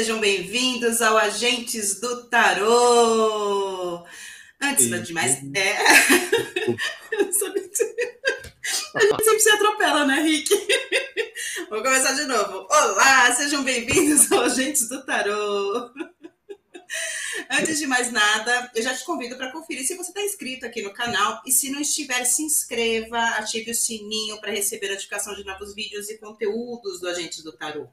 sejam bem-vindos ao Agentes do Tarô. Antes de mais. É... A gente sempre se atropela, né, Rick? Vou começar de novo. Olá, sejam bem-vindos ao Agentes do Tarô. Antes de mais nada, eu já te convido para conferir se você está inscrito aqui no canal e se não estiver, se inscreva, ative o sininho para receber notificação de novos vídeos e conteúdos do Agentes do Tarô.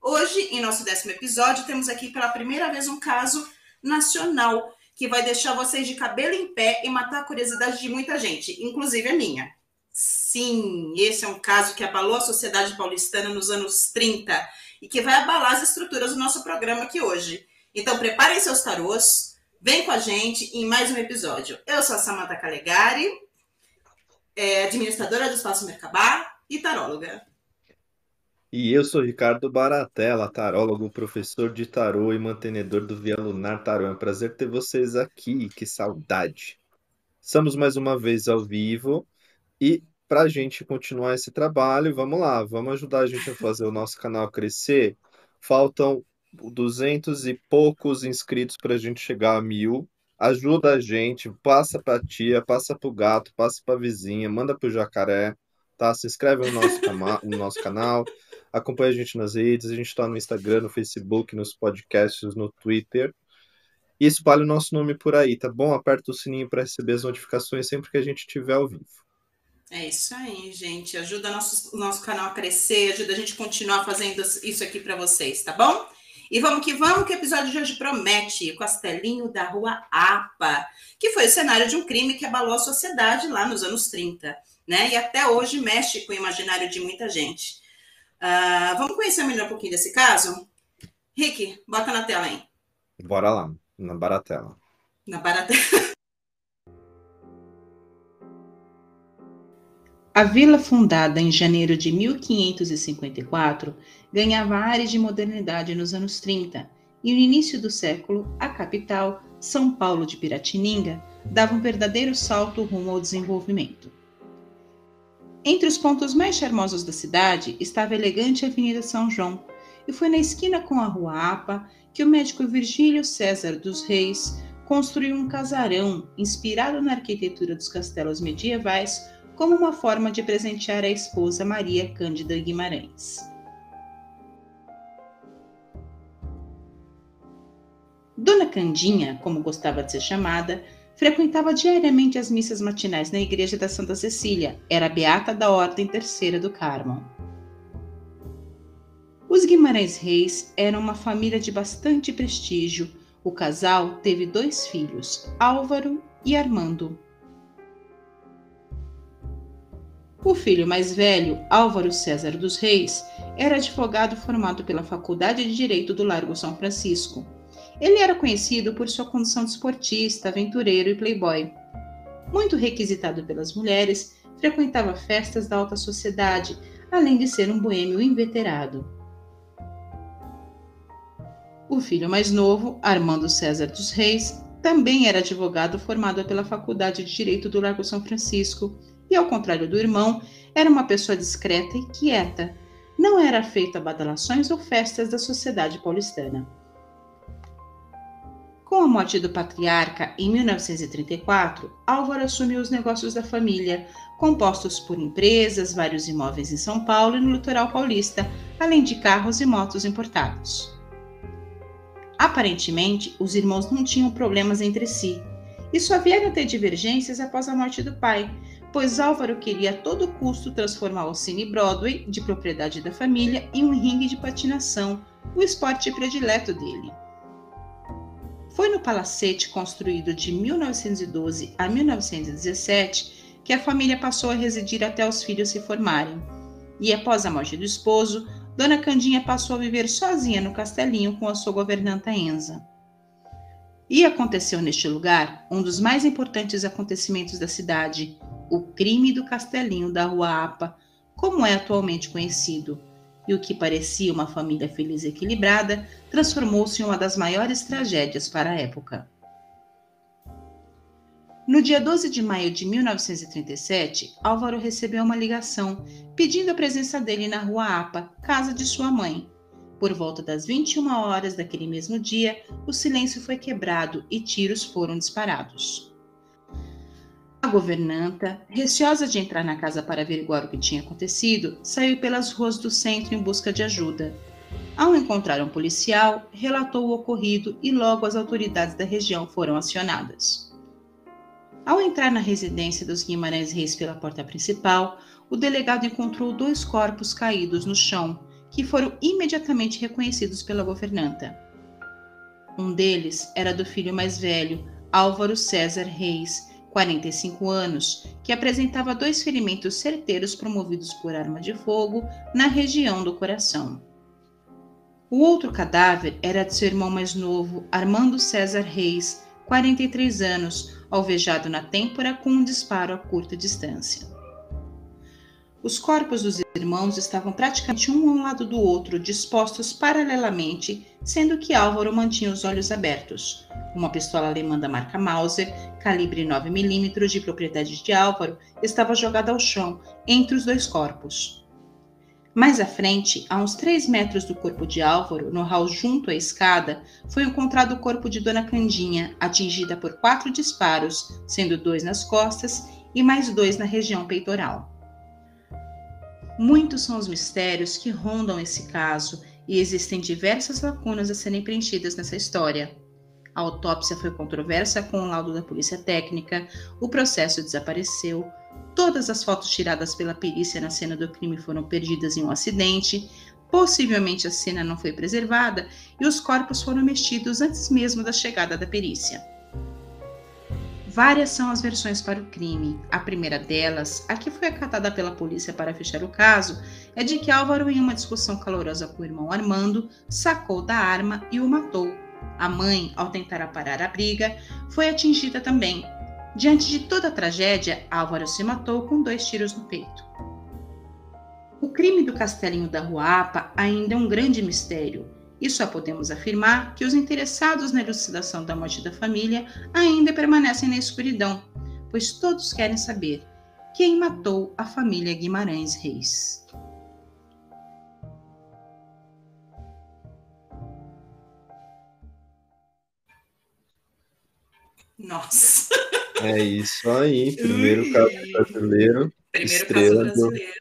Hoje, em nosso décimo episódio, temos aqui pela primeira vez um caso nacional que vai deixar vocês de cabelo em pé e matar a curiosidade de muita gente, inclusive a minha. Sim, esse é um caso que abalou a sociedade paulistana nos anos 30 e que vai abalar as estruturas do nosso programa aqui hoje. Então, preparem seus tarôs, vem com a gente em mais um episódio. Eu sou a Samantha Calegari, é, administradora do Espaço Mercabá e taróloga. E eu sou Ricardo Baratella, tarólogo, professor de tarô e mantenedor do Via Lunar Tarô. É um prazer ter vocês aqui, que saudade. Estamos mais uma vez ao vivo e para a gente continuar esse trabalho, vamos lá, vamos ajudar a gente a fazer o nosso canal crescer. Faltam duzentos e poucos inscritos para a gente chegar a mil. Ajuda a gente, passa para tia, passa para o gato, passa para a vizinha, manda para o jacaré, tá? Se inscreve no nosso, no nosso canal Acompanhe a gente nas redes, a gente está no Instagram, no Facebook, nos podcasts, no Twitter. E espalhe o nosso nome por aí, tá bom? Aperta o sininho para receber as notificações sempre que a gente estiver ao vivo. É isso aí, gente. Ajuda nosso, nosso canal a crescer, ajuda a gente a continuar fazendo isso aqui para vocês, tá bom? E vamos que vamos, que o episódio de hoje promete Castelinho da Rua Apa, que foi o cenário de um crime que abalou a sociedade lá nos anos 30, né? E até hoje mexe com o imaginário de muita gente. Uh, vamos conhecer melhor um pouquinho desse caso? Rick, bota na tela aí. Bora lá, na baratela. Na baratela. A vila, fundada em janeiro de 1554, ganhava áreas de modernidade nos anos 30 e no início do século, a capital, São Paulo de Piratininga, dava um verdadeiro salto rumo ao desenvolvimento. Entre os pontos mais charmosos da cidade estava a elegante Avenida São João, e foi na esquina com a Rua Apa que o médico Virgílio César dos Reis construiu um casarão inspirado na arquitetura dos castelos medievais como uma forma de presentear a esposa Maria Cândida Guimarães. Dona Candinha, como gostava de ser chamada, Frequentava diariamente as missas matinais na igreja da Santa Cecília. Era beata da Ordem Terceira do Carmo. Os Guimarães Reis eram uma família de bastante prestígio. O casal teve dois filhos, Álvaro e Armando. O filho mais velho, Álvaro César dos Reis, era advogado formado pela Faculdade de Direito do Largo São Francisco ele era conhecido por sua condição de esportista, aventureiro e playboy. Muito requisitado pelas mulheres, frequentava festas da alta sociedade, além de ser um boêmio inveterado. O filho mais novo, Armando César dos Reis, também era advogado formado pela Faculdade de Direito do Largo São Francisco e, ao contrário do irmão, era uma pessoa discreta e quieta. Não era feito a badalações ou festas da sociedade paulistana. Com a morte do patriarca em 1934, Álvaro assumiu os negócios da família, compostos por empresas, vários imóveis em São Paulo e no litoral paulista, além de carros e motos importados. Aparentemente, os irmãos não tinham problemas entre si e só vieram ter divergências após a morte do pai, pois Álvaro queria a todo custo transformar o Cine Broadway, de propriedade da família, em um ringue de patinação, o esporte predileto dele. Foi no palacete construído de 1912 a 1917 que a família passou a residir até os filhos se formarem. E após a morte do esposo, Dona Candinha passou a viver sozinha no castelinho com a sua governanta Enza. E aconteceu neste lugar um dos mais importantes acontecimentos da cidade, o crime do castelinho da Rua Apa, como é atualmente conhecido, e o que parecia uma família feliz e equilibrada transformou-se em uma das maiores tragédias para a época. No dia 12 de maio de 1937, Álvaro recebeu uma ligação pedindo a presença dele na Rua Apa, casa de sua mãe. Por volta das 21 horas daquele mesmo dia, o silêncio foi quebrado e tiros foram disparados. Governanta, receosa de entrar na casa para averiguar o que tinha acontecido, saiu pelas ruas do centro em busca de ajuda. Ao encontrar um policial, relatou o ocorrido e logo as autoridades da região foram acionadas. Ao entrar na residência dos Guimarães Reis pela porta principal, o delegado encontrou dois corpos caídos no chão, que foram imediatamente reconhecidos pela governanta. Um deles era do filho mais velho, Álvaro César Reis, 45 anos, que apresentava dois ferimentos certeiros promovidos por arma de fogo na região do coração. O outro cadáver era de seu irmão mais novo, Armando César Reis, 43 anos, alvejado na têmpora com um disparo a curta distância. Os corpos dos irmãos estavam praticamente um ao lado do outro, dispostos paralelamente, sendo que Álvaro mantinha os olhos abertos. Uma pistola alemã da marca Mauser, calibre 9mm de propriedade de Álvaro, estava jogada ao chão, entre os dois corpos. Mais à frente, a uns 3 metros do corpo de Álvaro, no hall junto à escada, foi encontrado o corpo de Dona Candinha, atingida por quatro disparos, sendo dois nas costas e mais dois na região peitoral. Muitos são os mistérios que rondam esse caso e existem diversas lacunas a serem preenchidas nessa história. A autópsia foi controversa com o laudo da polícia técnica, o processo desapareceu, todas as fotos tiradas pela perícia na cena do crime foram perdidas em um acidente, possivelmente a cena não foi preservada e os corpos foram mexidos antes mesmo da chegada da perícia. Várias são as versões para o crime. A primeira delas, a que foi acatada pela polícia para fechar o caso, é de que Álvaro, em uma discussão calorosa com o irmão Armando, sacou da arma e o matou. A mãe, ao tentar aparar a briga, foi atingida também. Diante de toda a tragédia, Álvaro se matou com dois tiros no peito. O crime do Castelinho da Ruapa ainda é um grande mistério e só podemos afirmar que os interessados na elucidação da morte da família ainda permanecem na escuridão, pois todos querem saber quem matou a família Guimarães Reis. Nossa! É isso aí, primeiro caso brasileiro. Primeiro estreando, caso brasileiro.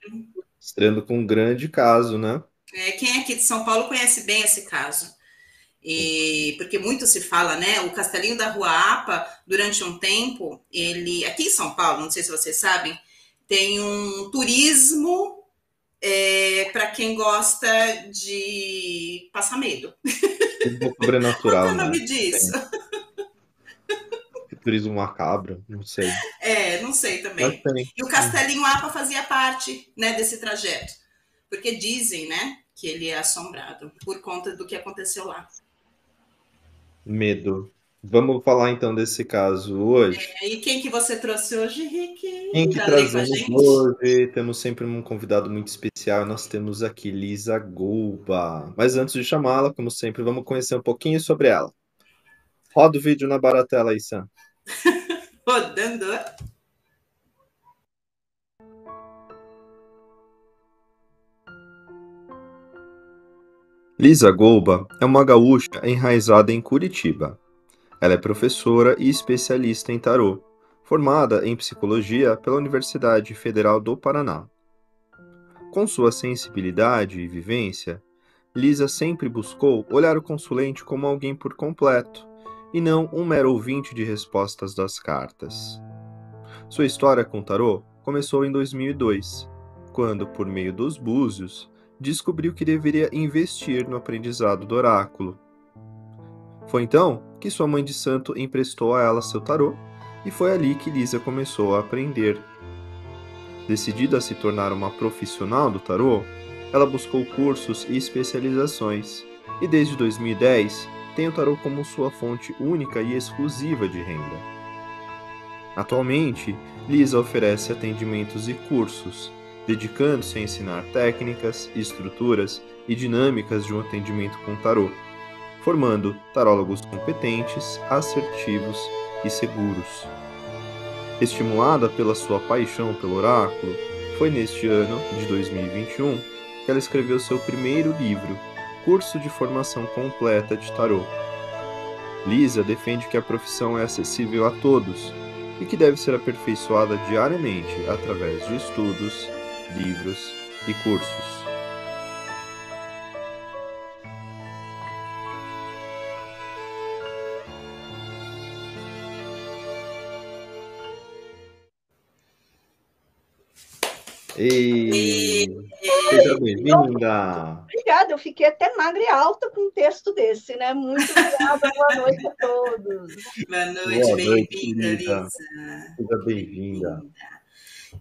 Estreando com um grande caso, né? É, quem é aqui de São Paulo conhece bem esse caso. E, porque muito se fala, né? O Castelinho da Rua Apa, durante um tempo, ele. Aqui em São Paulo, não sei se vocês sabem, tem um turismo é, para quem gosta de passar medo. Sobrenatural. Qual é o nome né? disso? Turismo macabro, não sei. É, não sei também. E o Castelinho Apa fazia parte né, desse trajeto. Porque dizem, né, que ele é assombrado por conta do que aconteceu lá. Medo. Vamos falar então desse caso hoje. É, e quem que você trouxe hoje, Rick? Quem que trazemos hoje? Temos sempre um convidado muito especial. Nós temos aqui Lisa Golba. Mas antes de chamá-la, como sempre, vamos conhecer um pouquinho sobre ela. Roda o vídeo na baratela aí, Sam. Rodando. Lisa Golba é uma gaúcha enraizada em Curitiba. Ela é professora e especialista em tarô, formada em psicologia pela Universidade Federal do Paraná. Com sua sensibilidade e vivência, Lisa sempre buscou olhar o consulente como alguém por completo e não um mero ouvinte de respostas das cartas. Sua história com tarô começou em 2002, quando, por meio dos búzios, descobriu que deveria investir no aprendizado do oráculo. Foi então que sua mãe de santo emprestou a ela seu tarô, e foi ali que Lisa começou a aprender. Decidida a se tornar uma profissional do tarô, ela buscou cursos e especializações, e desde 2010 tem o tarô como sua fonte única e exclusiva de renda. Atualmente, Lisa oferece atendimentos e cursos dedicando-se a ensinar técnicas, estruturas e dinâmicas de um atendimento com tarô, formando tarólogos competentes, assertivos e seguros. Estimulada pela sua paixão pelo oráculo, foi neste ano de 2021 que ela escreveu seu primeiro livro, curso de formação completa de tarô. Lisa defende que a profissão é acessível a todos e que deve ser aperfeiçoada diariamente através de estudos, livros e cursos. E... Seja bem-vinda! Obrigada, eu fiquei até magra e alta com um texto desse, né? Muito obrigada, boa noite a todos. Boa noite, bem-vinda, Lisa. Seja bem-vinda.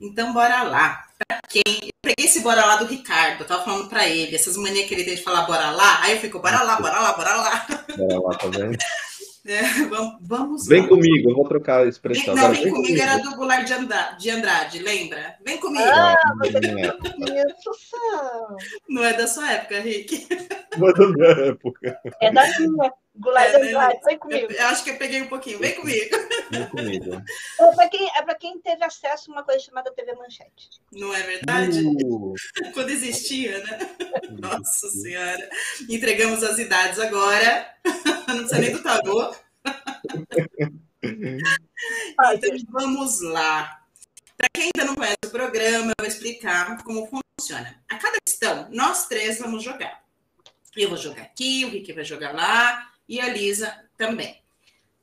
Então, bora lá. Pra quem. Eu peguei esse bora lá do Ricardo, eu tava falando pra ele, essas manias que ele tem de falar bora lá, aí eu fico, bora lá, bora lá, bora lá. Bora lá, tá vendo? É, vamos, vamos Vem lá. comigo, eu vou trocar a expressão. Não, Agora, vem comigo era do Goulart de Andrade, de Andrade, lembra? Vem comigo. Ah, Não, você não é. Não é da sua época, Rick. Mas da minha época. É da minha. Goulart É, de Andrade, vem Eu, comigo. eu acho que eu peguei um pouquinho. Vem comigo. Vem comigo. É para quem, é quem teve acesso a uma coisa chamada TV Manchete. Não é verdade? Uh, Quando existia, né? Nossa Senhora. Entregamos as idades agora. Não precisa nem do tarô. Então vamos lá. Para quem ainda não conhece o programa, eu vou explicar como funciona. A cada questão, nós três vamos jogar. Eu vou jogar aqui, o Rick vai jogar lá e a Lisa também.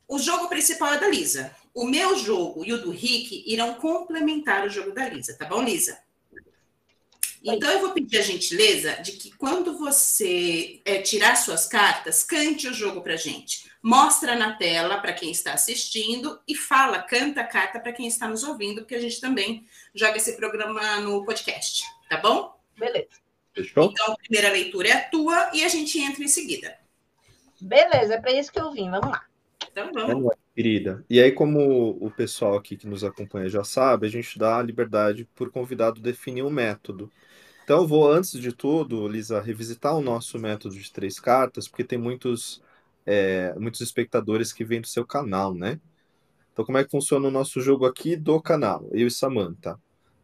O jogo principal é da Lisa. O meu jogo e o do Rick irão complementar o jogo da Lisa, tá bom, Lisa? Então eu vou pedir a gentileza de que quando você é, tirar suas cartas, cante o jogo pra gente. Mostra na tela para quem está assistindo e fala, canta a carta para quem está nos ouvindo, porque a gente também joga esse programa no podcast, tá bom? Beleza. fechou? Então a primeira leitura é a tua e a gente entra em seguida. Beleza, é para isso que eu vim. Vamos lá. Então Vamos vamos. lá, querida. E aí, como o pessoal aqui que nos acompanha já sabe, a gente dá a liberdade por convidado definir um método. Então, eu vou, antes de tudo, Lisa, revisitar o nosso método de três cartas, porque tem muitos, é, muitos espectadores que vêm do seu canal, né? Então, como é que funciona o nosso jogo aqui do canal? Eu e Samantha.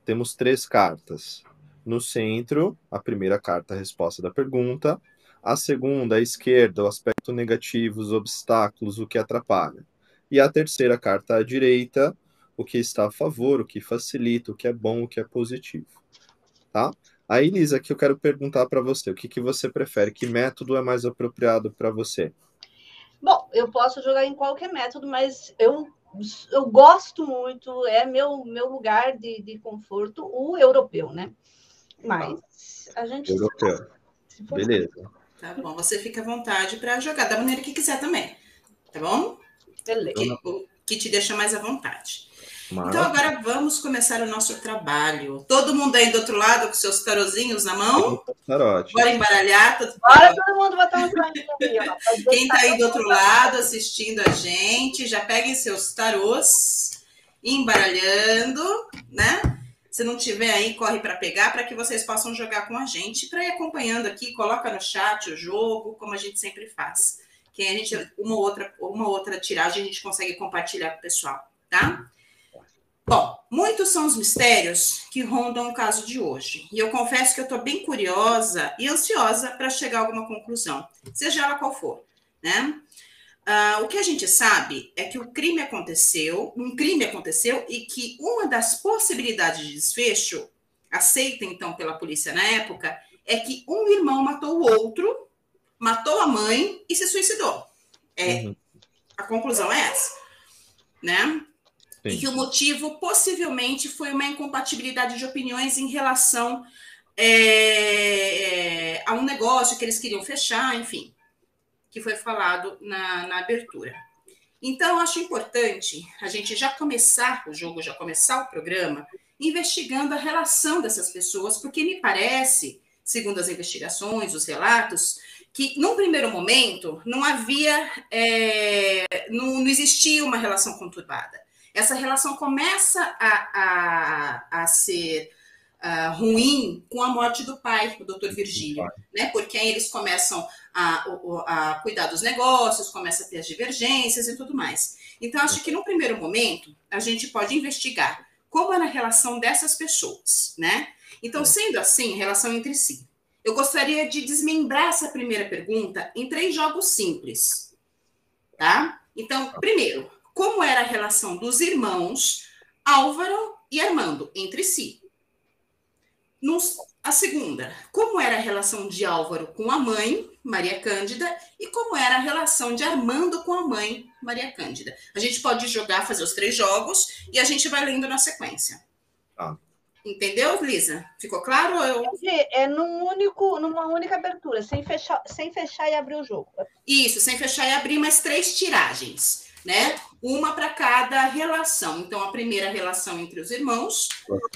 Temos três cartas. No centro, a primeira carta, a resposta da pergunta. A segunda, à esquerda, o aspecto negativo, os obstáculos, o que atrapalha. E a terceira carta à direita, o que está a favor, o que facilita, o que é bom, o que é positivo. Tá? Aí, Lisa, aqui eu quero perguntar para você, o que, que você prefere? Que método é mais apropriado para você? Bom, eu posso jogar em qualquer método, mas eu, eu gosto muito, é meu, meu lugar de, de conforto, o europeu, né? Mas a gente. Europeu. Beleza. Tá bom, você fica à vontade para jogar da maneira que quiser também. Tá bom? Beleza. Que, o que te deixa mais à vontade. Então Maravilha. agora vamos começar o nosso trabalho. Todo mundo aí do outro lado com seus tarozinhos na mão? Tarote. Bora embaralhar? Todo- Bora todo mundo botar um dizer Quem que tá aí do outro lado assistindo a gente, já peguem seus tarôs, embaralhando, né? Se não tiver aí, corre para pegar para que vocês possam jogar com a gente, para ir acompanhando aqui, coloca no chat o jogo, como a gente sempre faz. Que aí a gente uma outra uma outra tiragem a gente consegue compartilhar com o pessoal, tá? Bom, muitos são os mistérios que rondam o caso de hoje. E eu confesso que eu estou bem curiosa e ansiosa para chegar a alguma conclusão, seja ela qual for, né? Ah, o que a gente sabe é que o crime aconteceu, um crime aconteceu e que uma das possibilidades de desfecho, aceita então pela polícia na época, é que um irmão matou o outro, matou a mãe e se suicidou. É, Uhum. A conclusão é essa, né? E Sim. que o motivo possivelmente foi uma incompatibilidade de opiniões em relação é, a um negócio que eles queriam fechar, enfim, que foi falado na, na abertura. Então, eu acho importante a gente já começar o jogo, já começar o programa, investigando a relação dessas pessoas, porque me parece, segundo as investigações, os relatos, que num primeiro momento não havia, é, não, não existia uma relação conturbada essa relação começa a, a, a ser uh, ruim com a morte do pai, o doutor Virgílio, né? Porque aí eles começam a, a, cuidar dos negócios, começa a ter as divergências e tudo mais. Então, acho que no primeiro momento a gente pode investigar como era a relação dessas pessoas, né? Então, sendo assim, relação entre si. eu gostaria de desmembrar essa primeira pergunta em três jogos simples. Tá? Então, primeiro, como era a relação dos irmãos Álvaro e Armando entre si? Nos, a segunda, como era a relação de Álvaro com a mãe, Maria Cândida, e como era a relação de Armando com a mãe, Maria Cândida. A gente pode jogar, fazer os três jogos e a gente vai lendo na sequência. Ah. Entendeu, Lisa? Ficou claro? Eu... É num único, numa única abertura, sem fechar, sem fechar e abrir o jogo. Isso, sem fechar e abrir mais três tiragens, né? Uma para cada relação. Então, a primeira relação entre os irmãos,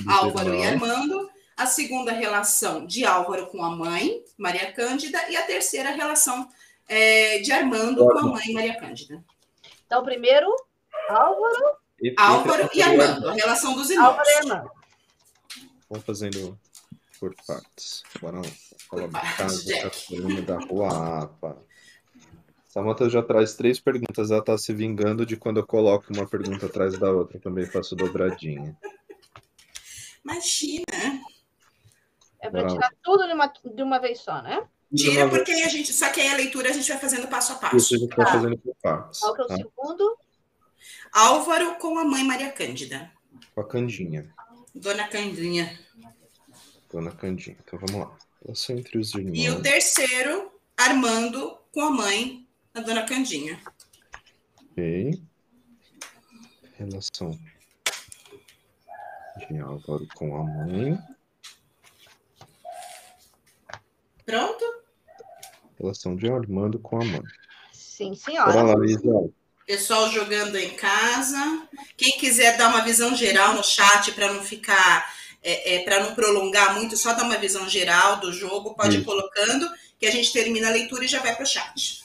Álvaro e Armando. A segunda relação de Álvaro com a mãe, Maria Cândida. E a terceira relação é, de Armando com a mãe, Maria Cândida. Então, primeiro, Álvaro. E, Álvaro e Armando, a relação dos irmãos. Álvaro e Armando. Vamos fazendo por partes. Bora lá. Fala da casa, da rua APA. Samanta já traz três perguntas. Ela tá se vingando de quando eu coloco uma pergunta atrás da outra. Também faço dobradinha. Imagina. É para tirar tudo de uma, de uma vez só, né? Tira, porque aí a gente. Só que aí a leitura a gente vai fazendo passo a passo. Isso a gente vai tá. fazendo por partes. Qual que é o tá? segundo? Álvaro com a mãe Maria Cândida. Com a Candinha. Dona Candinha. Dona Candinha. Então vamos lá. Relação entre os irmãos. E o terceiro, Armando com a mãe, a Dona Candinha. Ok. Relação de Álvaro com a mãe. Pronto? Relação de Armando com a mãe. Sim, senhora. Bora lá. Pessoal jogando em casa. Quem quiser dar uma visão geral no chat para não ficar, é, é, para não prolongar muito, só dar uma visão geral do jogo, pode ir colocando, que a gente termina a leitura e já vai para o chat.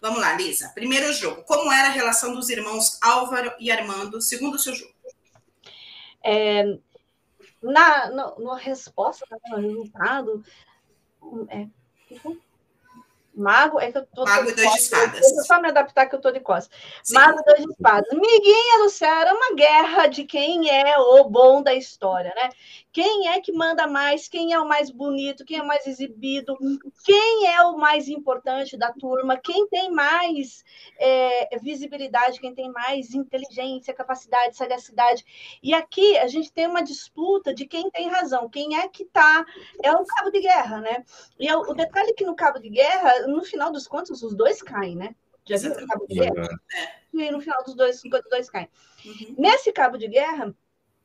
Vamos lá, Lisa. Primeiro jogo. Como era a relação dos irmãos Álvaro e Armando, segundo o seu jogo? É, na, no, na resposta, né, no resultado, é, Mago é que eu tô. Mago e dois de espadas. Deixa eu só me adaptar que eu tô de costas. Sim. Mago e dois de espadas. Miguinha do era uma guerra de quem é o bom da história, né? Quem é que manda mais? Quem é o mais bonito? Quem é o mais exibido? Quem é o mais importante da turma? Quem tem mais é, visibilidade? Quem tem mais inteligência, capacidade, sagacidade? E aqui a gente tem uma disputa de quem tem razão. Quem é que tá? É um cabo de guerra, né? E o detalhe é que no cabo de guerra no final dos contos, os dois caem, né? Já viu o cabo de guerra? É. E no final dos dois, enquanto os dois caem. Uhum. Nesse cabo de guerra,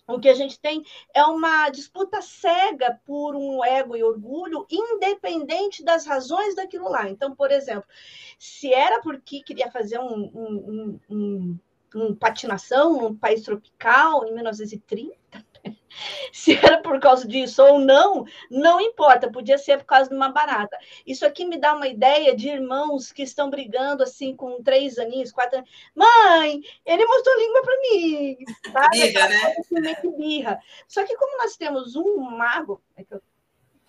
o que a gente tem é uma disputa cega por um ego e orgulho, independente das razões daquilo lá. Então, por exemplo, se era porque queria fazer um, um, um, um, patinação num país tropical em 1930, Se era por causa disso ou não, não importa, podia ser por causa de uma barata. Isso aqui me dá uma ideia de irmãos que estão brigando assim com três aninhos, quatro. Mãe, ele mostrou língua para mim. Sabe? Birra, né? Birra. Só que como nós temos um mago, é que eu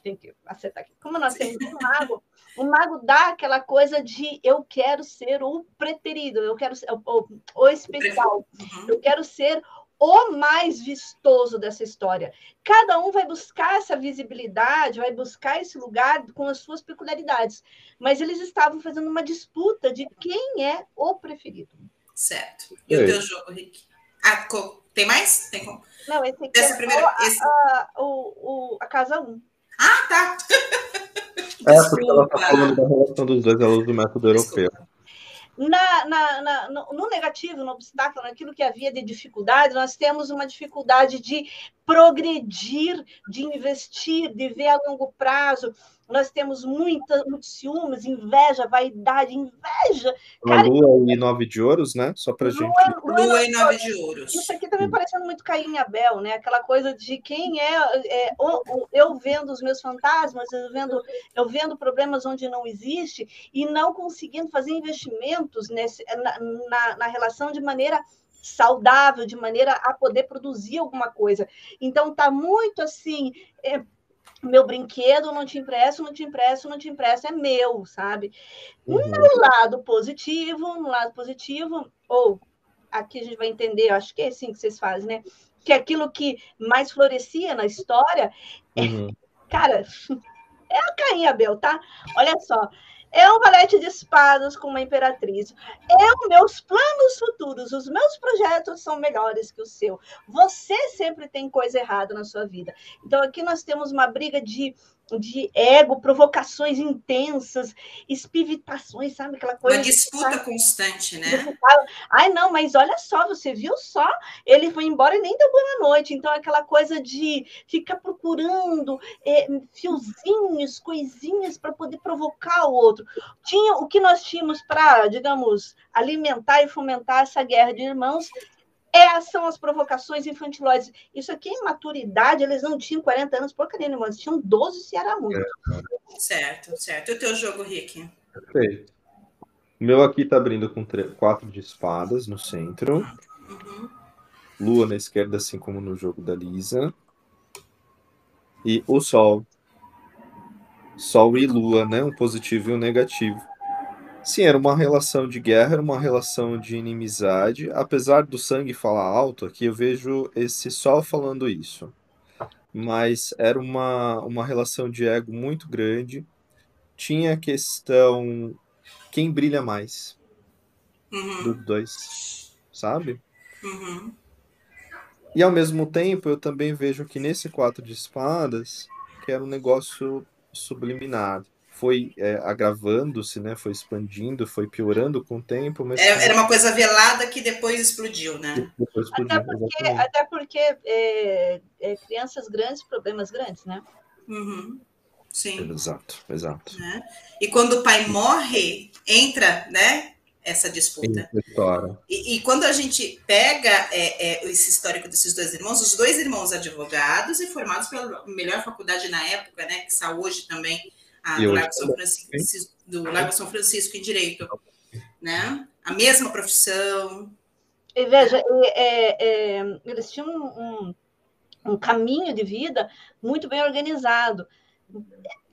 tenho que acertar aqui. Como nós temos um mago, o mago dá aquela coisa de eu quero ser o preterido, eu quero ser o, o especial, uhum. eu quero ser o mais vistoso dessa história. Cada um vai buscar essa visibilidade, vai buscar esse lugar com as suas peculiaridades. Mas eles estavam fazendo uma disputa de quem é o preferido. Certo. E o teu jogo, Rick? Ah, tem mais? Tem como? Não, esse aqui Essa é primeira, a, esse... a, o, o, a casa 1. Ah, tá. é, porque ela está falando da relação dos dois alunos do método europeu. Na, na, na, no, negativo, no obstáculo, naquilo que havia de dificuldade, nós temos uma dificuldade de progredir, de investir, de ver a longo prazo, nós temos muita, muitos ciúmes, inveja, vaidade, inveja. Uma Cara, lua e nove de ouros, né? Só pra lua, gente. Lua, lua e nove de ouros. Isso aqui também parecendo muito Caim e Abel, né? Aquela coisa de quem é, é eu vendo os meus fantasmas, eu vendo, eu vendo problemas onde não existe e não conseguindo fazer investimentos nesse, na, na, na relação de maneira saudável, de maneira a poder produzir alguma coisa. Então, está muito assim, é, meu brinquedo, não te impresso, não te impresso, não te impresso, é meu, sabe? Uhum. No lado positivo, no lado positivo, ou aqui a gente vai entender, acho que é assim que vocês fazem, né? Que aquilo que mais florescia na história, é, uhum. é, cara, É a Caim Abel, tá? Olha só. É um valete de espadas com uma imperatriz. Eu, meus planos futuros, os meus projetos são melhores que o seu. Você sempre tem coisa errada na sua vida. Então aqui nós temos uma briga de de ego, provocações intensas, espivitações, sabe? Aquela coisa. Uma disputa constante, né? Ai, não, mas olha só, você viu só? Ele foi embora e nem deu boa noite. Então, aquela coisa de ficar procurando é, fiozinhos, coisinhas para poder provocar o outro. Tinha o que nós tínhamos para, digamos, alimentar e fomentar essa guerra de irmãos essas são as provocações infantilóides. Isso aqui, em maturidade, eles não tinham 40 anos, porcaria nenhuma, eles tinham 12 se era muito. É. Certo, certo. E o teu jogo, Rick? Perfeito. O meu aqui tá abrindo com quatro de espadas no centro. Uhum. Lua na esquerda, assim como no jogo da Lisa. E o Sol. Sol e Lua, né? Um positivo e um negativo. Sim, era uma relação de guerra, era uma relação de inimizade. Apesar do sangue falar alto, aqui eu vejo esse sol falando isso. Mas era uma, uma relação de ego muito grande. Tinha a questão quem brilha mais uhum. dos dois, sabe? Uhum. E ao mesmo tempo, eu também vejo que nesse quatro de espadas, que era um negócio subliminar foi é, agravando-se, né? Foi expandindo, foi piorando com o tempo. Mas era, era uma coisa velada que depois explodiu, né? Depois explodiu, até porque, até porque é, é, crianças grandes, problemas grandes, né? Uhum. Sim. Exato, exato. Né? E quando o pai morre, entra, né? Essa disputa. E, e, quando a gente pega é, é, esse histórico desses dois irmãos, os dois irmãos advogados e formados pela melhor faculdade na época, né? Que está hoje também a, do, Largo São Francisco, do Largo São Francisco em Direito, né? A mesma profissão. E veja, é, é, eles tinham um, um caminho de vida muito bem organizado.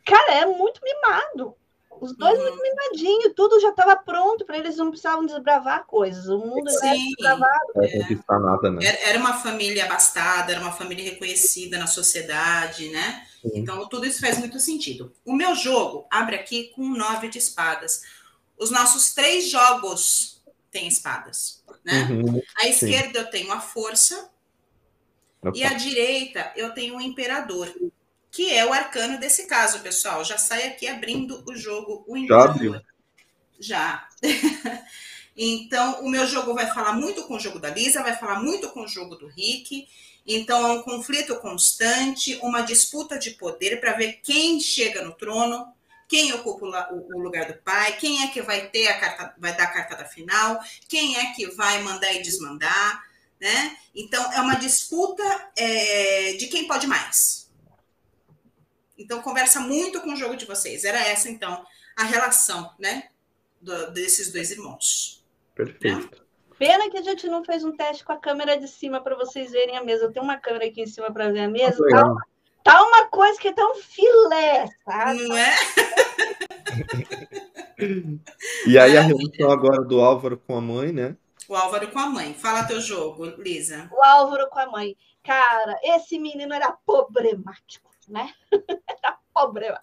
Cara, é muito mimado. Os dois uhum. muito mimadinhos, tudo já estava pronto para eles, não precisavam desbravar coisas. O mundo Sim, era desbravado. É, nada, né? Era uma família abastada, era uma família reconhecida na sociedade, né? Sim. Então, tudo isso faz muito sentido. O meu jogo abre aqui com nove de espadas. Os nossos três jogos têm espadas, né? Uhum, à esquerda sim. eu tenho a força, Opa. e à direita eu tenho o imperador que é o arcano desse caso, pessoal. Já sai aqui abrindo o jogo, o Imperador. Já. então, o meu jogo vai falar muito com o jogo da Lisa, vai falar muito com o jogo do Rick. Então, é um conflito constante, uma disputa de poder para ver quem chega no trono, quem ocupa o lugar do pai, quem é que vai ter a carta, vai dar a cartada final, quem é que vai mandar e desmandar, né? Então, é uma disputa é, de quem pode mais. Então, conversa muito com o jogo de vocês. Era essa, então, a relação, né? Do, desses dois irmãos. Perfeito. Né? Pena que a gente não fez um teste com a câmera de cima para vocês verem a mesa. Eu tenho uma câmera aqui em cima para ver a mesa. Ah, tá, tá, uma coisa que tá um filé, tá? Não é? e aí a relação agora do Álvaro com a mãe, né? O Álvaro com a mãe. Fala teu jogo, Lisa. O Álvaro com a mãe. Cara, esse menino era problemático né? Era problema.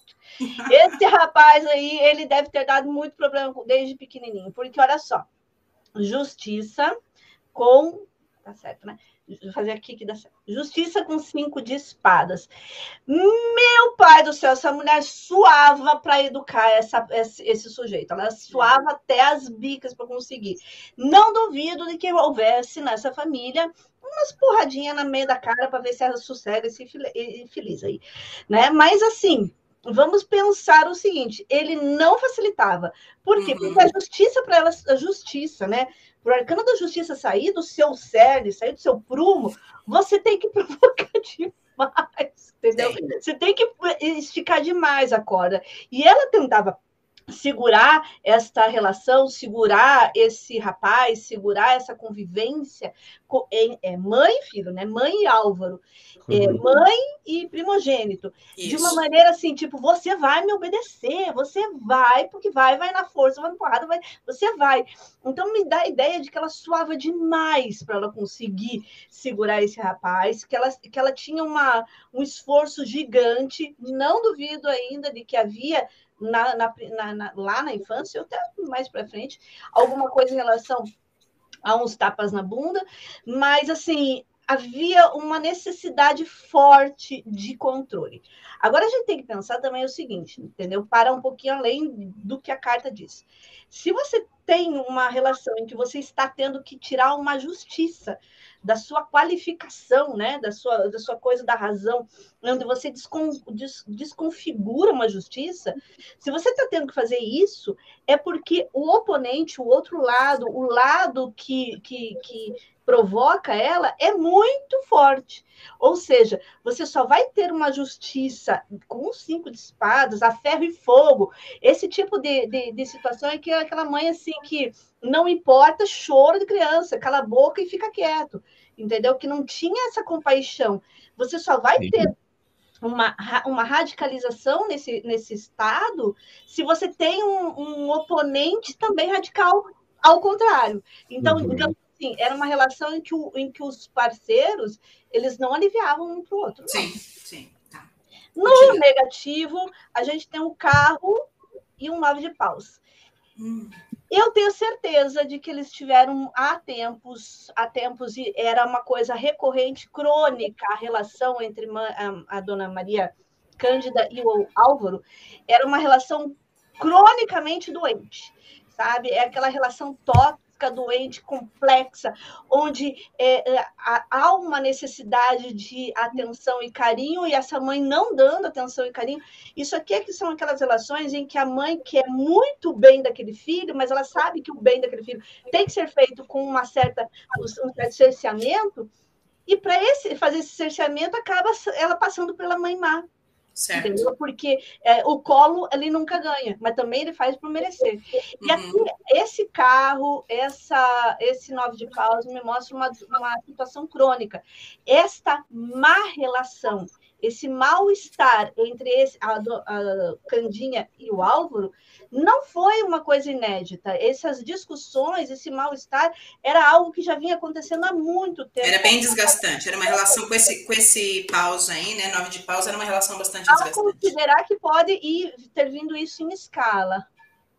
Esse rapaz aí, ele deve ter dado muito problema desde pequenininho, porque olha só, justiça com. Tá certo, né? Fazer aqui que dá certo. Justiça com cinco de espadas. Meu pai do céu, essa mulher suava para educar essa, esse, esse, sujeito. Ela suava até as bicas para conseguir. Não duvido de que houvesse nessa família umas porradinhas na meio da cara para ver se ela sossega e se feliz aí, né? Mas assim, vamos pensar o seguinte: ele não facilitava. Por quê? Uhum. Porque a justiça para ela, a justiça, né? Para o arcano da justiça sair do seu cerne, sair do seu prumo, você tem que provocar demais, entendeu? Sim. Você tem que esticar demais a corda. E ela tentava segurar esta relação, segurar esse rapaz, segurar essa convivência é, é mãe e filho, né? Mãe e Álvaro, é, uhum. mãe e primogênito, Isso. de uma maneira assim, tipo, você vai me obedecer, você vai, porque vai, vai na força, vai na porrada, vai, você vai. Então me dá a ideia de que ela suava demais para ela conseguir segurar esse rapaz, que ela, que ela tinha uma, um esforço gigante, não duvido ainda de que havia na, na, na, lá na infância, ou até mais para frente, alguma coisa em relação a uns tapas na bunda, mas assim, havia uma necessidade forte de controle. Agora a gente tem que pensar também o seguinte, entendeu? Para um pouquinho além do que a carta diz. Se você tem uma relação em que você está tendo que tirar uma justiça da sua qualificação, né, da sua, da sua coisa da razão, onde você descon, des, desconfigura uma justiça, se você está tendo que fazer isso, é porque o oponente, o outro lado, o lado que, que, que provoca ela é muito forte. Ou seja, você só vai ter uma justiça com cinco de espadas, a ferro e fogo. Esse tipo de, de, de situação é que é aquela mãe assim que não importa choro de criança, cala a boca e fica quieto, entendeu? Que não tinha essa compaixão. Você só vai Sim. ter uma, uma radicalização nesse, nesse estado se você tem um, um oponente também radical ao contrário. Então, uhum. digamos assim, era uma relação em que, o, em que os parceiros eles não aliviavam um para o outro. Sim, sim. Tá. No negativo, a gente tem um carro e um nove de paus. Hum. Eu tenho certeza de que eles tiveram há tempos, há tempos, e era uma coisa recorrente, crônica, a relação entre a, a dona Maria Cândida e o Álvaro, era uma relação cronicamente doente, sabe? É aquela relação tóxica doente, complexa, onde é, é há uma necessidade de atenção e carinho, e essa mãe não dando atenção e carinho. Isso aqui é que são aquelas relações em que a mãe quer muito bem daquele filho, mas ela sabe que o bem daquele filho tem que ser feito com uma certa, um certo cerceamento, e para fazer esse cerceamento acaba ela passando pela mãe má. Certo. Entendeu? Porque é, o colo ele nunca ganha, mas também ele faz por merecer. E uhum. aqui, esse carro, essa, esse nove de paus me mostra uma, uma situação crônica. Esta má relação esse mal-estar entre esse, a, a, Candinha e o Álvaro não foi uma coisa inédita. Essas discussões, esse mal-estar, era algo que já vinha acontecendo há muito tempo. Era bem desgastante, era uma relação com esse, com esse pausa aí, né? Nove de pausa, era uma relação bastante desgastante. Ao considerar que pode ir ter vindo isso em escala.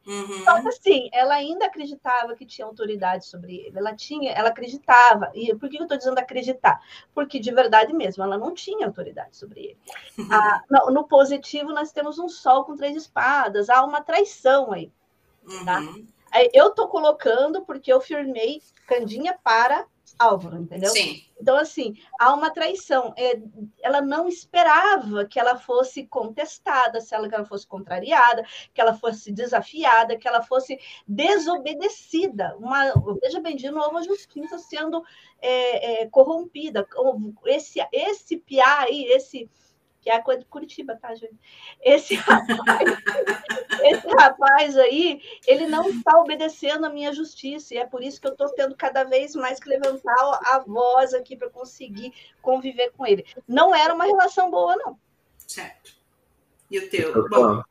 Uhum. Só que assim, ela ainda acreditava que tinha autoridade sobre ele. Ela tinha, ela acreditava. E por que eu estou dizendo acreditar? Porque de verdade mesmo, ela não tinha autoridade sobre ele. Uhum. Ah, no, no, positivo, nós temos um sol com três espadas, há uma traição aí. Tá? Uhum. Eu estou colocando porque eu firmei Candinha para Álvaro, entendeu? Sim. Então, assim, há uma traição. É, ela não esperava que ela fosse contestada, se ela, que ela fosse contrariada, que ela fosse desafiada, que ela fosse desobedecida. Uma, veja bem, de novo, a justiça sendo é, é, corrompida. Esse, esse piá aí, esse que é a coisa de Curitiba, tá, gente? Esse rapaz, esse rapaz aí, ele não está obedecendo a minha justiça, e é por isso que eu estou tendo cada vez mais que levantar a voz aqui para conseguir conviver com ele. Não era uma relação boa, não. Certo. E o teu? Bom,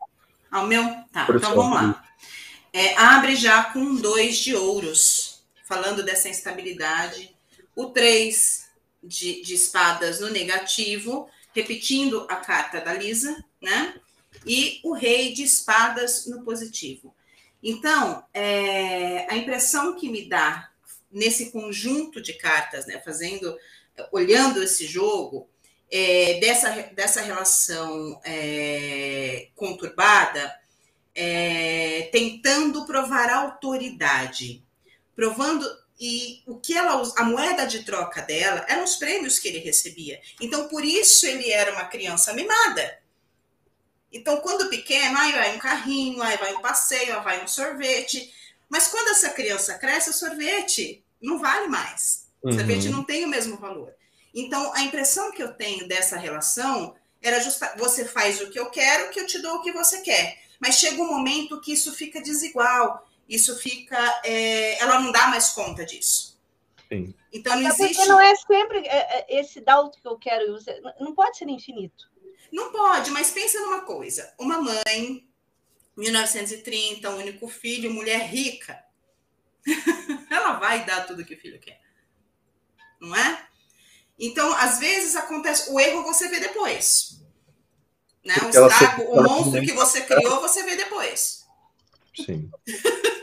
ao meu? Tá, então vamos lá. É, abre já com dois de ouros, falando dessa instabilidade. O três de, de espadas no negativo repetindo a carta da Lisa, né? E o rei de espadas no positivo. Então, é, a impressão que me dá nesse conjunto de cartas, né, fazendo, olhando esse jogo, é, dessa, dessa relação é, conturbada, é, tentando provar autoridade, provando e o que ela a moeda de troca dela eram os prêmios que ele recebia. Então por isso ele era uma criança mimada. Então quando pequeno, aí vai um carrinho, aí vai um passeio, aí vai um sorvete. Mas quando essa criança cresce, o sorvete não vale mais. O uhum. sorvete não tem o mesmo valor. Então a impressão que eu tenho dessa relação era justa, você faz o que eu quero, que eu te dou o que você quer. Mas chega um momento que isso fica desigual, isso fica. É, ela não dá mais conta disso. Sim. Então não Até existe. porque não é sempre é, é, esse dar que eu quero você. Não pode ser infinito. Não pode, mas pensa numa coisa: uma mãe, 1930, um único filho, mulher rica, ela vai dar tudo que o filho quer, não é? Então, às vezes acontece o erro você vê depois, né? O estrago, o monstro que que você criou você vê depois, Sim.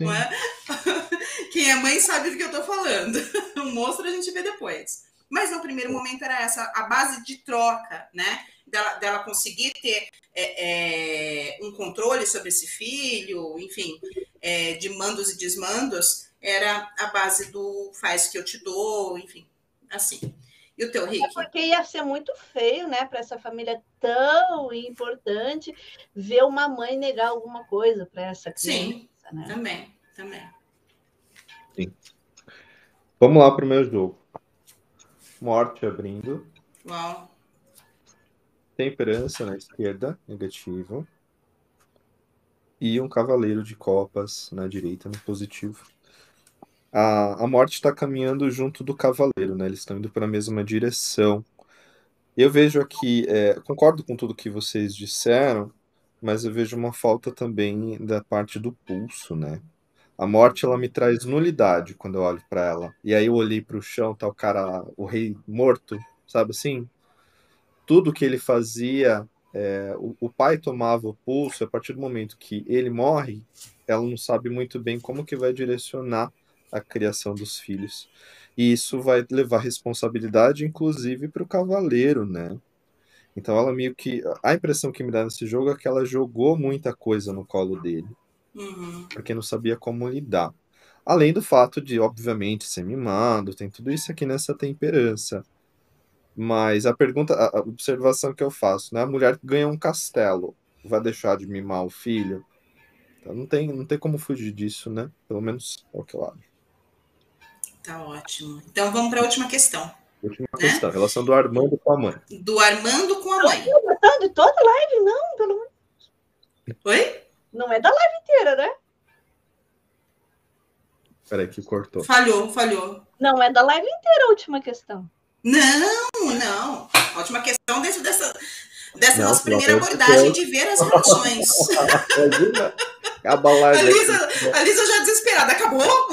Não é? Quem é mãe sabe do que eu tô falando. O monstro a gente vê depois. Mas no primeiro momento era essa a base de troca, né? Dela, dela conseguir ter é, é, um controle sobre esse filho, enfim, é, de mandos e desmandos, era a base do faz que eu te dou, enfim, assim. E o teu, Rick? É porque ia ser muito feio, né, para essa família tão importante ver uma mãe negar alguma coisa para essa criança, Sim, né? também, também. Vamos lá pro meu jogo. Morte abrindo. Uau. Temperança na esquerda, negativo. E um cavaleiro de copas na direita, no positivo. A, a morte está caminhando junto do cavaleiro, né? Eles estão indo para a mesma direção. Eu vejo aqui, é, concordo com tudo que vocês disseram, mas eu vejo uma falta também da parte do pulso, né? A morte ela me traz nulidade quando eu olho para ela. E aí eu olhei para o chão, tá o cara, o rei morto, sabe assim? Tudo que ele fazia, é, o, o pai tomava o pulso, a partir do momento que ele morre, ela não sabe muito bem como que vai direcionar a criação dos filhos. E isso vai levar responsabilidade, inclusive, para o cavaleiro, né? Então ela meio que. A impressão que me dá nesse jogo é que ela jogou muita coisa no colo dele Uhum. porque não sabia como lidar. Além do fato de, obviamente, ser mimado, tem tudo isso aqui nessa temperança. Mas a pergunta, a observação que eu faço, né? A mulher que ganha um castelo vai deixar de mimar o filho? Então não tem, não tem como fugir disso, né? Pelo menos é o que eu acho. Tá ótimo. Então vamos para a última questão. Última Né? questão, relação do Armando com a mãe. Do Armando com a mãe. Não, de toda live, não, pelo menos. Oi? Não é da live inteira, né? Peraí, que cortou. Falhou, falhou. Não é da live inteira a última questão. Não, não. A última questão dentro dessa, dessa Não, nossa primeira abordagem de ver as relações. Imagina, acaba a live A aqui. Lisa, a Lisa já desesperada. Acabou?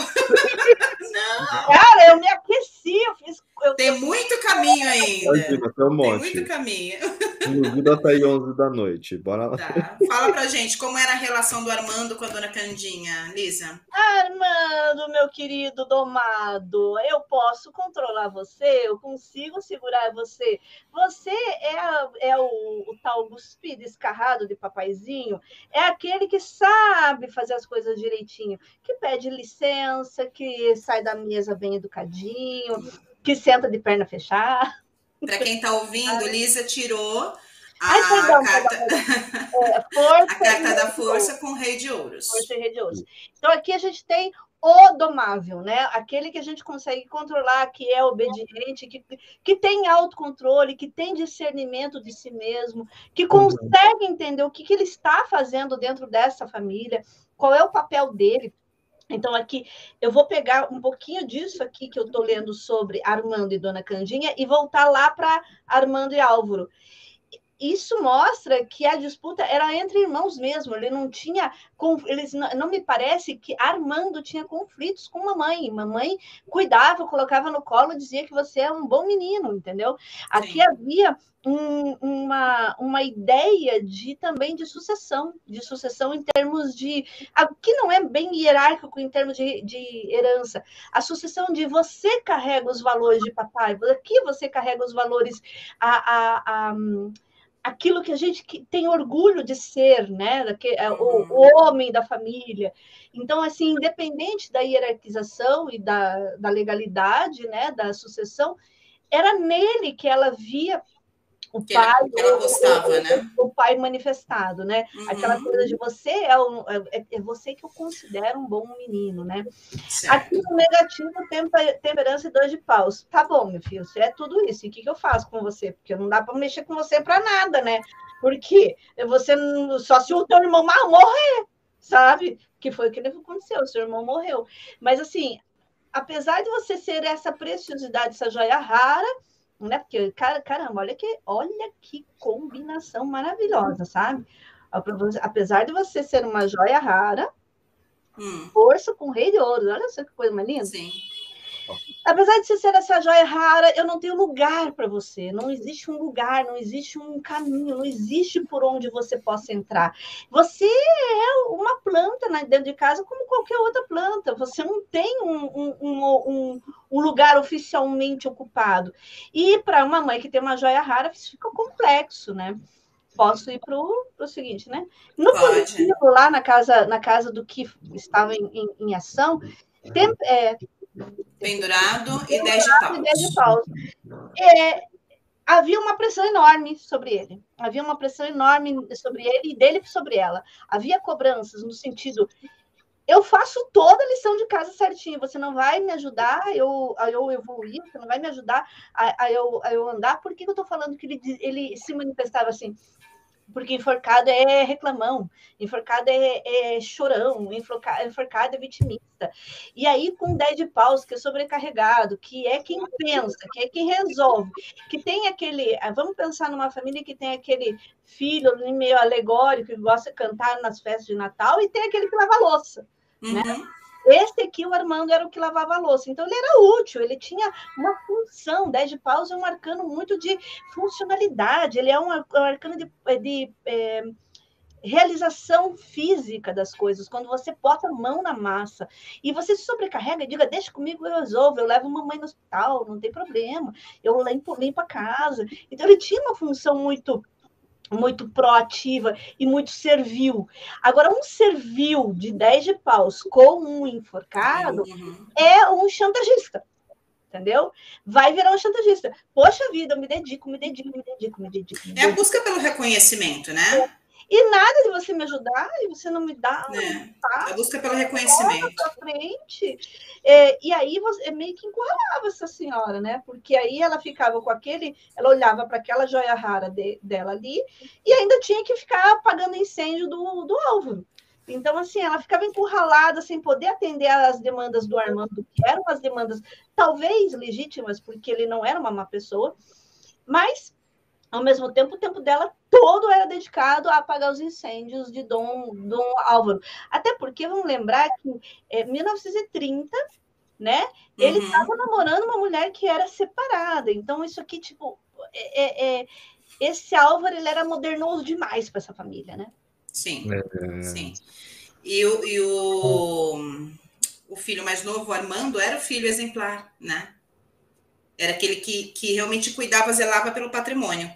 Não. Cara, eu me aqueci, eu fiz. Eu, Tem muito caminho ainda. Imagina, tem um Tem monte. muito caminho. Duvida até aí 11 da noite. Bora lá. Tá. Fala pra gente como era a relação do Armando com a dona Candinha, Lisa. Armando, meu querido domado, eu posso controlar você, eu consigo segurar você. Você é, a- é o, o tal cuspido escarrado de papaizinho, é aquele que sabe fazer as coisas direitinho, que pede licença, que sai da mesa bem educadinho, que senta de perna fechada. Pra quem tá ouvindo, Lisa tirou a, Ai, perdão, carta, perdão. É, força a carta da força com o rei de ouros. Força e rede ouros. Então, aqui a gente tem o domável, né? Aquele que a gente consegue controlar, que é obediente, que, que tem autocontrole, que tem discernimento de si mesmo, que consegue entender o que, que ele está fazendo dentro dessa família, qual é o papel dele. Então, aqui eu vou pegar um pouquinho disso aqui que eu estou lendo sobre Armando e Dona Candinha e voltar lá para Armando e Álvaro. Isso mostra que a disputa era entre irmãos mesmo. Ele não tinha, eles não, não me parece que Armando tinha conflitos com mamãe. Mamãe cuidava, colocava no colo, dizia que você é um bom menino, entendeu? Aqui havia um- uma, uma ideia de também de sucessão, de sucessão em termos de aqui não é bem hierárquico em termos de, de herança. A sucessão de você carrega os valores de papai, aqui você carrega os valores a, a, a aquilo que a gente tem orgulho de ser, né? É, o, o homem da família. Então, assim, independente da hierarquização e da, da legalidade, né? Da sucessão, era nele que ela via o Que pai, ela gostava, o, né? o pai manifestado, né? Uhum, Aquela coisa de você é, um, é, é você que eu considero um bom menino, né? certo. Aqui no negativo, tempe- temperança e dois de paus. Tá bom, meu filho, se é tudo isso, e o que, que eu faço com você? Porque não dá para mexer com você para nada, né? Porque você só se o teu irmão morrer, sabe? Que foi o que aconteceu, o seu irmão morreu. Mas assim, apesar de você ser essa preciosidade, essa joia rara, né? Porque, caramba, olha que, olha que combinação maravilhosa, sabe? Apesar de você ser uma joia rara, hum. força com rei de ouro, olha só que coisa mais linda. Sim. Apesar de você ser essa joia rara, eu não tenho lugar para você. Não existe um lugar, não existe um caminho, não existe por onde você possa entrar. Você é uma planta né, dentro de casa como qualquer outra planta. Você não tem um, um, um, um lugar oficialmente ocupado. E para uma mãe que tem uma joia rara, isso fica complexo, né? Posso ir para o seguinte, né? No positivo, lá na casa, na casa do que estava em, em, em ação, tem, é, pendurado e 10 de paus. 10 de paus. É, havia uma pressão enorme sobre ele. Havia uma pressão enorme sobre ele e dele sobre ela. Havia cobranças no sentido eu faço toda a lição de casa certinho. Você não vai me ajudar a eu, a eu evoluir, você não vai me ajudar a, a, eu, a eu andar. Por que, que eu estou falando que ele, ele se manifestava assim? Porque enforcado é reclamão, enforcado é, é chorão, enforcado, é vitimista. E aí, com 10 de paus, que é sobrecarregado, que é quem pensa, que é quem resolve, que tem aquele. Ah, vamos pensar numa família que tem aquele filho meio alegórico que gosta de cantar nas festas de Natal, e tem aquele que lava louça. Né? Uhum. Né? Esse aqui, o Armando, era o que lavava a louça. Então, ele era útil, ele tinha uma função. 10 de paus é um arcano muito de funcionalidade, ele é um, arcano de, de é, realização física das coisas, quando você bota a mão na massa e você se sobrecarrega e diga, deixa comigo, eu resolvo, eu levo mamãe no hospital, não tem problema, eu limpo, limpo a casa. Então, ele tinha uma função muito muito proativa e muito servil. Agora, um servil de 10 de paus com um enforcado uhum. é um chantagista. Entendeu? Vai virar um chantagista. Poxa vida, eu me dedico, me dedico, me dedico, me dedico. Me dedico. É a busca pelo reconhecimento, né? É. E nada de você me ajudar e você não me dá. É, a busca pelo reconhecimento. Pra frente. É, e aí você meio que encurralava essa senhora, né? Porque aí ela ficava com aquele, ela olhava para aquela joia rara de, dela ali e ainda tinha que ficar apagando incêndio do, do Álvaro. Então, assim, ela ficava encurralada, sem poder atender às demandas do Armando, que eram as demandas talvez legítimas, porque ele não era uma má pessoa, mas ao mesmo tempo, o tempo dela todo era dedicado a apagar os incêndios de Dom, Dom Álvaro. Até porque, vamos lembrar que em é, 1930, né, ele estava uhum. namorando uma mulher que era separada. Então, isso aqui, tipo, é, é, é esse Álvaro, ele era modernoso demais para essa família, né? Sim, é. sim. E, o, e o, o filho mais novo, Armando, era o filho exemplar, né? Era aquele que, que realmente cuidava, zelava pelo patrimônio.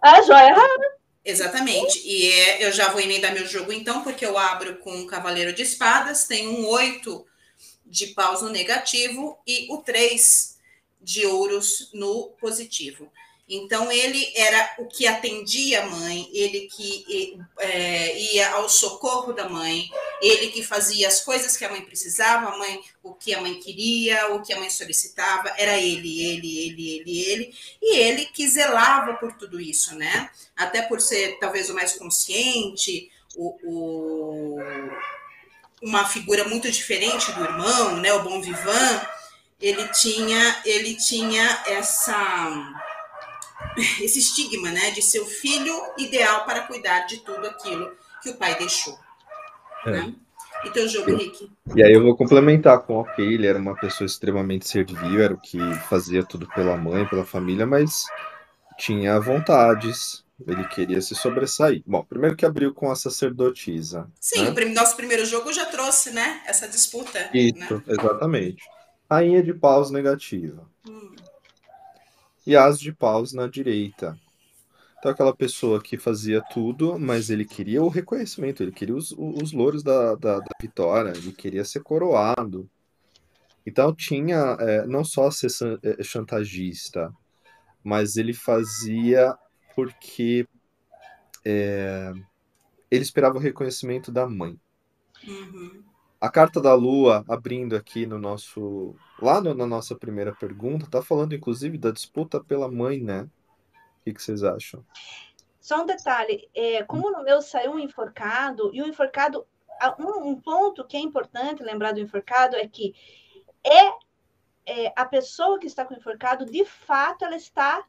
A joia rara. Exatamente. E é, eu já vou emendar meu jogo então, porque eu abro com um cavaleiro de espadas, tem um oito de paus no negativo e o três de ouros no positivo. Então, ele era o que atendia a mãe, ele que é, ia ao socorro da mãe, ele que fazia as coisas que a mãe precisava, a mãe, o que a mãe queria, o que a mãe solicitava, era ele, ele, ele, ele, ele, e ele que zelava por tudo isso, né? Até por ser talvez o mais consciente, o, o uma figura muito diferente do irmão, né? O bom vivan, ele tinha, ele tinha essa esse estigma, né, de ser o filho ideal para cuidar de tudo aquilo que o pai deixou. É. Né? E teu jogo, Henrique? E aí eu vou complementar com, ok, ele era uma pessoa extremamente servil, era o que fazia tudo pela mãe, pela família, mas tinha vontades, ele queria se sobressair. Bom, primeiro que abriu com a sacerdotisa. Sim, né? o nosso primeiro jogo já trouxe, né, essa disputa. Isso, né? exatamente. Rainha de paus negativa. Hum e as de paus na direita. Então, aquela pessoa que fazia tudo, mas ele queria o reconhecimento, ele queria os, os louros da, da, da vitória, ele queria ser coroado. Então, tinha é, não só ser é, chantagista, mas ele fazia porque é, ele esperava o reconhecimento da mãe. Uhum. A carta da Lua, abrindo aqui no nosso. Lá no, na nossa primeira pergunta, tá falando inclusive da disputa pela mãe, né? O que, que vocês acham? Só um detalhe, é, como no meu saiu um enforcado, e o enforcado, um, um, ponto que é importante lembrar do enforcado é que é, é a pessoa que está com o enforcado, de fato, ela está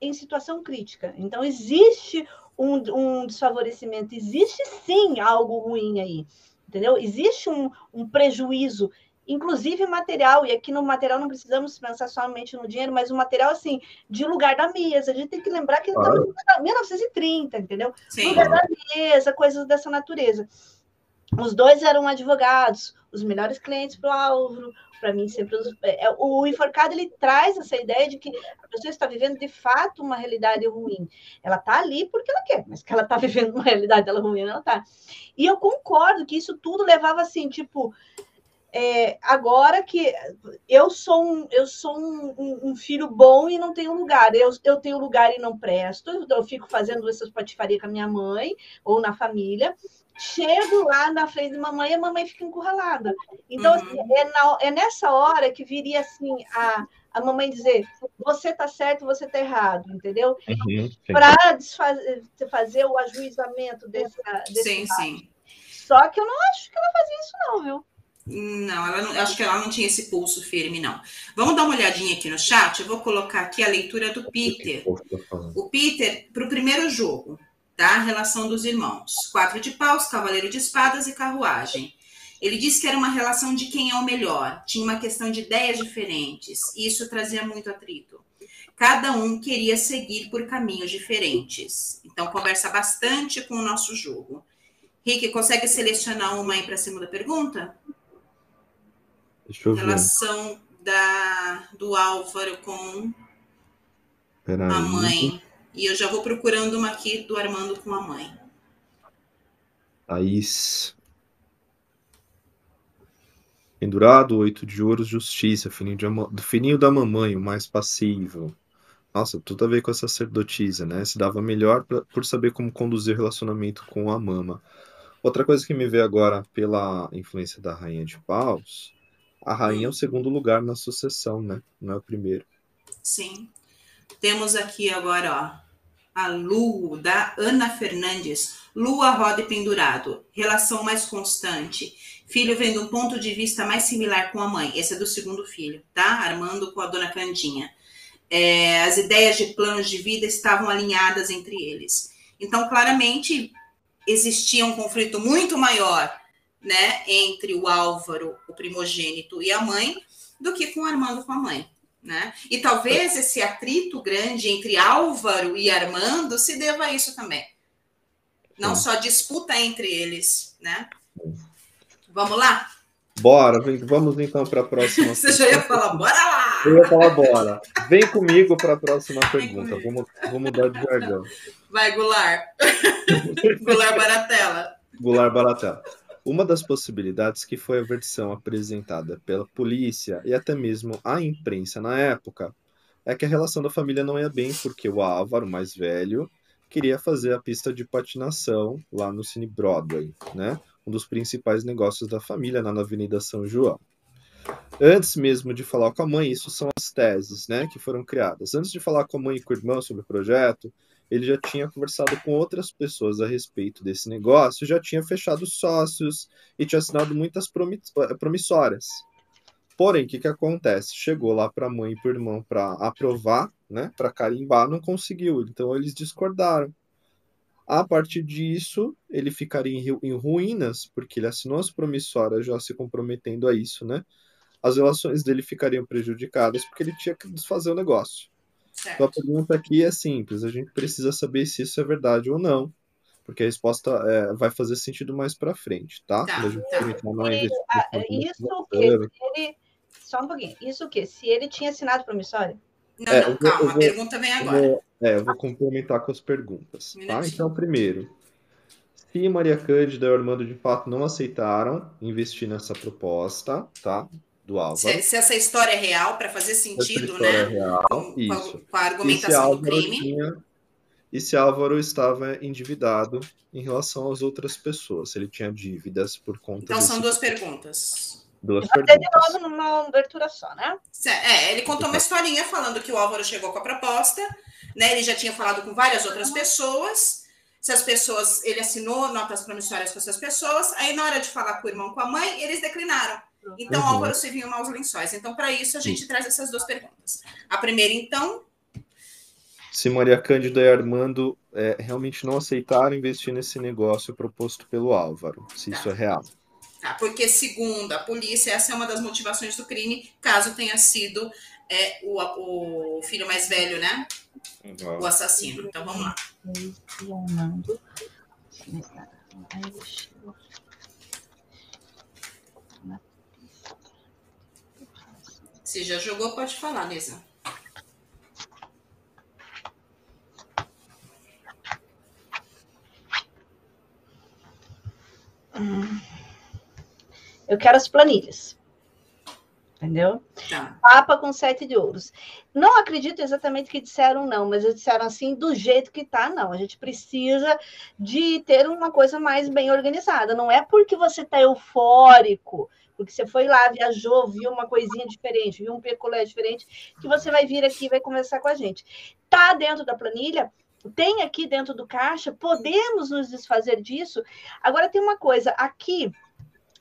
em situação crítica. Então, existe um, um desfavorecimento, existe sim algo ruim aí, entendeu? Existe um, um prejuízo inclusive material, e aqui no material não precisamos pensar somente no dinheiro, mas o material, assim, de lugar da mesa. A gente tem que lembrar que ele está em 1930, entendeu? Sim. Lugar da mesa, coisas dessa natureza. Os dois eram advogados, os melhores clientes para o Álvaro, para mim sempre é, é, o enforcado ele traz essa ideia de que a pessoa está vivendo de fato uma realidade ruim. Ela está ali porque ela quer, mas que ela está vivendo uma realidade dela ruim, ela está. E eu concordo que isso tudo levava assim, tipo, é, agora que eu sou um, eu sou um, um, um, filho bom e não tenho lugar, eu, eu tenho lugar e não presto, eu fico fazendo essas patifarias com a minha mãe ou na família. Chego lá na frente de mamãe e a mamãe fica encurralada. Então, assim, uhum. assim, é, na, é nessa hora que viria assim a, a mamãe dizer: você está certo, você está errado, entendeu? Uhum, Para fazer o ajuizamento desse. desse sim, sim. Só que eu não acho que ela fazia isso, não, viu? Não, ela não, acho que ela não tinha esse pulso firme, não. Vamos dar uma olhadinha aqui no chat. Eu vou colocar aqui a leitura do Peter. O Peter, para o primeiro jogo, tá? A relação dos irmãos: quatro de paus, cavaleiro de espadas e carruagem. Ele disse que era uma relação de quem é o melhor, tinha uma questão de ideias diferentes, e isso trazia muito atrito. Cada um queria seguir por caminhos diferentes. Então, conversa bastante com o nosso jogo. Rick, consegue selecionar uma aí para a segunda pergunta? Relação da, do Álvaro com Peraí. a mãe. E eu já vou procurando uma aqui do Armando com a mãe. Thaís. Pendurado, oito de ouros, justiça, fininho, de, fininho da mamãe, o mais passivo. Nossa, tudo a ver com a sacerdotisa, né? Se dava melhor pra, por saber como conduzir o relacionamento com a mama. Outra coisa que me veio agora pela influência da Rainha de Paus a rainha é o segundo lugar na sucessão, né? Não é o primeiro. Sim. Temos aqui agora, ó, a Lu, da Ana Fernandes. Lua, roda e pendurado. Relação mais constante. Filho vem de um ponto de vista mais similar com a mãe. Esse é do segundo filho, tá? Armando com a dona Candinha. É, as ideias de planos de vida estavam alinhadas entre eles. Então, claramente, existia um conflito muito maior né, entre o Álvaro, o primogênito, e a mãe, do que com o Armando com a mãe. Né? E talvez esse atrito grande entre Álvaro e Armando se deva a isso também. Não só disputa entre eles, né? Vamos lá? Bora, vamos então para a próxima. Você já ia falar, bora lá! Eu ia falar, bora. Vem comigo para a próxima pergunta. Vamos, vamos mudar de jargão. Vai, Goulart. Goulart Baratella. Goulart Baratella. Uma das possibilidades que foi a versão apresentada pela polícia e até mesmo a imprensa na época é que a relação da família não ia bem porque o Álvaro, mais velho, queria fazer a pista de patinação lá no Cine Broadway, né? Um dos principais negócios da família lá na Avenida São João. Antes mesmo de falar com a mãe, isso são as teses, né, que foram criadas. Antes de falar com a mãe e com o irmão sobre o projeto, ele já tinha conversado com outras pessoas a respeito desse negócio, já tinha fechado sócios e tinha assinado muitas eh, promissórias. Porém, o que, que acontece? Chegou lá para a mãe e para o irmão para aprovar, né, para carimbar, não conseguiu. Então eles discordaram. A partir disso, ele ficaria em, em ruínas, porque ele assinou as promissórias já se comprometendo a isso, né? As relações dele ficariam prejudicadas porque ele tinha que desfazer o negócio. Certo. Então a pergunta aqui é simples: a gente precisa saber se isso é verdade ou não, porque a resposta é, vai fazer sentido mais para frente, tá? tá, tá. Ele, ah, isso que ele. Só um pouquinho. Isso que? Se ele tinha assinado promissório? Não, é, não, calma, vou, a pergunta vem agora. Vou, é, eu vou complementar com as perguntas. Um tá? Então, primeiro, se Maria Cândida e o Armando de fato não aceitaram investir nessa proposta, tá? Do Álvaro. Se, se essa história é real, para fazer sentido, né? É real, com, isso. com a argumentação do crime. Tinha, e se Álvaro estava endividado em relação às outras pessoas, se ele tinha dívidas por conta Então são duas perguntas. Duas perguntas. de novo numa abertura só, né? É, ele contou uma historinha falando que o Álvaro chegou com a proposta, né? Ele já tinha falado com várias outras pessoas, essas pessoas, ele assinou notas promissórias com essas pessoas, aí na hora de falar com o irmão com a mãe, eles declinaram. Então, uhum. Álvaro viu maus lençóis. Então, para isso, a gente traz essas duas perguntas. A primeira, então. Se Maria Cândida e Armando é, realmente não aceitaram investir nesse negócio proposto pelo Álvaro, se tá. isso é real. Tá, porque, segundo a polícia, essa é uma das motivações do crime, caso tenha sido é, o, o filho mais velho, né? Uhum. O assassino. Então, vamos lá. Se já jogou, pode falar, Lisa. Eu quero as planilhas. Entendeu? Tá. Papa com sete de ouros. Não acredito exatamente que disseram não, mas eles disseram assim, do jeito que tá, não. A gente precisa de ter uma coisa mais bem organizada. Não é porque você tá eufórico, porque você foi lá, viajou, viu uma coisinha diferente, viu um peculé diferente, que você vai vir aqui e vai conversar com a gente. Tá dentro da planilha? Tem aqui dentro do caixa? Podemos nos desfazer disso? Agora tem uma coisa, aqui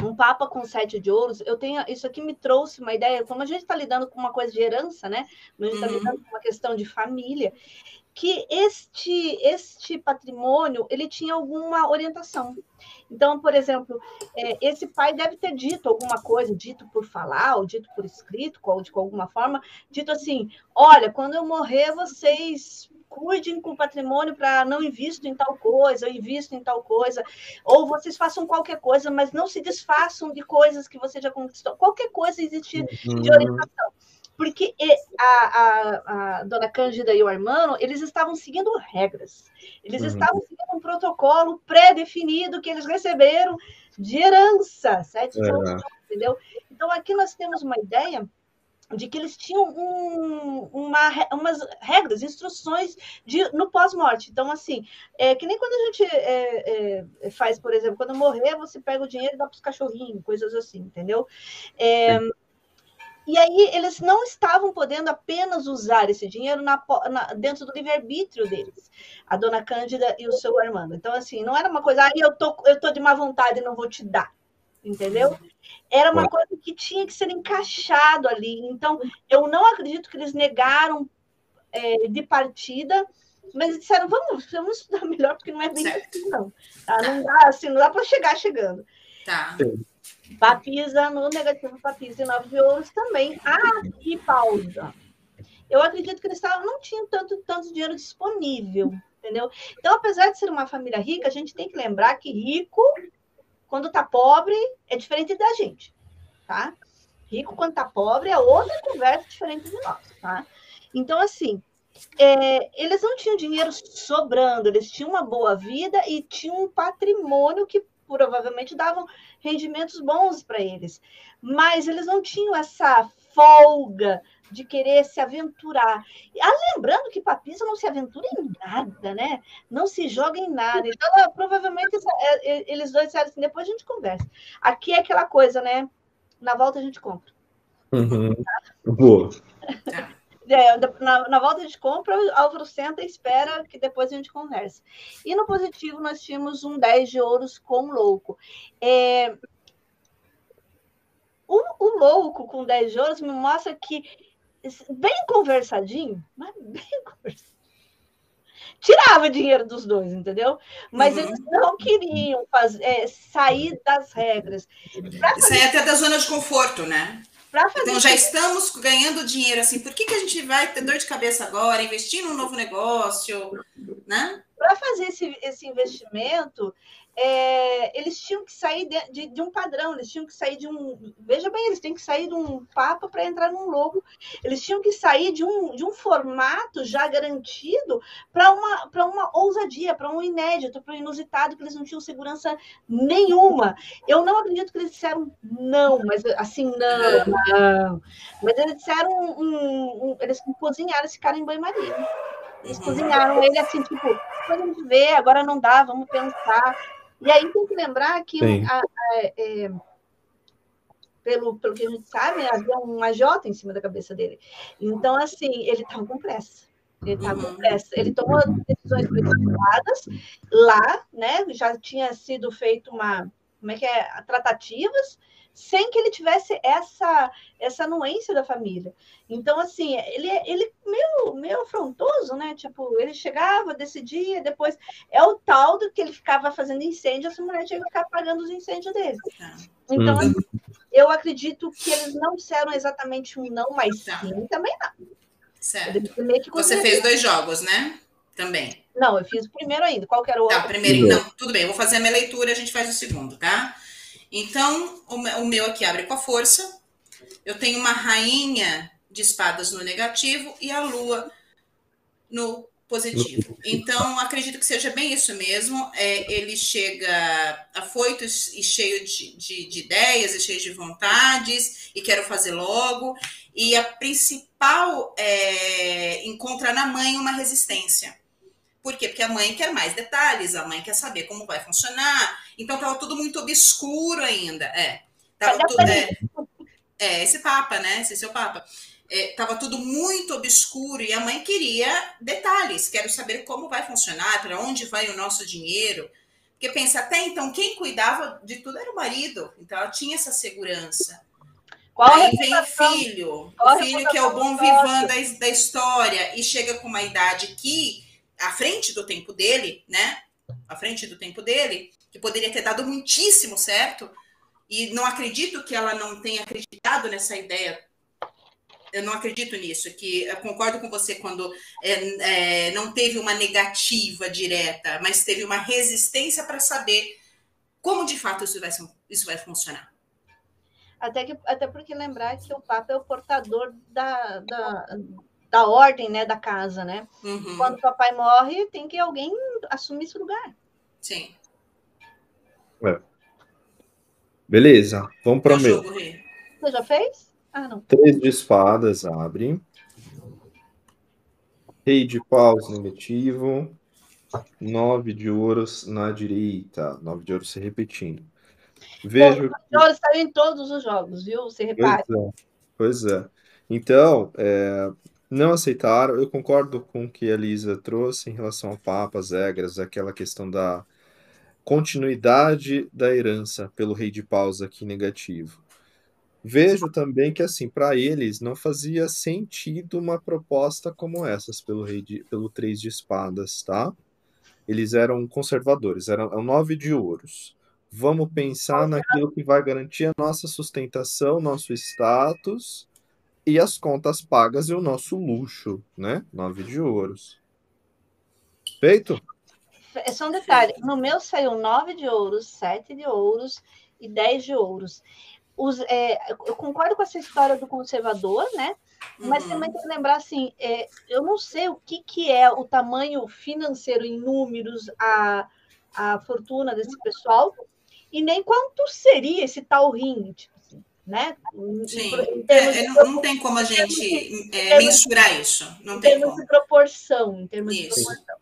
um papa com sete de ouros, eu tenho isso aqui me trouxe uma ideia, como a gente está lidando com uma coisa de herança, né? A gente está uhum. lidando com uma questão de família, que este este patrimônio ele tinha alguma orientação. Então, por exemplo, é, esse pai deve ter dito alguma coisa, dito por falar, ou dito por escrito, ou de alguma forma, dito assim: olha, quando eu morrer, vocês cuidem com o patrimônio para não invisto em tal coisa, ou invisto em tal coisa, ou vocês façam qualquer coisa, mas não se desfaçam de coisas que você já conquistou. Qualquer coisa existe uhum. de orientação. Porque a, a, a, dona Cândida e o Armano, eles estavam seguindo regras. Eles uhum. estavam seguindo um protocolo pré-definido que eles receberam de herança, sete é. entendeu? Então, aqui nós temos uma ideia de que eles tinham um, uma, umas regras, instruções de, no pós-morte. Então, assim, é que nem quando a gente é, é, faz, por exemplo, quando morrer, você pega o dinheiro e dá para os cachorrinhos, coisas assim, entendeu? É, e aí eles não estavam podendo apenas usar esse dinheiro na, na, dentro do livre-arbítrio deles, a dona Cândida e o seu Armando. Então, assim, não era uma coisa, ah, eu tô, eu tô de má vontade e não vou te dar entendeu? Era uma coisa que tinha que ser encaixado ali. Então, eu não acredito que eles negaram é, de partida, mas disseram, vamos, vamos estudar melhor, porque não é bem certo. assim, não. Tá? Não dá assim, não dá para chegar chegando. Tá. Papisa no negativo, papisa e nove de ouros também. Ah, e pausa. Eu acredito que eles tavam, não tinham tanto, tanto dinheiro disponível, entendeu? Então, apesar de ser uma família rica, a gente tem que lembrar que rico quando tá pobre, é diferente da gente, tá? Rico quando tá pobre é outra conversa diferente de nós, tá? Então, assim, é, eles não tinham dinheiro sobrando, eles tinham uma boa vida e tinham um patrimônio que provavelmente davam rendimentos bons para eles. Mas eles não tinham essa folga de querer se aventurar. Ah, lembrando que Papisa não se aventura em nada, né? Não se joga em nada. Então, ela, provavelmente, é, é, eles dois disseram assim, depois a gente conversa. Aqui é aquela coisa, né? Na volta a gente compra. Uhum. Boa. É, na, na, volta a gente compra, o Álvaro senta e espera que depois a gente conversa. E no positivo, nós tínhamos um 10 de ouros com louco. É, o, o louco com 10 de ouros me mostra que bem conversadinho, mas bem conversadinho. Tirava dinheiro dos dois, entendeu? Mas uhum. eles não queriam fazer, é, sair das regras. Fazer... Sair até da zona de conforto, né? Então já estamos ganhando dinheiro assim, por que, que a gente vai ter dor de cabeça agora, investir num novo negócio, né? Para fazer esse, esse investimento, é, eles tinham que sair de, de, de, um padrão, eles tinham que sair de um. Veja bem, eles têm que sair de um papa para entrar num logo, eles tinham que sair de um, de um formato já garantido para uma, uma ousadia, para um inédito, para um inusitado, que eles não tinham segurança nenhuma. Eu não acredito que eles disseram não, mas assim, não, não. Mas eles disseram um, um, um eles cozinharam esse cara em banho-maria. Eles cozinharam ele assim, tipo, depois a gente vê, agora não dá, vamos pensar. E aí tem que lembrar que a, a, é, pelo, pelo que a gente sabe, havia uma Jota em cima da cabeça dele. Então, assim, ele estava com pressa. Ele, tá com pressa. ele tomou decisões precipitadas lá, né? Já tinha sido feito uma, como é que é, tratativas, sem que ele tivesse essa essa anuência da família. Então, assim, ele ele meio, meio afrontoso, né? Tipo, ele chegava, decidia, depois é o tal do que ele ficava fazendo incêndio, essa mulher tinha que ficar apagando os incêndios dele. Então, uhum. eu acredito que eles não disseram exatamente um não, mas tá. sim também não. Certo. Você fez dois jogos, né? Também. Não, eu fiz o primeiro ainda. Qual que era o tá, outro? Tá, primeiro. Não, tudo bem. Eu vou fazer a minha leitura e a gente faz o segundo, tá? Então, o meu aqui abre com a força. Eu tenho uma rainha de espadas no negativo e a lua no positivo. Então, acredito que seja bem isso mesmo. É, ele chega afoito e cheio de, de, de, ideias, e cheio de vontades, e quero fazer logo. E a principal é, encontra na mãe uma resistência. Por quê? Porque a mãe quer mais detalhes, a mãe quer saber como vai funcionar. Então estava tudo muito obscuro ainda. É. Tava tudo, é, é, esse Papa, né? Esse seu Papa. Estava é, tudo muito obscuro e a mãe queria detalhes. Quero saber como vai funcionar, para onde vai o nosso dinheiro. Porque pensa, até então, quem cuidava de tudo era o marido. Então ela tinha essa segurança. Qual Aí vem o filho, o filho que é o bom vivan da, da história e chega com uma idade que à frente do tempo dele, né? À frente do tempo dele, que poderia ter dado muitíssimo certo. E não acredito que ela não tenha acreditado nessa ideia. Eu não acredito nisso. Que eu concordo com você quando é, é, não teve uma negativa direta, mas teve uma resistência para saber como de fato isso vai, isso vai funcionar. Até, que, até porque lembrar que o Papa é o portador da, da da ordem, né, da casa, né? Uhum. Quando o papai morre, tem que alguém assumir esse lugar. Sim. É. Beleza, vamos para o meu. Você já fez? Ah, não. Três de espadas, abre. Rei de paus negativo. Nove de ouros na direita. Nove de ouros se repetindo. Vejo. Pô, de ouros saiu em todos os jogos, viu? Você repare. Pois é. Pois é. Então, é, não aceitaram. Eu concordo com o que a Lisa trouxe em relação ao Papa, as regras, aquela questão da continuidade da herança pelo rei de paus aqui negativo. Vejo também que assim, para eles não fazia sentido uma proposta como essas pelo rei de, pelo três de espadas, tá? Eles eram conservadores, eram nove de ouros. Vamos pensar naquilo que vai garantir a nossa sustentação, nosso status e as contas pagas e o nosso luxo, né? Nove de ouros. Feito? É só um detalhe. No meu saiu nove de ouros, sete de ouros e dez de ouros. Os, é, eu concordo com essa história do conservador, né? Mas uhum. também tem que lembrar assim, é, eu não sei o que, que é o tamanho financeiro em números, a, a fortuna desse pessoal, e nem quanto seria esse tal ringue. Né? Sim, é, é, não, não, tem como a gente é, mensurar isso. Não em tem termos como. de proporção, em termos isso. de proporção.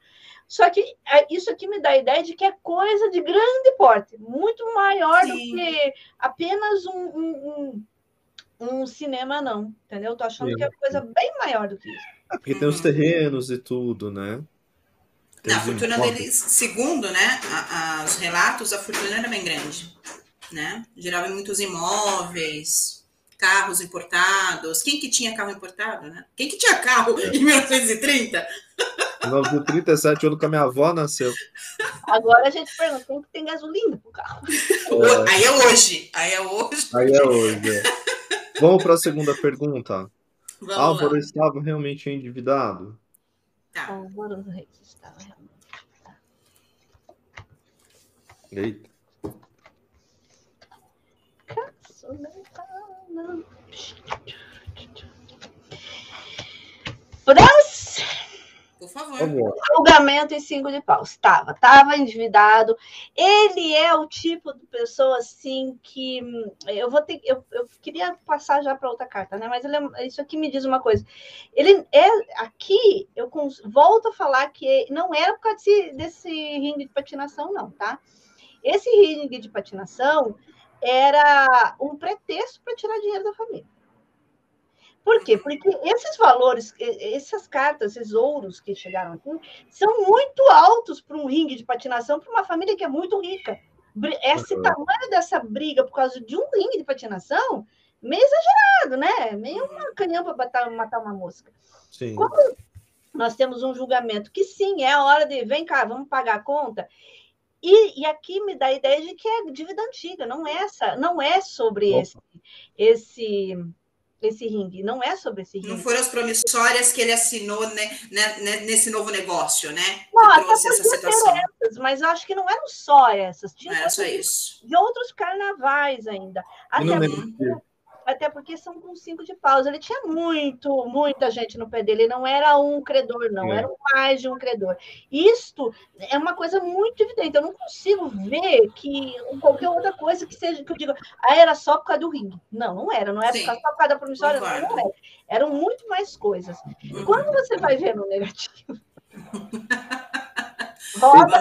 Só que é, isso aqui me dá a ideia de que é coisa de grande porte, muito maior Sim. do que apenas um, um, um, um, cinema, não. Entendeu? Tô achando Sim. que é coisa bem maior do que isso. É porque tem os terrenos e tudo, né? Tem a fortuna deles, segundo né, a, a, os relatos, a fortuna era bem grande né? Gerava muitos imóveis, carros importados. Quem que tinha carro importado, né? Quem que tinha carro é. em 1930? Em 1937, ano que a minha avó nasceu. Agora a gente pergunta, quem que tem gasolina pro carro? É. Aí é hoje. Aí é hoje. Aí é hoje. É. Vamos para a segunda pergunta. Vamos Álvaro lá. estava realmente endividado? Tá. Álvaro estava realmente Eita. Franz, por favor. Julgamento em cinco de paus. Estava, estava endividado. Ele é o tipo de pessoa assim que eu vou ter. Eu, eu queria passar já para outra carta, né? Mas é, isso aqui me diz uma coisa. Ele é aqui. Eu volto a falar que não era por causa desse, desse ringue de patinação, não, tá? Esse ringue de patinação era um pretexto para tirar dinheiro da família. Por quê? Porque esses valores, essas cartas, esses ouros que chegaram aqui, são muito altos para um ringue de patinação, para uma família que é muito rica. Esse uhum. tamanho dessa briga por causa de um ringue de patinação, meio exagerado, né? Meio uma canhão para matar, matar uma mosca. Sim. Quando nós temos um julgamento que sim, é a hora de vem cá, vamos pagar a conta. E, e aqui me dá a ideia de que é dívida antiga, não é essa, não é sobre esse, esse esse ringue, não é sobre esse ringue. Não foram as promissórias que ele assinou né, né, né nesse novo negócio, né? Não, que trouxe essa situação. Essas, mas eu acho que não eram só essas. Tinha não era só isso. De outros carnavais ainda. Até porque, até porque são com cinco de paus. Ele tinha muito, muita gente no pé dele. Ele não era um credor, não, é. era mais de um credor. Isto é uma coisa muito evidente. Eu não consigo ver que qualquer outra coisa que seja que eu diga, ah, era só por causa do ringue. Não, não era, não era só por causa da promissória, não, não era. Eram muito mais coisas. Uhum. Quando você vai ver no negativo. Roda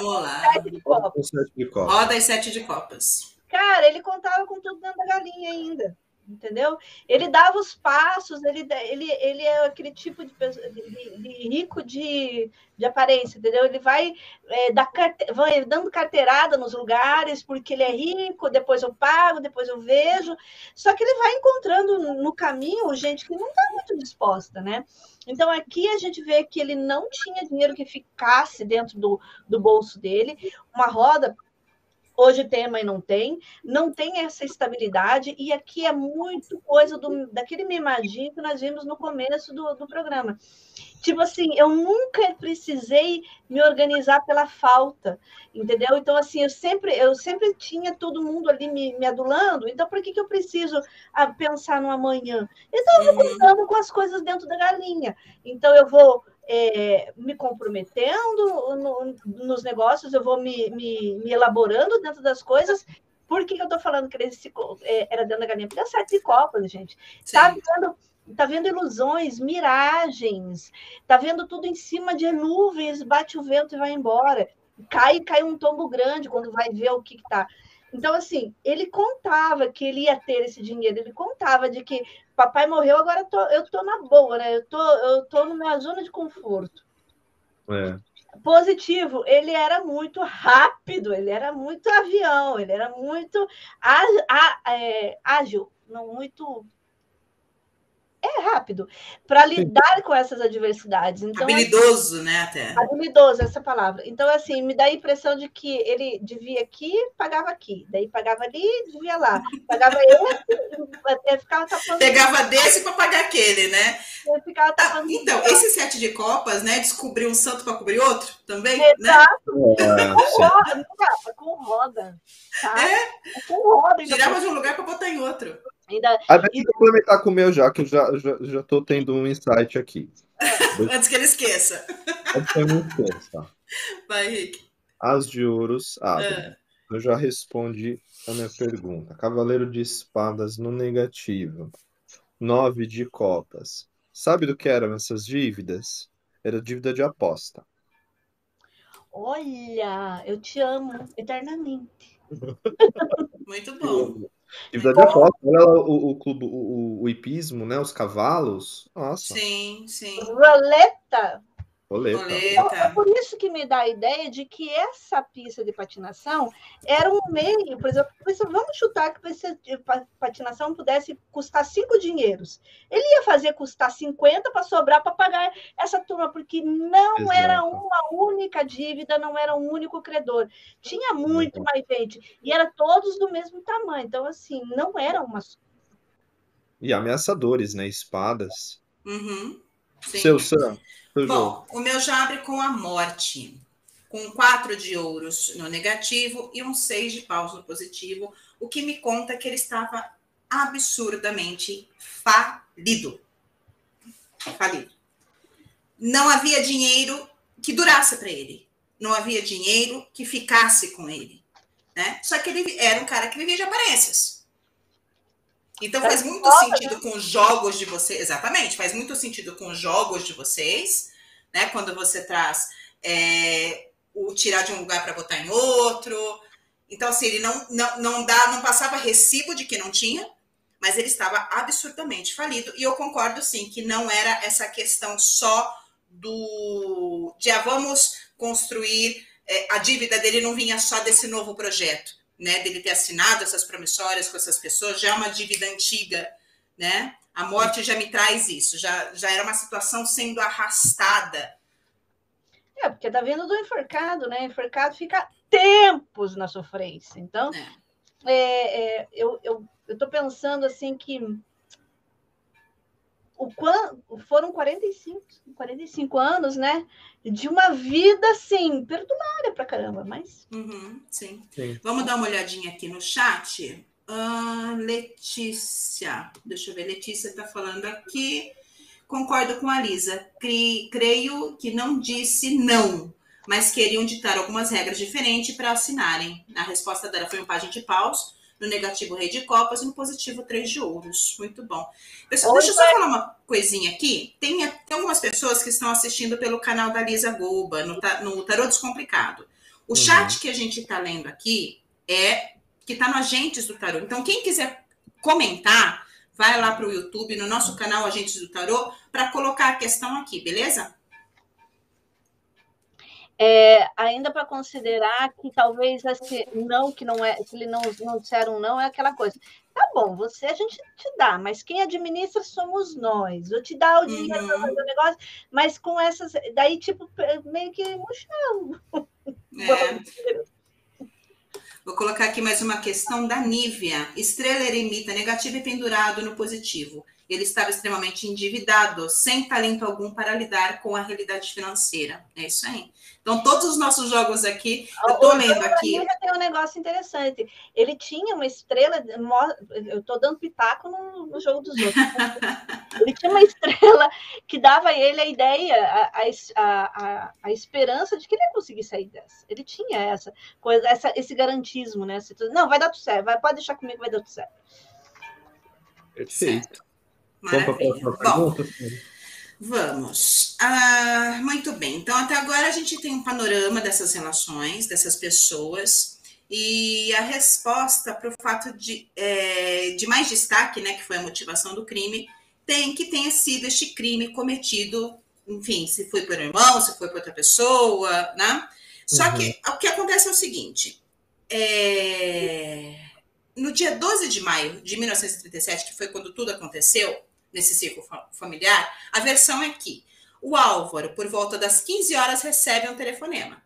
sete de copas. Roda e sete de copas. Cara, ele contava com tudo dentro da galinha ainda entendeu? Ele dava os passos, ele, ele, ele é aquele tipo de, de, de rico de, de aparência, entendeu? Ele vai, é, vai dando carteirada nos lugares, porque ele é rico, depois eu pago, depois eu vejo. Só que ele vai encontrando no caminho gente que não está muito disposta, né? Então aqui a gente vê que ele não tinha dinheiro que ficasse dentro do, do bolso dele. Uma roda Hoje tem, mas não tem. Não tem essa estabilidade. E aqui é muito coisa do, daquele mimadinho que nós vimos no começo do, do programa. Tipo assim, eu nunca precisei me organizar pela falta, entendeu? Então, assim, eu sempre, eu sempre tinha todo mundo ali me, me adulando. Então, por que, que eu preciso ah, pensar no amanhã? Então, eu vou uhum. contando com as coisas dentro da galinha. Então, eu vou é, me comprometendo no, nos negócios, eu vou me, me, me, elaborando dentro das coisas. Por que, eu estou falando que é, era dentro da galinha? Porque é sete de copas, gente. Está vendo, tá vendo ilusões, miragens, está vendo tudo em cima de nuvens, bate o vento e vai embora. Cai, cai um tombo grande quando vai ver o que está. Então, assim, ele contava que ele ia ter esse dinheiro, ele contava de que papai morreu, agora eu tô, eu tô na boa, né? Eu tô, eu tô numa zona de conforto. É. Positivo, ele era muito rápido, ele era muito avião, ele era muito é, ágil, não muito é rápido para lidar com essas adversidades. Então, habilidoso, assim, né? Até. Habilidoso, essa palavra. Então, assim, me dá a impressão de que ele devia aqui, pagava aqui, daí pagava ali, devia lá. Pagava esse, ficava tapando. Pegava desse para pagar aquele, né? Eu ficava ah, tapando. Ah, então, esse sete de copas, né? Descobriu um santo para cobrir outro também, né? Exato. né? com roda, com roda. Tá? É? Com roda. Tirava de um lugar para botar em outro. Ainda... Ah, deixa eu complementar com o meu já, que eu já, já, já tô tendo um insight aqui. Antes que ele esqueça. Antes que ele esqueça. Vai, Rick. As de ouros abrem. É. Eu já respondi a minha pergunta. Cavaleiro de espadas no negativo. Nove de copas. Sabe do que eram essas dívidas? Era dívida de aposta. Olha, eu te amo eternamente. Muito bom. Dívida de aposta, olha o, o, clube, o, o hipismo, né? Os cavalos. Nossa. Sim, sim. Roleta. Roleta. Então, é por isso que me dá a ideia de que essa pista de patinação era um meio, por exemplo, vamos chutar que a patinação pudesse custar cinco dinheiros. Ele ia fazer custar 50 para sobrar para pagar essa turma, porque não Exato. era uma única dívida, não era um único credor. Tinha muito mais gente. E era todos do mesmo tamanho. Então, assim, não era uma. E ameaçadores, né? Espadas. Uhum. Seu Sam. Bom, o meu já abre com a morte, com quatro de ouros no negativo e um seis de paus no positivo, o que me conta que ele estava absurdamente falido. Falido. Não havia dinheiro que durasse para ele. Não havia dinheiro que ficasse com ele. Né? Só que ele era um cara que vivia de aparências. Então faz muito sentido né? com os jogos de vocês, exatamente, faz muito sentido com os jogos de vocês, né? Quando você traz é, o tirar de um lugar para botar em outro. Então, assim, ele não, não, não dá, não passava recibo de que não tinha, mas ele estava absurdamente falido. E eu concordo, sim, que não era essa questão só do de ah, vamos construir. É, a dívida dele não vinha só desse novo projeto, né? Dele ter assinado essas promissórias com essas pessoas, já é uma dívida antiga, né? A morte já me traz isso, já, já era uma situação sendo arrastada. É, porque tá vindo do enforcado, né? Enforcado fica tempos na sofrência. Então, é. É, é, eu, eu, eu tô pensando assim que o quanto, foram 45, 45 anos, né? De uma vida, assim, perdulária pra caramba, mas... Uhum, sim. sim. Vamos dar uma olhadinha aqui no chat. Uh, Letícia, deixa eu ver, Letícia está falando aqui. Concordo com a Lisa. creio que não disse não, mas queriam ditar algumas regras diferentes para assinarem. A resposta dela foi um página de paus, no negativo rei de copas e no positivo três de ouros. Muito bom. Pessoal, deixa eu só falar uma coisinha aqui. Tem, tem algumas pessoas que estão assistindo pelo canal da Lisa Goba, no, no Tarô Descomplicado. O uhum. chat que a gente está lendo aqui é que está no Agentes do Tarô. Então, quem quiser comentar, vai lá para o YouTube, no nosso canal Agentes do Tarô, para colocar a questão aqui, beleza? É, ainda para considerar que talvez esse não, que não é, que ele não, não disseram não, é aquela coisa. Tá bom, você a gente te dá, mas quem administra somos nós. Eu te dá o dinheiro uhum. para fazer o negócio, mas com essas. Daí, tipo, meio que murchando. É. Vou colocar aqui mais uma questão da Nívia. Estrela eremita negativo e pendurado no positivo. Ele estava extremamente endividado, sem talento algum para lidar com a realidade financeira. É isso aí. Então, todos os nossos jogos aqui, eu estou lendo aqui. Tem um negócio interessante. Ele tinha uma estrela, eu estou dando pitaco no, no, jogo dos outros. ele tinha uma estrela que dava a ele a ideia, a, a, a, a, esperança de que ele ia conseguir sair dessa. Ele tinha essa coisa, essa, esse garantismo, né? Não, vai dar tudo certo, vai, pode deixar comigo, vai dar tudo certo. Perfeito. Vamos para a próxima? Vamos. Ah, muito bem. Então, até agora a gente tem um panorama dessas relações, dessas pessoas, e a resposta para o fato de, é, de mais destaque, né, que foi a motivação do crime, tem que tenha sido este crime cometido, enfim, se foi por irmão, se foi por outra pessoa, né? Só uhum. que o que acontece é o seguinte: é, no dia 12 de maio de 1937, que foi quando tudo aconteceu, nesse ciclo familiar, a versão é que o Álvaro, por volta das 15 horas, recebe um telefonema.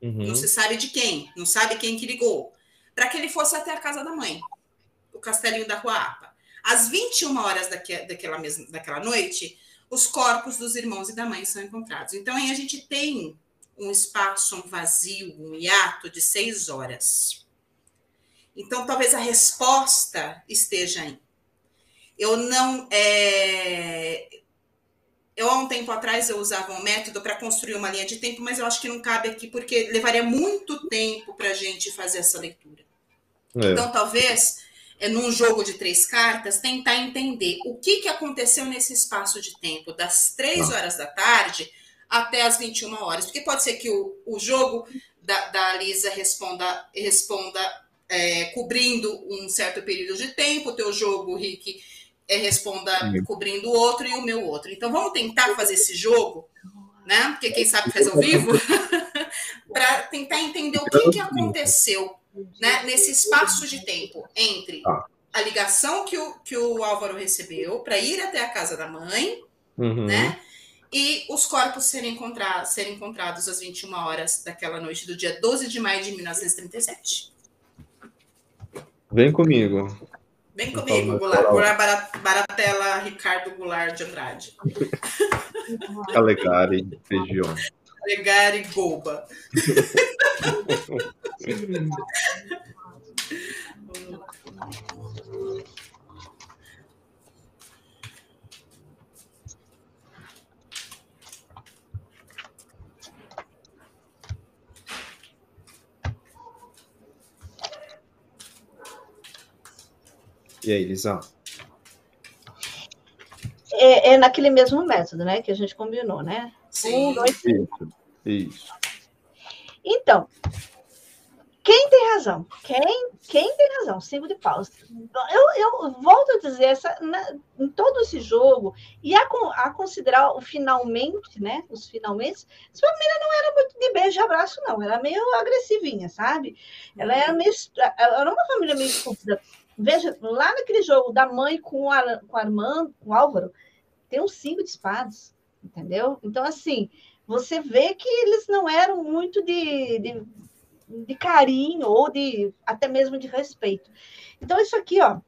Uhum. Não se sabe de quem, não sabe quem que ligou, para que ele fosse até a casa da mãe, o castelinho da Rua Apa. Às 21 horas daque, daquela, mesma, daquela noite, os corpos dos irmãos e da mãe são encontrados. Então, aí a gente tem um espaço, um vazio, um hiato de seis horas. Então, talvez a resposta esteja aí. Eu não. É... Eu, há um tempo atrás, eu usava um método para construir uma linha de tempo, mas eu acho que não cabe aqui, porque levaria muito tempo para a gente fazer essa leitura. É. Então, talvez, é, num jogo de três cartas, tentar entender o que, que aconteceu nesse espaço de tempo, das três ah. horas da tarde até as 21 horas. Porque pode ser que o, o jogo da, da Lisa responda, responda é, cobrindo um certo período de tempo, o teu jogo, Rick é, responda cobrindo o outro e o meu outro. Então vamos tentar fazer esse jogo, né? Porque quem sabe faz ao vivo, para tentar entender o que, que aconteceu né, nesse espaço de tempo entre tá. a ligação que o, que o Álvaro recebeu para ir até a casa da mãe, uhum. né? E os corpos serem, encontrados, serem encontrados às 21 horas daquela noite do dia 12 de maio de 1937. Vem comigo. Vem comigo, Goulart, Goulart Baratella Ricardo Goulart de Andrade. Calegari Feijão. Calegari Goba. E aí, Lisão? É, é, naquele mesmo método, né? Que a gente combinou, né? Sim. Um, dois, Isso. Isso. Então, Quem tem razão? Quem, quem tem razão? Cinco de paus. Eu, eu volto a dizer, essa, na, em todo esse jogo, e a, a, considerar o finalmente, né? Os finalmente, essa família não era muito de beijo e abraço, não. Era meio agressivinha, sabe? Ela era meio. Ela era uma família meio estúpida. Veja, lá naquele jogo da mãe com, a, com o Armando, com o Álvaro, tem uns cinco de espadas, entendeu? Então, assim, você vê que eles não eram muito de, de de carinho ou de até mesmo de respeito. Então, isso aqui, ó,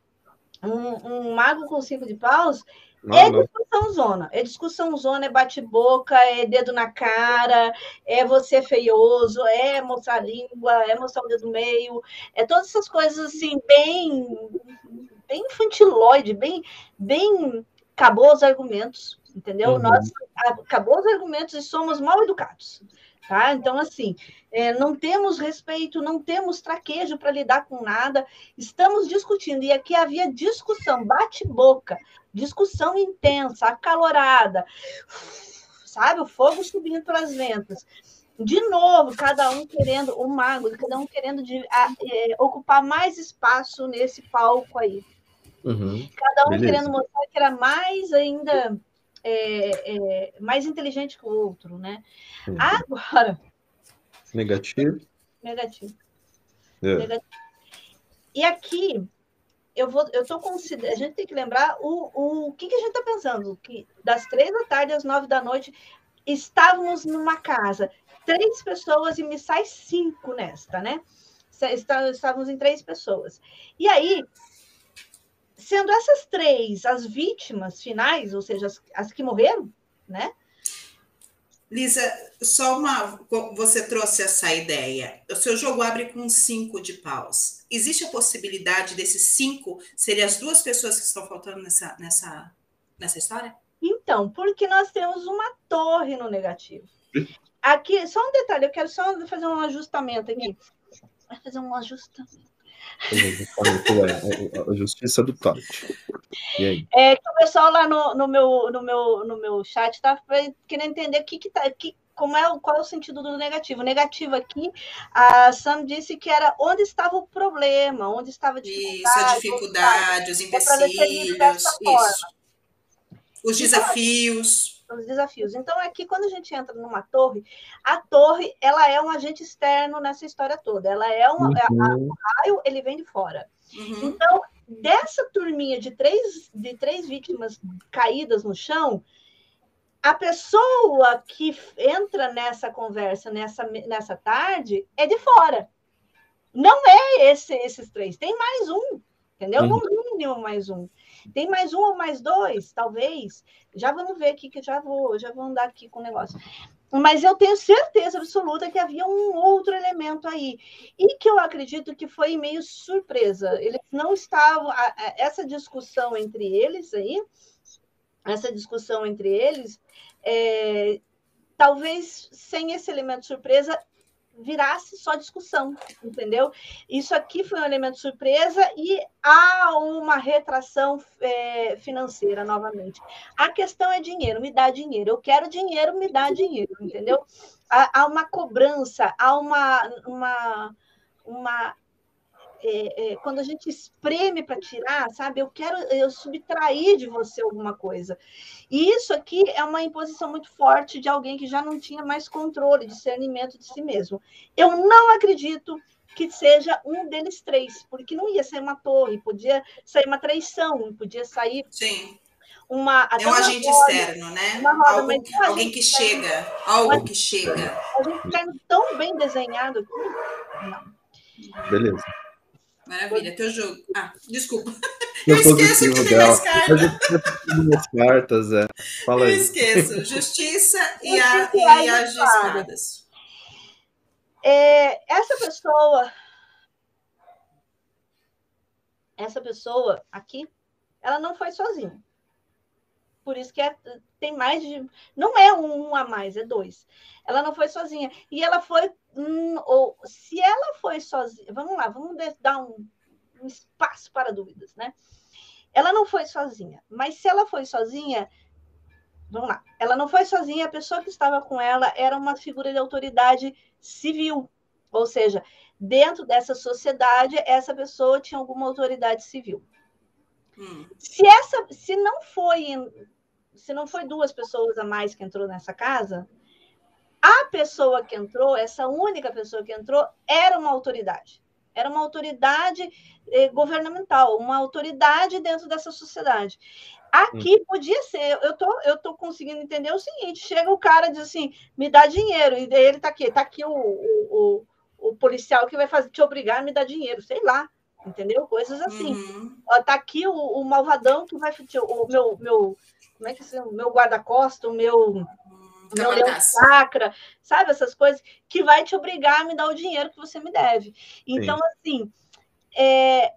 um, um mago com cinco de paus não, é não. discussão zona. É discussão zona, é bate-boca, é dedo na cara, é você feioso, é mostrar a língua, é mostrar o dedo no meio, é todas essas coisas assim, bem, bem infantiloide, bem, bem acabou os argumentos, entendeu? Uhum. Nós acabou os argumentos e somos mal educados. Tá? Então, assim, é, não temos respeito, não temos traquejo para lidar com nada, estamos discutindo, e aqui havia discussão, bate-boca, discussão intensa, acalorada, sabe? O fogo subindo pelas ventas. De novo, cada um querendo, o mago, cada um querendo de, a, é, ocupar mais espaço nesse palco aí. Uhum. Cada um Beleza. querendo mostrar que era mais ainda é, é, mais inteligente que o outro, né? Uhum. Agora. Negativo. Negativo. É. Negativo. E aqui eu vou, eu tô considerando, a gente tem que lembrar o, o, o que, que a gente está pensando, que das três da tarde às nove da noite estávamos numa casa, três pessoas e me sai cinco nesta, né? Estávamos em três pessoas. E aí sendo essas três as vítimas finais, ou seja, as, as que morreram, né? Lisa, só uma. Você trouxe essa ideia. O seu jogo abre com cinco de paus. Existe a possibilidade desses cinco serem as duas pessoas que estão faltando nessa, nessa, nessa história? Então, porque nós temos uma torre no negativo. Aqui, só um detalhe, eu quero só fazer um ajustamento aqui. Vai fazer um ajustamento. A justiça do Todd. E aí? É que o pessoal lá no, no, meu, no, meu, no meu chat está querendo entender o que, que tá. Que, como é, qual é o sentido do negativo? O negativo aqui, a Sam disse que era onde estava o problema, onde estava a dificuldade. Isso, a dificuldade, os empecilhos, isso. Os desafios os desafios. Então, aqui, quando a gente entra numa torre, a torre, ela é um agente externo nessa história toda. Ela é um... Uhum. A, o raio, ele vem de fora. Uhum. Então, dessa turminha de três, de três vítimas caídas no chão, a pessoa que entra nessa conversa, nessa, nessa tarde, é de fora. Não é esse, esses três, tem mais um, entendeu? Uhum. No mínimo mais um. Tem mais um ou mais dois, talvez. Já vamos ver aqui, que já vou, já vou andar aqui com o negócio. Mas eu tenho certeza absoluta que havia um outro elemento aí. E que eu acredito que foi meio surpresa. Eles não estavam. Essa discussão entre eles aí, essa discussão entre eles, é, talvez sem esse elemento surpresa, virasse só discussão, entendeu? Isso aqui foi um elemento surpresa e há uma retração é, financeira novamente. A questão é dinheiro, me dá dinheiro. Eu quero dinheiro, me dá dinheiro, entendeu? Há, há uma cobrança, há uma, uma, uma é, é, quando a gente espreme para tirar, sabe? Eu quero eu subtrair de você alguma coisa. E isso aqui é uma imposição muito forte de alguém que já não tinha mais controle, discernimento de si mesmo. Eu não acredito que seja um deles três, porque não ia ser uma torre, podia sair uma traição, podia sair. Sim. Uma, é um agente roda, externo, né? Roda, algo, alguém que chega, algo que chega. A gente está tão bem desenhado aqui. Não. Beleza. Maravilha, teu jogo. Ah, desculpa. Eu, eu esqueço que tem as cartas. cartas, é. Fala eu esqueço. Justiça e, a, e as espadas. É, essa pessoa. Essa pessoa aqui, ela não foi sozinha. Por isso que é, tem mais de. Não é um a mais, é dois. Ela não foi sozinha. E ela foi hum, ou se ela foi sozinha, vamos lá, vamos dar um, um espaço para dúvidas, né? Ela não foi sozinha, mas se ela foi sozinha, vamos lá, ela não foi sozinha, a pessoa que estava com ela era uma figura de autoridade civil, ou seja, dentro dessa sociedade, essa pessoa tinha alguma autoridade civil. Hum. Se essa, se não foi, se não foi duas pessoas a mais que entrou nessa casa, a pessoa que entrou, essa única pessoa que entrou, era uma autoridade. Era uma autoridade eh, governamental, uma autoridade dentro dessa sociedade. Aqui hum. podia ser, eu tô, eu tô conseguindo entender o seguinte: chega o cara e diz assim, me dá dinheiro, e daí ele tá aqui, tá aqui o, o, o, o policial que vai fazer, te obrigar a me dar dinheiro, sei lá, entendeu? Coisas assim. Uhum. Ó, tá aqui o, o malvadão que vai o meu, meu como é que é o meu guarda-costa, o meu meu leão sacra, sabe essas coisas que vai te obrigar a me dar o dinheiro que você me deve. Então, Sim. assim, é,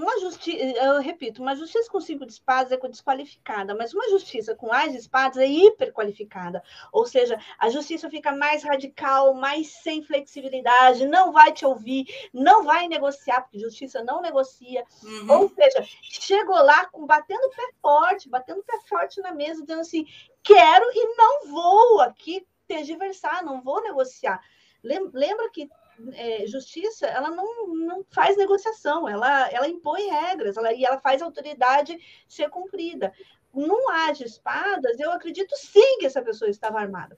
uma justiça, eu repito, uma justiça com cinco espadas é desqualificada, mas uma justiça com mais espadas é hiperqualificada. Ou seja, a justiça fica mais radical, mais sem flexibilidade, não vai te ouvir, não vai negociar, porque justiça não negocia. Uhum. Ou seja, chegou lá com batendo o pé forte, batendo o pé forte na mesa, dizendo assim: quero e não vou aqui tergiversar, não vou negociar. Lembra que é, justiça ela não, não faz negociação, ela, ela impõe regras ela, e ela faz a autoridade ser cumprida. Num ar de espadas, eu acredito sim que essa pessoa estava armada.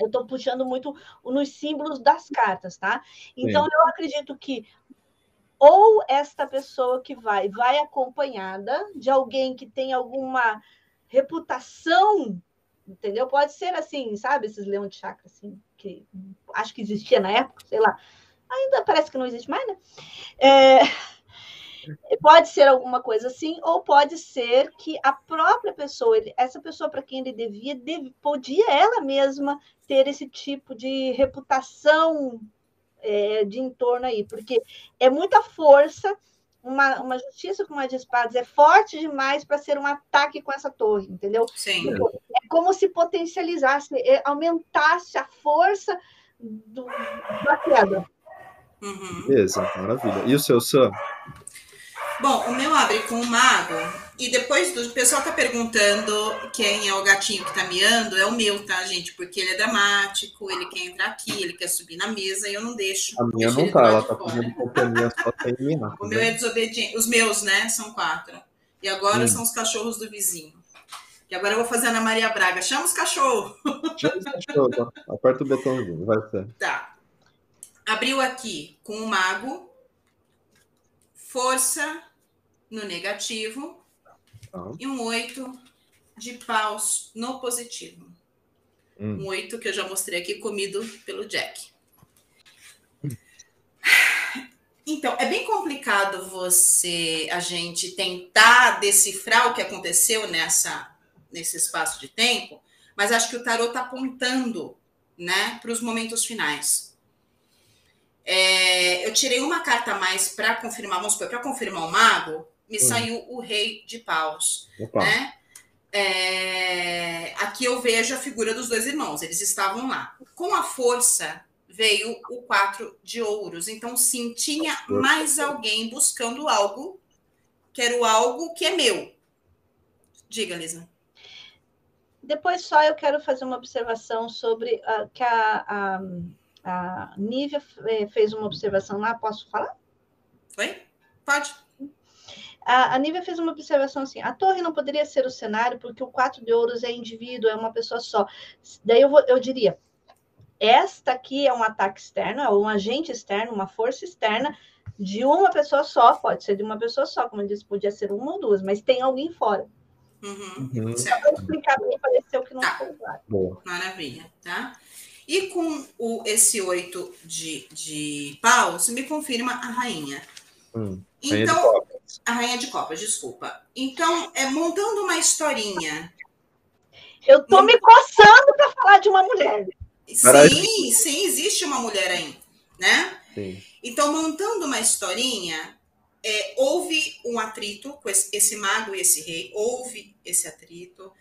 Eu estou puxando muito nos símbolos das cartas, tá? Então, sim. eu acredito que ou esta pessoa que vai, vai acompanhada de alguém que tem alguma reputação, entendeu? Pode ser assim, sabe? Esses leões de chakra, assim, que acho que existia na época, sei lá. Ainda parece que não existe mais, né? É, pode ser alguma coisa assim, ou pode ser que a própria pessoa, essa pessoa para quem ele devia, deve, podia ela mesma ter esse tipo de reputação é, de entorno aí, porque é muita força. Uma, uma justiça com uma de espadas é forte demais para ser um ataque com essa torre, entendeu? Sim. É como se potencializasse, é, aumentasse a força do, da queda. Uhum. Beleza, maravilha. E o seu, Sam? Bom, o meu abre com o mago. E depois do o pessoal tá perguntando quem é o gatinho que tá miando, é o meu, tá, gente? Porque ele é dramático, ele quer entrar aqui, ele quer subir na mesa e eu não deixo. A minha não tá, ela tá fazendo companhia só sem miar. O meu é desobediente. Os meus, né? São quatro. E agora hum. são os cachorros do vizinho. E agora eu vou fazer a Ana Maria Braga. Chama os cachorros. Chama os cachorros. Aperta o botãozinho, vai ser. Tá. Abriu aqui com o mago. Força no negativo. E um oito de paus no positivo. Hum. Um oito que eu já mostrei aqui, comido pelo Jack. Então, é bem complicado você, a gente tentar decifrar o que aconteceu nessa nesse espaço de tempo, mas acho que o tarot está apontando né, para os momentos finais. É, eu tirei uma carta a mais para confirmar, vamos supor, para confirmar o mago, me hum. saiu o rei de paus. Né? É, aqui eu vejo a figura dos dois irmãos, eles estavam lá. Com a força veio o quatro de ouros. Então, sim, tinha mais alguém buscando algo, que era o algo que é meu. Diga, Lisa. Depois só eu quero fazer uma observação sobre uh, que a, a, a Nívia eh, fez uma observação lá, posso falar? Oi? Pode. A, a Nívia fez uma observação assim: a torre não poderia ser o cenário, porque o quatro de ouros é indivíduo, é uma pessoa só. Daí eu, vou, eu diria: esta aqui é um ataque externo, é um agente externo, uma força externa de uma pessoa só, pode ser de uma pessoa só, como eu disse, podia ser uma ou duas, mas tem alguém fora. Uhum. Uhum. Certo. explicar bem, pareceu que não tá. foi claro. Boa. Maravilha, tá? E com o, esse oito de, de paus, me confirma a rainha. Hum, então, rainha a rainha de copas, desculpa. Então, é montando uma historinha. Eu tô me coçando para falar de uma mulher. Sim, sim, existe uma mulher aí, né? Sim. Então, montando uma historinha, é, houve um atrito com esse, esse, mago e esse rei, houve esse atrito,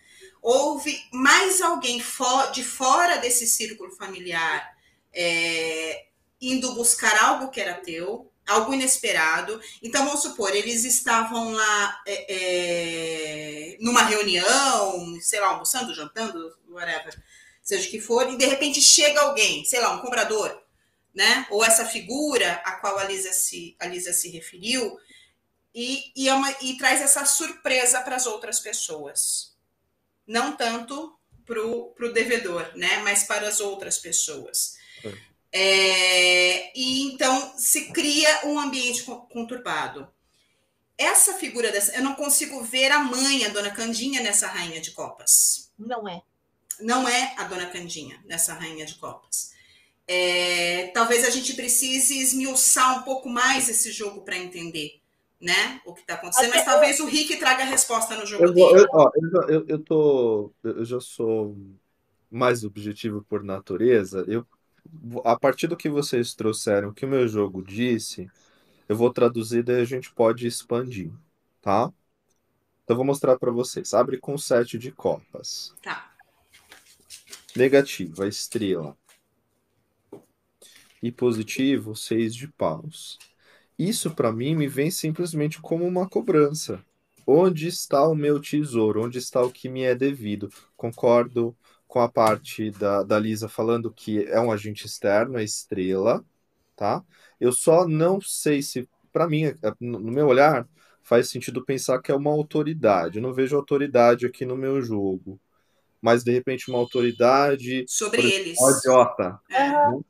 houve mais alguém for, de fora desse círculo familiar é, indo buscar algo que era teu, algo inesperado. Então, vamos supor, eles estavam lá é, é numa reunião, sei lá, almoçando, jantando, whatever, seja o que for, e de repente chega alguém, sei lá, um comprador, né? Ou essa figura a qual a Lisa se, a Lisa se referiu, e, e, é uma, e traz essa surpresa para as outras pessoas. Não tanto para o devedor, né? Mas para as outras pessoas. É. E então se cria um ambiente conturbado. Essa figura dessa, eu não consigo ver a mãe, a dona Candinha, nessa rainha de copas. Não é. Não é a dona Candinha nessa rainha de copas. É, talvez a gente precise esmiuçar um pouco mais esse jogo para entender né, o que está acontecendo, mas talvez o Rick traga a resposta no jogo eu, dele. Eu, ó, eu, eu, tô, eu já sou mais objetivo por natureza. Eu, a partir do que vocês trouxeram, que o meu jogo disse, eu vou traduzir, daí a gente pode expandir, tá? Então, vou mostrar para vocês. Abre com sete de copas. Tá. Negativo, a estrela. E positivo, seis de paus. Isso para mim me vem simplesmente como uma cobrança. Onde está o meu tesouro? Onde está o que me é devido? Concordo com a parte da, da Lisa falando que é um agente externo, é estrela, tá? Eu só não sei se, para mim, é, no meu olhar, faz sentido pensar que é uma autoridade. Eu não vejo autoridade aqui no meu jogo. Mas, de repente, uma autoridade. Sobre eles. Uma idiota. Uhum.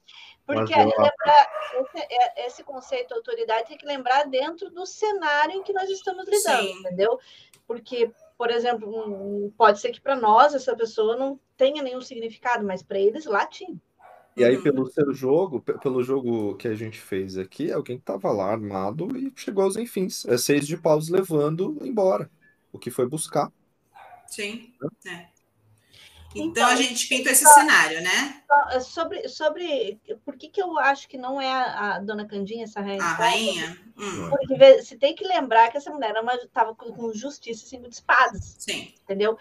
Porque aí lembrar, esse, é, esse, conceito de autoridade tem que lembrar dentro do cenário em que nós estamos lidando, Sim. entendeu? Porque, por exemplo, pode ser que para nós essa pessoa não tenha nenhum significado, mas para eles lá tinha. E aí, uhum. pelo seu jogo, pelo jogo que a gente fez aqui, alguém estava lá armado e chegou aos enfins. É seis de paus levando embora o que foi buscar. Sim. É. Então, então, a gente pinta esse cenário, né? É, sobre, sobre por que, que eu acho que não é a, a dona Candinha, essa rainha? A rainha? Hum. Porque você tem que lembrar que essa mulher estava com justiça cinco de espadas. Sim. Entendeu?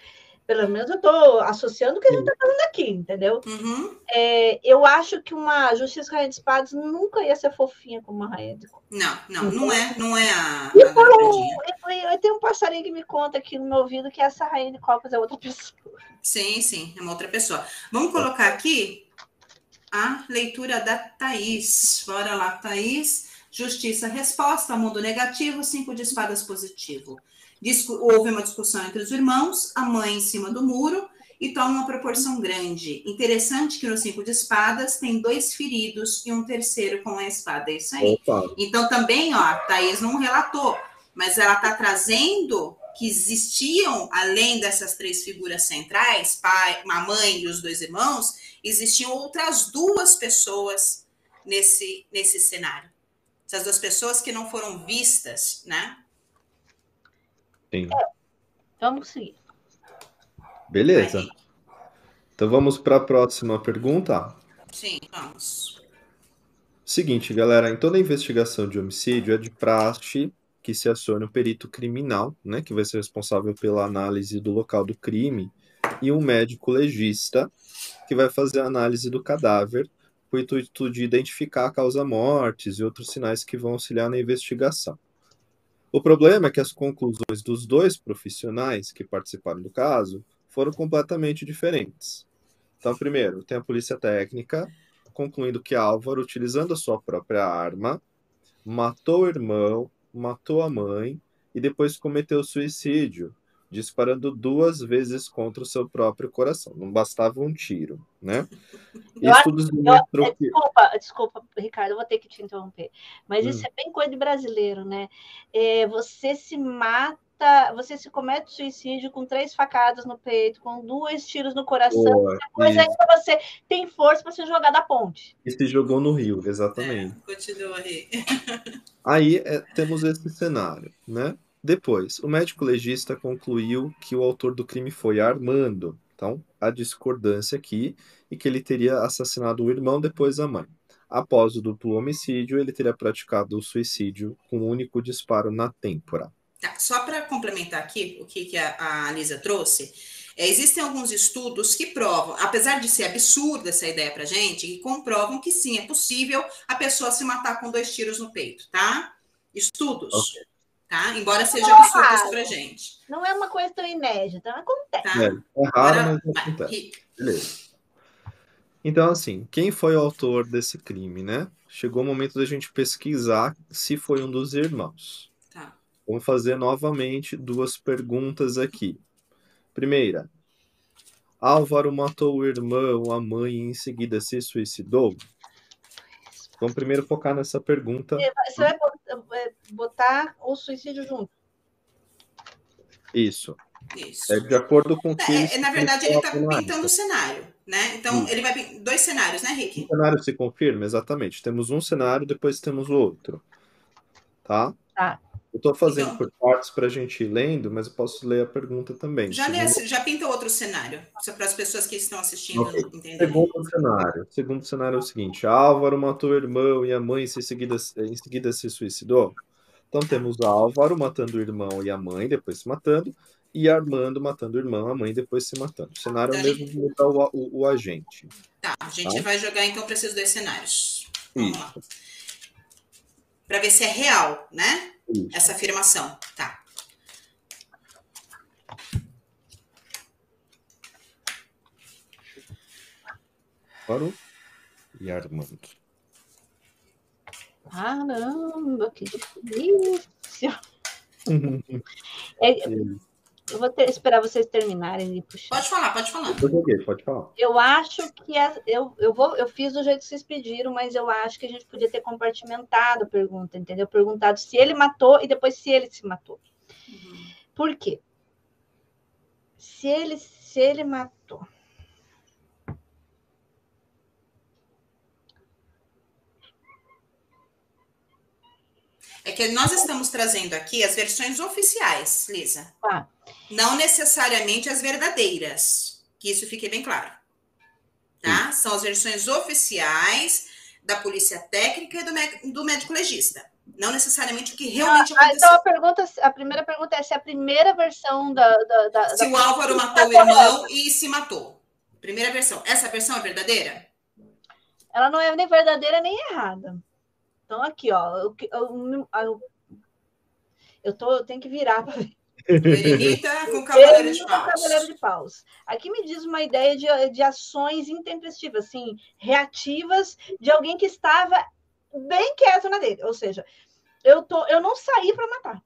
Pelo menos eu estou associando o que a gente está fazendo aqui, entendeu? Uhum. É, eu acho que uma justiça rainha de espadas nunca ia ser fofinha como uma rainha de Não, não, uhum. não é, não é a. E um, eu tenho um passarinho que me conta aqui no meu ouvido que essa rainha de copas é outra pessoa. Sim, sim, é uma outra pessoa. Vamos colocar aqui a leitura da Thaís. Bora lá, Thaís. Justiça, resposta, mundo negativo, cinco de espadas positivo. Discu houve uma discussão entre os irmãos, a mãe em cima do muro, e toma uma proporção grande. Interessante que no cinco de espadas tem dois feridos e um terceiro com a espada. É isso aí. Opa. Então também, ó, a Thaís não relatou, mas ela está trazendo que existiam, além dessas três figuras centrais, pai, a mãe e os dois irmãos, existiam outras duas pessoas nesse, nesse cenário. Essas duas pessoas que não foram vistas, né? Sim. É, vamos seguir. Beleza. Aí. Então vamos para a próxima pergunta? Sim, vamos. Seguinte, galera, em toda investigação de homicídio é de praxe que se acione o perito criminal, né, que vai ser responsável pela análise do local do crime, e um médico legista, que vai fazer a análise do cadáver, com o intuito de identificar a causa-mortes e outros sinais que vão auxiliar na investigação. O problema é que as conclusões dos dois profissionais que participaram do caso foram completamente diferentes. Então, primeiro, tem a polícia técnica concluindo que Álvaro, utilizando a sua própria arma, matou o irmão matou a mãe e depois cometeu suicídio, disparando duas vezes contra o seu próprio coração. Não bastava um tiro, né? Eu Estudos acho, demonstram eu, que... Desculpa, desculpa, Ricardo, eu vou ter que te interromper. Mas hum. isso é bem coisa de brasileiro, né? É, você se mata você se comete suicídio com três facadas no peito, com dois tiros no coração, Boa, depois isso. ainda você tem força para se jogar da ponte. E se jogou no rio, exatamente. É, continua aí. aí é, temos esse cenário, né? Depois, o médico legista concluiu que o autor do crime foi Armando. Então, a discordância aqui e que ele teria assassinado o irmão depois a mãe. Após o duplo homicídio, ele teria praticado o suicídio com um único disparo na têmpora. Tá, só para complementar aqui o que, que a, a Lisa trouxe, é, existem alguns estudos que provam, apesar de ser absurda essa ideia para gente, que comprovam que sim, é possível a pessoa se matar com dois tiros no peito, tá? Estudos, okay. tá? Embora seja não absurdo isso pra gente. Não é uma coisa tão inédita, acontece. Tá? É, é raro, Agora, mas acontece. Beleza. Então, assim, quem foi o autor desse crime, né? Chegou o momento da gente pesquisar se foi um dos irmãos. Tá. Vamos fazer novamente duas perguntas aqui. Primeira, Álvaro matou o irmão, a mãe e em seguida se suicidou? Vamos primeiro focar nessa pergunta. Você vai botar o suicídio junto. Isso. Isso. É de acordo com o que. É, é, na verdade, ele está pintando o cenário, né? Então, Isso. ele vai dois cenários, né, Rick? O cenário se confirma? Exatamente. Temos um cenário, depois temos o outro. Tá? Tá. Eu estou fazendo Então- por partes para a gente ir lendo, mas eu posso ler a pergunta também. Já, lê, Segundo- esse- já pinta outro cenário, só para as pessoas que estão assistindo Ok. entenderem. Segundo cenário. Segundo cenário é o seguinte: Álvaro matou o irmão e a mãe se em seguida, em seguida se suicidou. Então temos Álvaro matando o irmão e a mãe, depois se matando, e Armando matando o irmão e a mãe, depois se matando. O cenário é o Então, mesmo de mudar o, o, o agente. Tá, a gente Tá. vai jogar então para esses dois cenários. Vamos lá. Para ver se é real, né? Isso. Essa afirmação. Tá. Álvaro e Armando. Caramba, que difícil. É, eu vou ter, esperar vocês terminarem de puxar. Pode falar, pode falar. Pode falar. Eu acho que é- eu, eu, vou, eu fiz do jeito que vocês pediram, mas eu acho que a gente podia ter compartimentado a pergunta, entendeu? Perguntado se ele matou e depois se ele se matou. Uhum. Por quê? Se ele, se ele matou. É que nós estamos trazendo aqui as versões oficiais, Lisa. Tá. Não necessariamente as verdadeiras. Que isso fique bem claro. Tá? São as versões oficiais da polícia técnica e do, mé- do médico legista. Não necessariamente o que realmente Ah, aconteceu. então a pergunta, a primeira pergunta é se a primeira versão da. da, da- Se da- o Álvaro matou o irmão e se matou. Primeira versão. Essa versão é verdadeira? ela não é nem verdadeira nem errada. Então, aqui, ó. que- Eu, eu, eu, tô, eu tenho que virar para ver. Eremita com cavaleiro de paus. Cavaleiro de Paus. Aqui me diz uma ideia de, de ações intempestivas, assim, reativas de alguém que estava bem quieto na dele. Ou seja, eu, tô, eu não saí para matar.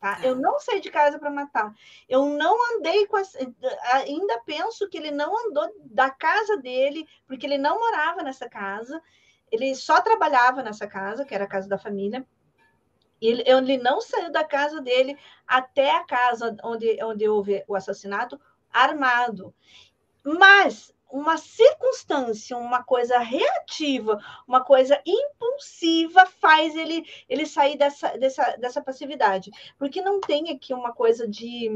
Tá? Eu não saí de casa para matar. Eu não andei com as. Ainda penso que ele não andou da casa dele, porque ele não morava nessa casa. Ele só trabalhava nessa casa, que era a casa da família. Ele, ele não saiu da casa dele até a casa onde, onde houve o assassinato armado. Mas uma circunstância, uma coisa reativa, uma coisa impulsiva faz ele, ele sair dessa, dessa, dessa passividade. Porque não tem aqui uma coisa de,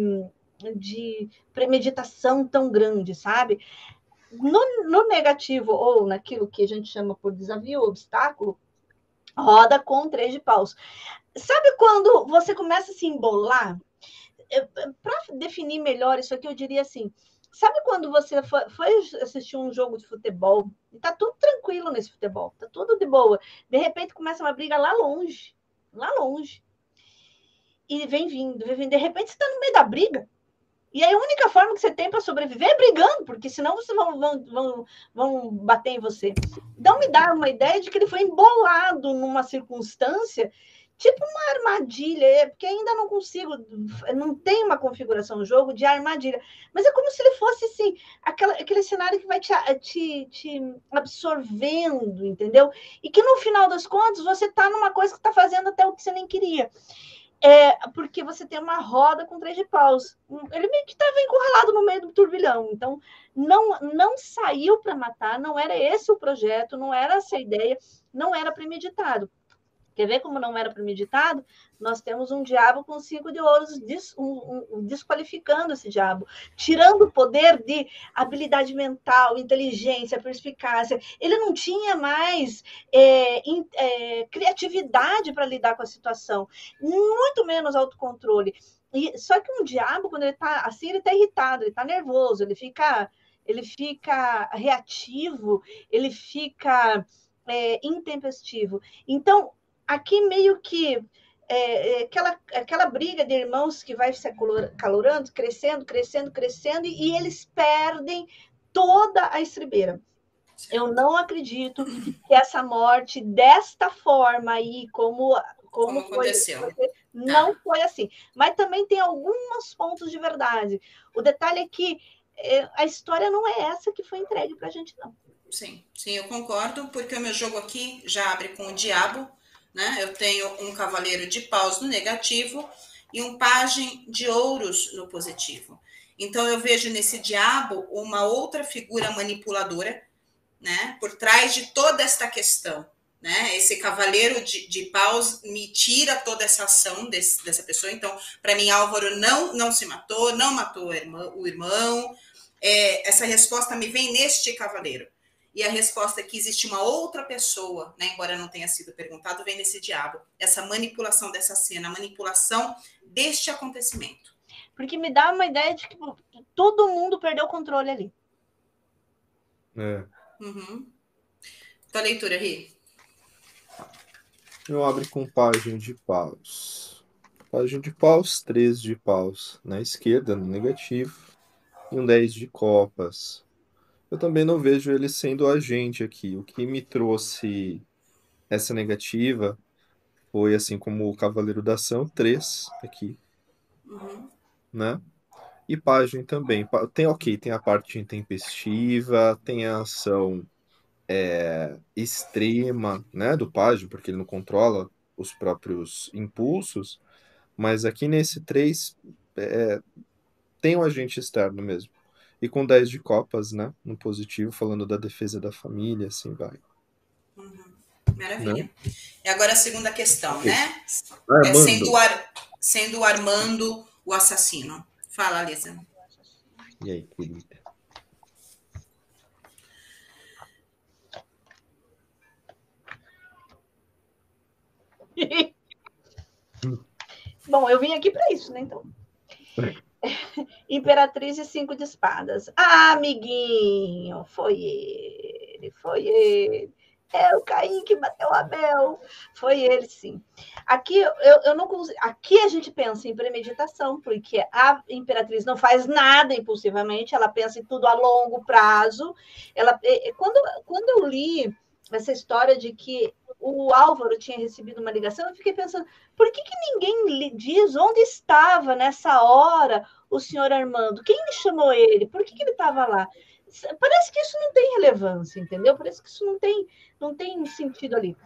de premeditação tão grande, sabe? No, no negativo, ou naquilo que a gente chama por desafio, obstáculo, roda com três de paus. Sabe quando você começa a se embolar? Para definir melhor isso aqui, eu diria assim: sabe quando você foi, assistir um jogo de futebol e tá tudo tranquilo nesse futebol, tá tudo de boa. De repente começa uma briga lá longe, lá longe. E vem vindo, vem vindo. De repente você tá no meio da briga. E a única forma que você tem para sobreviver é brigando, porque senão vocês vão, vão, vão, vão bater em você. Então me dá uma ideia de que ele foi embolado numa circunstância tipo uma armadilha, é, porque ainda não consigo, não tem uma configuração no jogo de armadilha, mas é como se ele fosse assim, aquela, aquele cenário que vai te, te, te absorvendo, entendeu? E que no final das contas você está numa coisa que está fazendo até o que você nem queria. É, porque você tem uma roda com três de paus. Ele meio que estava encurralado no meio do turbilhão. Então, não, não saiu para matar, não era esse o projeto, não era essa a ideia, não era premeditado. Quer ver como não era premeditado? Nós temos um diabo com cinco de ouros des, um, um, desqualificando esse diabo, tirando o poder de habilidade mental, inteligência, perspicácia. Ele não tinha mais é, in, é, criatividade para lidar com a situação, muito menos autocontrole. E, só que um diabo, quando ele está assim, ele está irritado, ele está nervoso, ele fica, ele fica reativo, ele fica é, intempestivo. Então, aqui meio que é, aquela, aquela briga de irmãos que vai se calorando, crescendo, crescendo, crescendo, e, e eles perdem toda a estribeira. Eu não acredito que essa morte desta forma aí, como como, como foi, aconteceu. Não tá. foi assim. Mas também tem alguns pontos de verdade. O detalhe é que é, a história não é essa que foi entregue para a gente, não. Sim, sim, eu concordo, porque o meu jogo aqui já abre com o diabo, né? Eu tenho um cavaleiro de paus no negativo e um pajem de ouros no positivo. Então eu vejo nesse diabo uma outra figura manipuladora, né? Por trás de toda esta questão, né? Esse cavaleiro de, de paus me tira toda essa ação desse, dessa pessoa. Então, para mim, Álvaro não não se matou, não matou o irmão. O irmão. É, essa resposta me vem neste cavaleiro. E a resposta é que existe uma outra pessoa, né, embora não tenha sido perguntado, vem nesse diabo. Essa manipulação dessa cena, a manipulação deste acontecimento. Porque me dá uma ideia de que todo mundo perdeu o controle ali. É. Uhum. Tua leitura, Ri? Eu abro com página de paus. Página de paus, três de paus na esquerda, no negativo, e um 10 de copas eu também não vejo ele sendo agente aqui. O que me trouxe essa negativa foi assim como o Cavaleiro da Ação 3 aqui, uhum. né? E Pajem também. Tem ok, tem a parte intempestiva, tem a ação é, extrema, né, do Pajem, porque ele não controla os próprios impulsos, mas aqui nesse 3 é, tem um agente externo mesmo. E com 10 de copas, né? No positivo, falando da defesa da família, assim vai. Uhum. Maravilha. Né? E agora a segunda questão, né? Armando. É sendo, Ar... sendo Armando o assassino. Fala, Alisa. E aí, querida? Bom, eu vim aqui para isso, né? Então. Imperatriz e cinco de espadas. Ah, amiguinho, foi ele, foi ele. É o Caim que bateu Abel. Foi ele, sim. Aqui eu, eu não Aqui a gente pensa em premeditação, porque a imperatriz não faz nada impulsivamente, ela pensa em tudo a longo prazo. Ela, quando, quando eu li essa história de que o Álvaro tinha recebido uma ligação, eu fiquei pensando, por que, que ninguém lhe diz onde estava nessa hora o senhor Armando? Quem chamou ele? Por que, que ele estava lá? Parece que isso não tem relevância, entendeu? Parece que isso não tem, não tem sentido ali.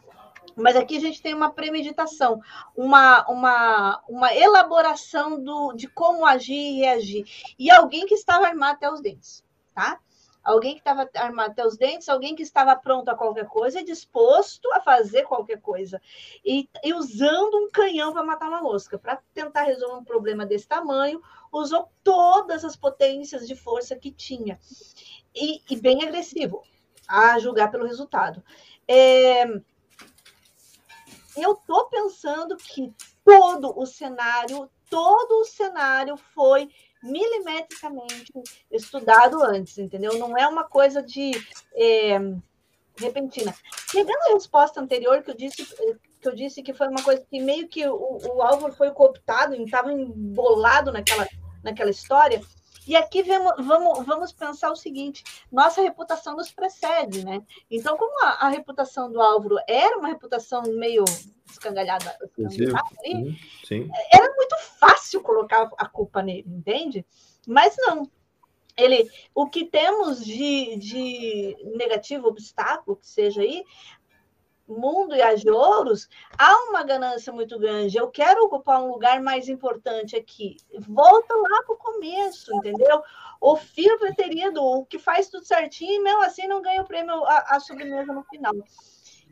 Mas aqui a gente tem uma premeditação, uma, uma, uma elaboração do, de como agir e reagir. E alguém que estava armado até os dentes, tá? Alguém que estava armado até os dentes, alguém que estava pronto a qualquer coisa, disposto a fazer qualquer coisa, e, e usando um canhão para matar uma mosca. Para tentar resolver um problema desse tamanho, usou todas as potências de força que tinha. E, e bem agressivo, a julgar pelo resultado. É, eu estou pensando que todo o cenário, todo o cenário foi milimetricamente estudado antes, entendeu? Não é uma coisa de é, repentina. Pegando a resposta anterior que eu disse que eu disse que foi uma coisa que meio que o, o Álvaro foi cooptado, estava embolado naquela, naquela história. E aqui vamos, vamos, vamos pensar o seguinte: nossa reputação nos precede, né? Então, como a, a reputação do Álvaro era uma reputação meio escangalhada, escangalhada ali, sim. era muito fácil colocar a culpa nele, entende? Mas não. Ele, o que temos de, de negativo, obstáculo, que seja aí, mundo e as de ouros, há uma ganância muito grande. Eu quero ocupar um lugar mais importante aqui. Volta lá para o começo, entendeu? O filho preterido, o que faz tudo certinho, e mesmo assim não ganha o prêmio, a, a sobremesa no final.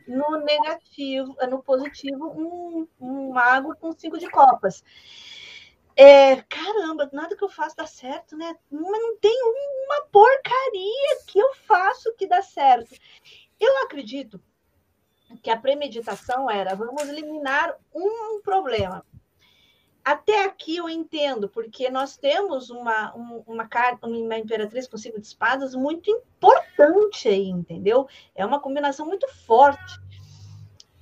No negativo, no positivo, um, um mago com cinco de copas. É, caramba, nada que eu faço dá certo, né? Mas não tem uma porcaria que eu faço que dá certo. Eu acredito que a premeditação era vamos eliminar um problema. Até aqui eu entendo, porque nós temos uma, uma, uma imperatriz com cinco de espadas muito importante aí, entendeu? É uma combinação muito forte.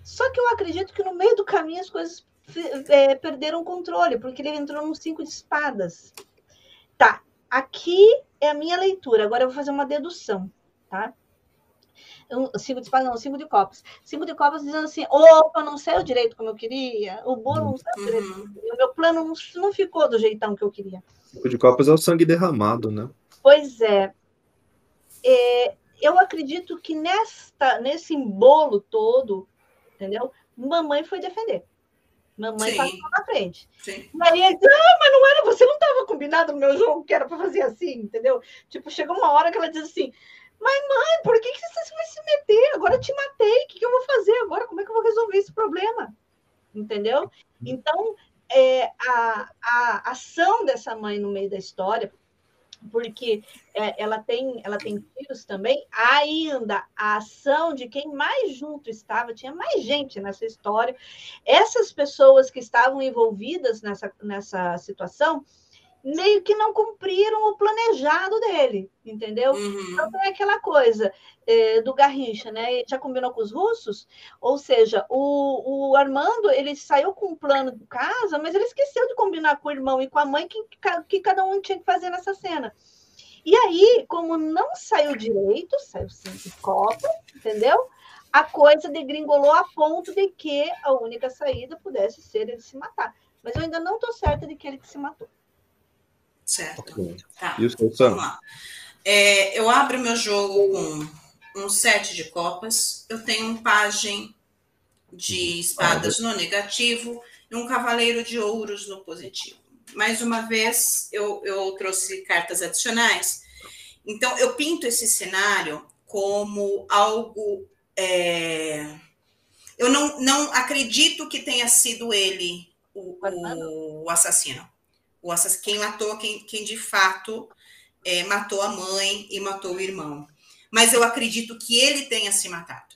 Só que eu acredito que no meio do caminho as coisas é, perderam o controle, porque ele entrou no cinco de espadas. Tá, aqui é a minha leitura. Agora eu vou fazer uma dedução, tá? Um, cinco de espadas, não, cinco de copas. Cinco de copas dizendo assim: opa, não saiu direito como eu queria, o bolo não saiu direito, Uhum. o meu plano não, não ficou do jeitão que eu queria. Cinco de copas é o sangue derramado, né? Pois é. É, eu acredito que nesta, nesse embolo todo, entendeu? Mamãe foi defender. Mamãe Sim. passou na frente. Sim. E aí ele disse, ah, mas não era, você não estava combinado no meu jogo que era para fazer assim, entendeu? Tipo, chegou uma hora que ela diz assim, mas mãe, por que, que você vai se meter? Agora te matei, o que, que eu vou fazer agora? Como é que eu vou resolver esse problema? Entendeu? Então, é, a, a ação dessa mãe no meio da história, porque é, ela tem ela tem filhos também, ainda a ação de quem mais junto estava, tinha mais gente nessa história. Essas pessoas que estavam envolvidas nessa, nessa situação meio que não cumpriram o planejado dele, entendeu? Uhum. Então é aquela coisa é, do Garrincha, né? Ele já combinou com os russos, ou seja, o, o Armando ele saiu com um plano de casa, mas ele esqueceu de combinar com o irmão e com a mãe que, que cada um tinha que fazer nessa cena. E aí, como não saiu direito, saiu cinco copas, entendeu? A coisa degringolou a ponto de que a única saída pudesse ser ele se matar. Mas eu ainda não estou certa de que ele que se matou. Certo. Ok. Tá. E o seu Vamos Sam? lá. É, eu abro meu jogo com um sete de copas. Eu tenho um pajem de espadas no negativo e um cavaleiro de ouros no positivo. Mais uma vez, eu, eu trouxe cartas adicionais. Então, eu pinto esse cenário como algo. é, Eu não, não acredito que tenha sido ele o, o assassino. O assass... Quem matou, quem, quem de fato é, matou a mãe e matou o irmão. Mas eu acredito que ele tenha se matado.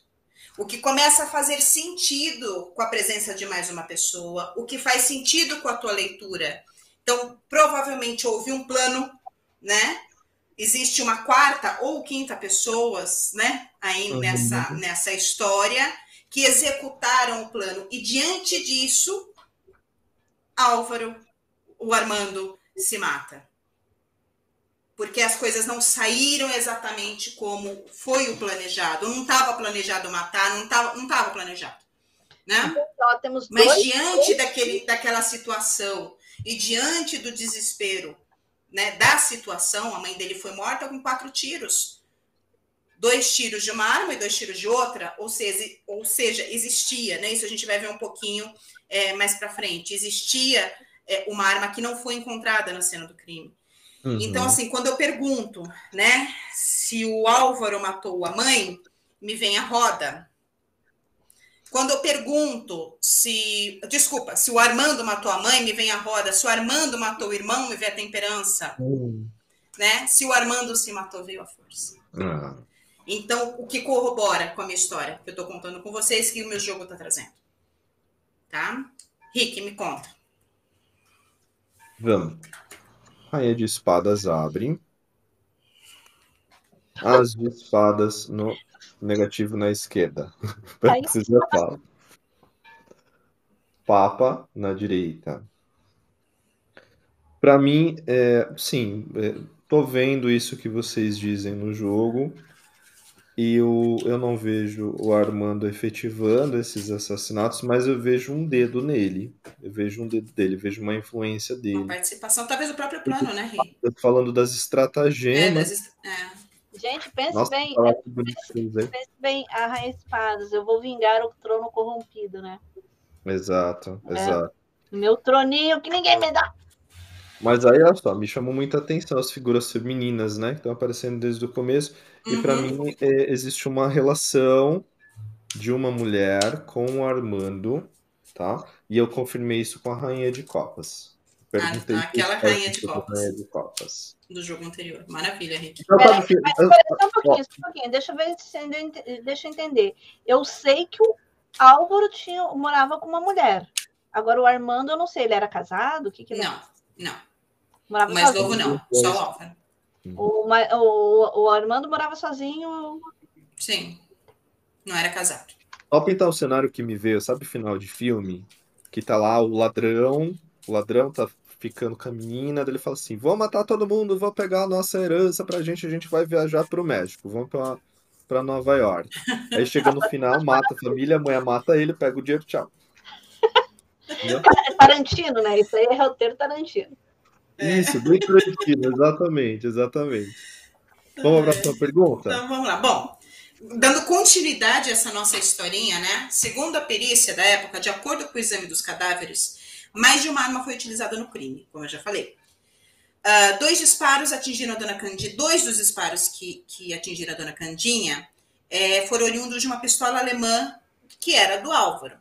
O que começa a fazer sentido com a presença de mais uma pessoa, o que faz sentido com a tua leitura. Então, provavelmente houve um plano, né? Existe uma quarta ou quinta pessoas, né? Aí nessa, nessa história que executaram o plano. E diante disso, Álvaro, o Armando, se mata. Porque as coisas não saíram exatamente como foi o planejado. Não estava planejado matar, não estava não tava planejado. Né? Temos Mas dois diante daquele, daquela situação e diante do desespero né, da situação, a mãe dele foi morta com quatro tiros. Dois tiros de uma arma e dois tiros de outra, ou seja, ou seja existia, né? Isso a gente vai ver um pouquinho é, mais para frente. Existia uma arma que não foi encontrada na cena do crime. Uhum. Então, assim, quando eu pergunto, né, se o Álvaro matou a mãe, me vem a roda. Quando eu pergunto se. Desculpa, se o Armando matou a mãe, me vem a roda. Se o Armando matou o irmão, me vem a temperança. Hum. Né? Se o Armando se matou, veio a força. Ah, Então, o que corrobora com a minha história, que eu tô contando com vocês, que o meu jogo tá trazendo. Tá? Rick, me conta. Vamos. Rainha de espadas abre. As de espadas no negativo na esquerda. Aí Você já fala. Papa na direita. Para mim, é, sim, é, tô vendo isso que vocês dizem no jogo e eu, eu não vejo o Armando efetivando esses assassinatos, mas eu vejo um dedo nele. Eu vejo um dedo dele, vejo uma influência Uma dele. participação, talvez o próprio plano, né, tô falando das É, estratagemas. das est- é. Gente, pense Nossa, bem, aí. pense bem, a Rainha de Espadas, eu vou vingar o trono corrompido, né? Exato, É. exato. Meu troninho que ninguém me dá. Mas aí, olha só, me chamou muita atenção as figuras femininas, né, que estão aparecendo desde o começo. E para Uhum. mim é, existe uma relação de uma mulher com o Armando, tá? E eu confirmei isso com a Rainha de Copas. Perguntei Ah, se aquela Rainha de com a Copas. Rainha de Copas. do jogo anterior. Maravilha, Rick. Então, Peraí, sabe que- mas espera só um pouquinho, só um pouquinho. Deixa eu ver se deixa eu entender. Eu sei que o Álvaro tinha, morava com uma mulher. Agora o Armando, eu não sei, ele era casado? O que que ele Não, não. Morava O mais sozinho? novo não, só o Álvaro. O, o, o Armando morava sozinho. Sim. Não era casado. Só pintar o cenário que me veio, sabe final de filme? Que tá lá o ladrão, o ladrão tá ficando com a menina, ele fala assim: vou matar todo mundo, vou pegar a nossa herança pra gente, a gente vai viajar pro México, vamos pra, para Nova York. Aí chega no final, mata a família, a mulher mata ele, pega o dinheiro, tchau. É Tarantino, né? Isso aí é roteiro Tarantino. Isso, bem Tarantino, exatamente, exatamente. Vamos para a próxima pergunta? Então vamos lá. Bom, dando continuidade a essa nossa historinha, né? Segundo a perícia da época, de acordo com o exame dos cadáveres, mais de uma arma foi utilizada no crime, como eu já falei. Uh, dois disparos atingiram a dona Candinha, dois dos disparos que, que atingiram a dona Candinha é, foram oriundos de uma pistola alemã que era do Álvaro.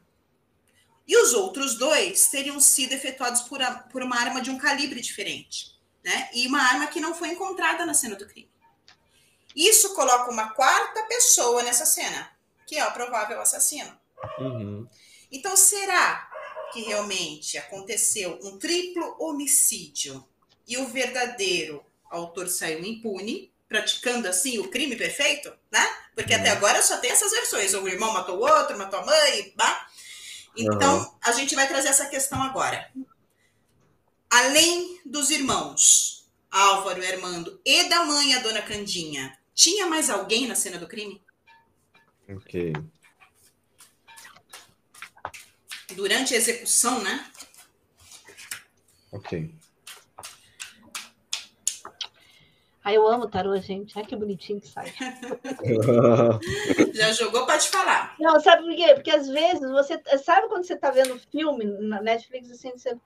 E os outros dois teriam sido efetuados por, a, por uma arma de um calibre diferente, né? E uma arma que não foi encontrada na cena do crime. Isso coloca uma quarta pessoa nessa cena, que é o provável assassino. Uhum. Então, será que realmente aconteceu um triplo homicídio e o verdadeiro autor saiu impune, praticando assim o crime perfeito, né? Porque uhum. até agora só tem essas versões: o irmão matou o outro, matou a mãe, tá? Então, uhum. a gente vai trazer essa questão agora. Além dos irmãos, Álvaro Armando, e da mãe, a dona Candinha, tinha mais alguém na cena do crime? Ok. Durante a execução, né? Ok. Ai, eu amo tarô, gente. Ai, que bonitinho que sai. Já jogou, pode falar. Não, sabe por quê? Porque às vezes você. Sabe quando você está vendo filme na Netflix assim, você...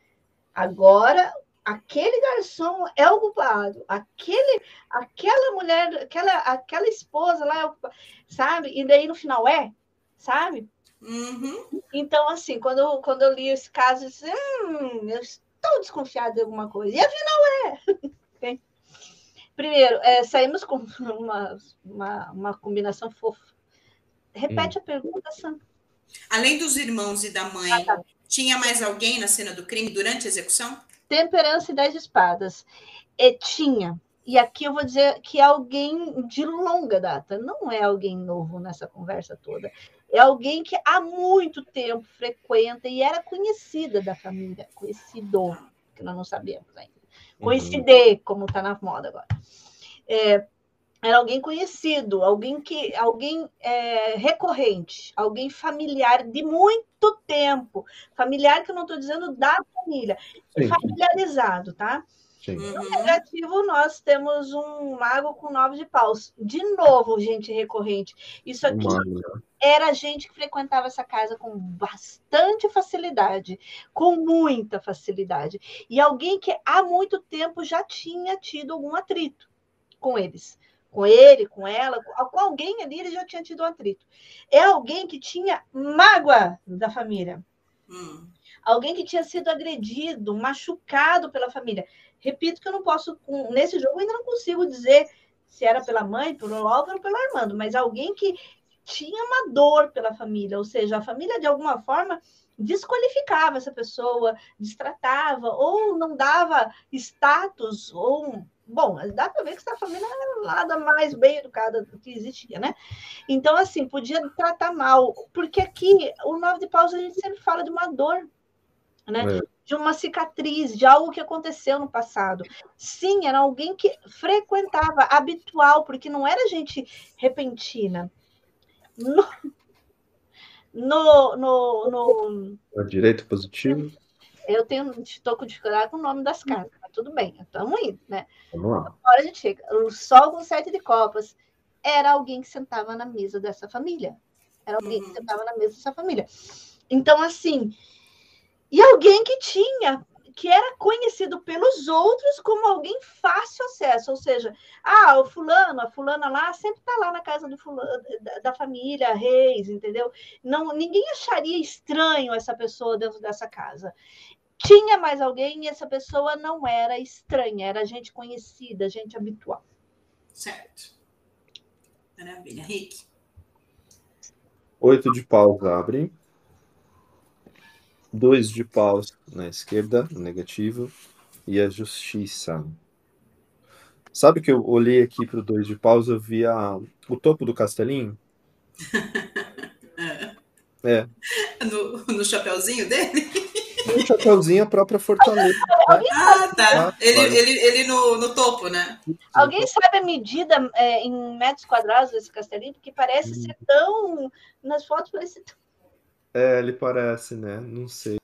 agora aquele garçom é o culpado, aquele, aquela mulher, aquela, aquela esposa lá é o culpado, sabe? E daí no final é, sabe? Uhum. Então, assim, quando, quando eu li esse caso, eu disse, hum, eu estou desconfiada de alguma coisa. E afinal é. Primeiro, é, saímos com uma, uma, uma combinação fofa. Repete hum. a pergunta, Sam. Além dos irmãos e da mãe, ah, tá. tinha mais alguém na cena do crime durante a execução? Temperança e dez espadas. E tinha. E aqui eu vou dizer que é alguém de longa data, não é alguém novo nessa conversa toda. É alguém que há muito tempo frequenta e era conhecida da família, conhecido, que nós não sabemos ainda. Coincidir, uhum. como está na moda agora. É, era alguém conhecido, alguém que, alguém é, recorrente, alguém familiar de muito tempo, familiar que eu não estou dizendo da família, Sim. familiarizado, tá? Sim. No uhum. negativo, nós temos um mago com nove de paus. De novo, gente recorrente. Isso aqui era gente que frequentava essa casa com bastante facilidade, com muita facilidade. E alguém que há muito tempo já tinha tido algum atrito com eles. Com ele, com ela, com alguém ali ele já tinha tido um atrito. É alguém que tinha mágoa da família. Hum. Alguém que tinha sido agredido, machucado pela família. Repito que eu não posso, nesse jogo, ainda não consigo dizer se era pela mãe, pelo Álvaro ou pelo Armando, mas alguém que tinha uma dor pela família, ou seja, a família de alguma forma desqualificava essa pessoa, destratava ou não dava status ou bom, dá para ver que essa família era nada mais bem educada do que existia, né? Então assim, podia tratar mal, porque aqui o nove de paus a gente sempre fala de uma dor, né? É. De uma cicatriz, de algo que aconteceu no passado. Sim, era alguém que frequentava, habitual, porque não era gente repentina. No, no, no, no... É direito positivo. Eu tenho, estou com dificuldade com o nome das cartas, mas tudo bem, estamos indo, né? Vamos lá. Agora a gente chega. O sol com sete de copas era alguém que sentava na mesa dessa família. Era alguém uhum. que sentava na mesa dessa família. Então, assim, e alguém que tinha que era conhecido pelos outros como alguém fácil acesso, ou seja, ah, o fulano, a fulana lá sempre está lá na casa do fulano, da, da, família Reis, entendeu? Não, ninguém acharia estranho essa pessoa dentro dessa casa. Tinha mais alguém e essa pessoa não era estranha, era gente conhecida, gente habitual. Certo. Maravilha. Rick. Oito de paus abre dois de paus na esquerda, negativo, e a justiça. Sabe que eu olhei aqui para o dois de paus, eu vi a, o topo do castelinho? é. é. No, no chapeuzinho dele? O chapeuzinho é a própria Fortaleza. né? Ah, tá. Ah, Ele, ele, ele no, no topo, né? Alguém sabe a medida é, em metros quadrados desse castelinho? Porque parece Hum. ser tão. Nas fotos parece tão. É, ele parece, né? Não sei.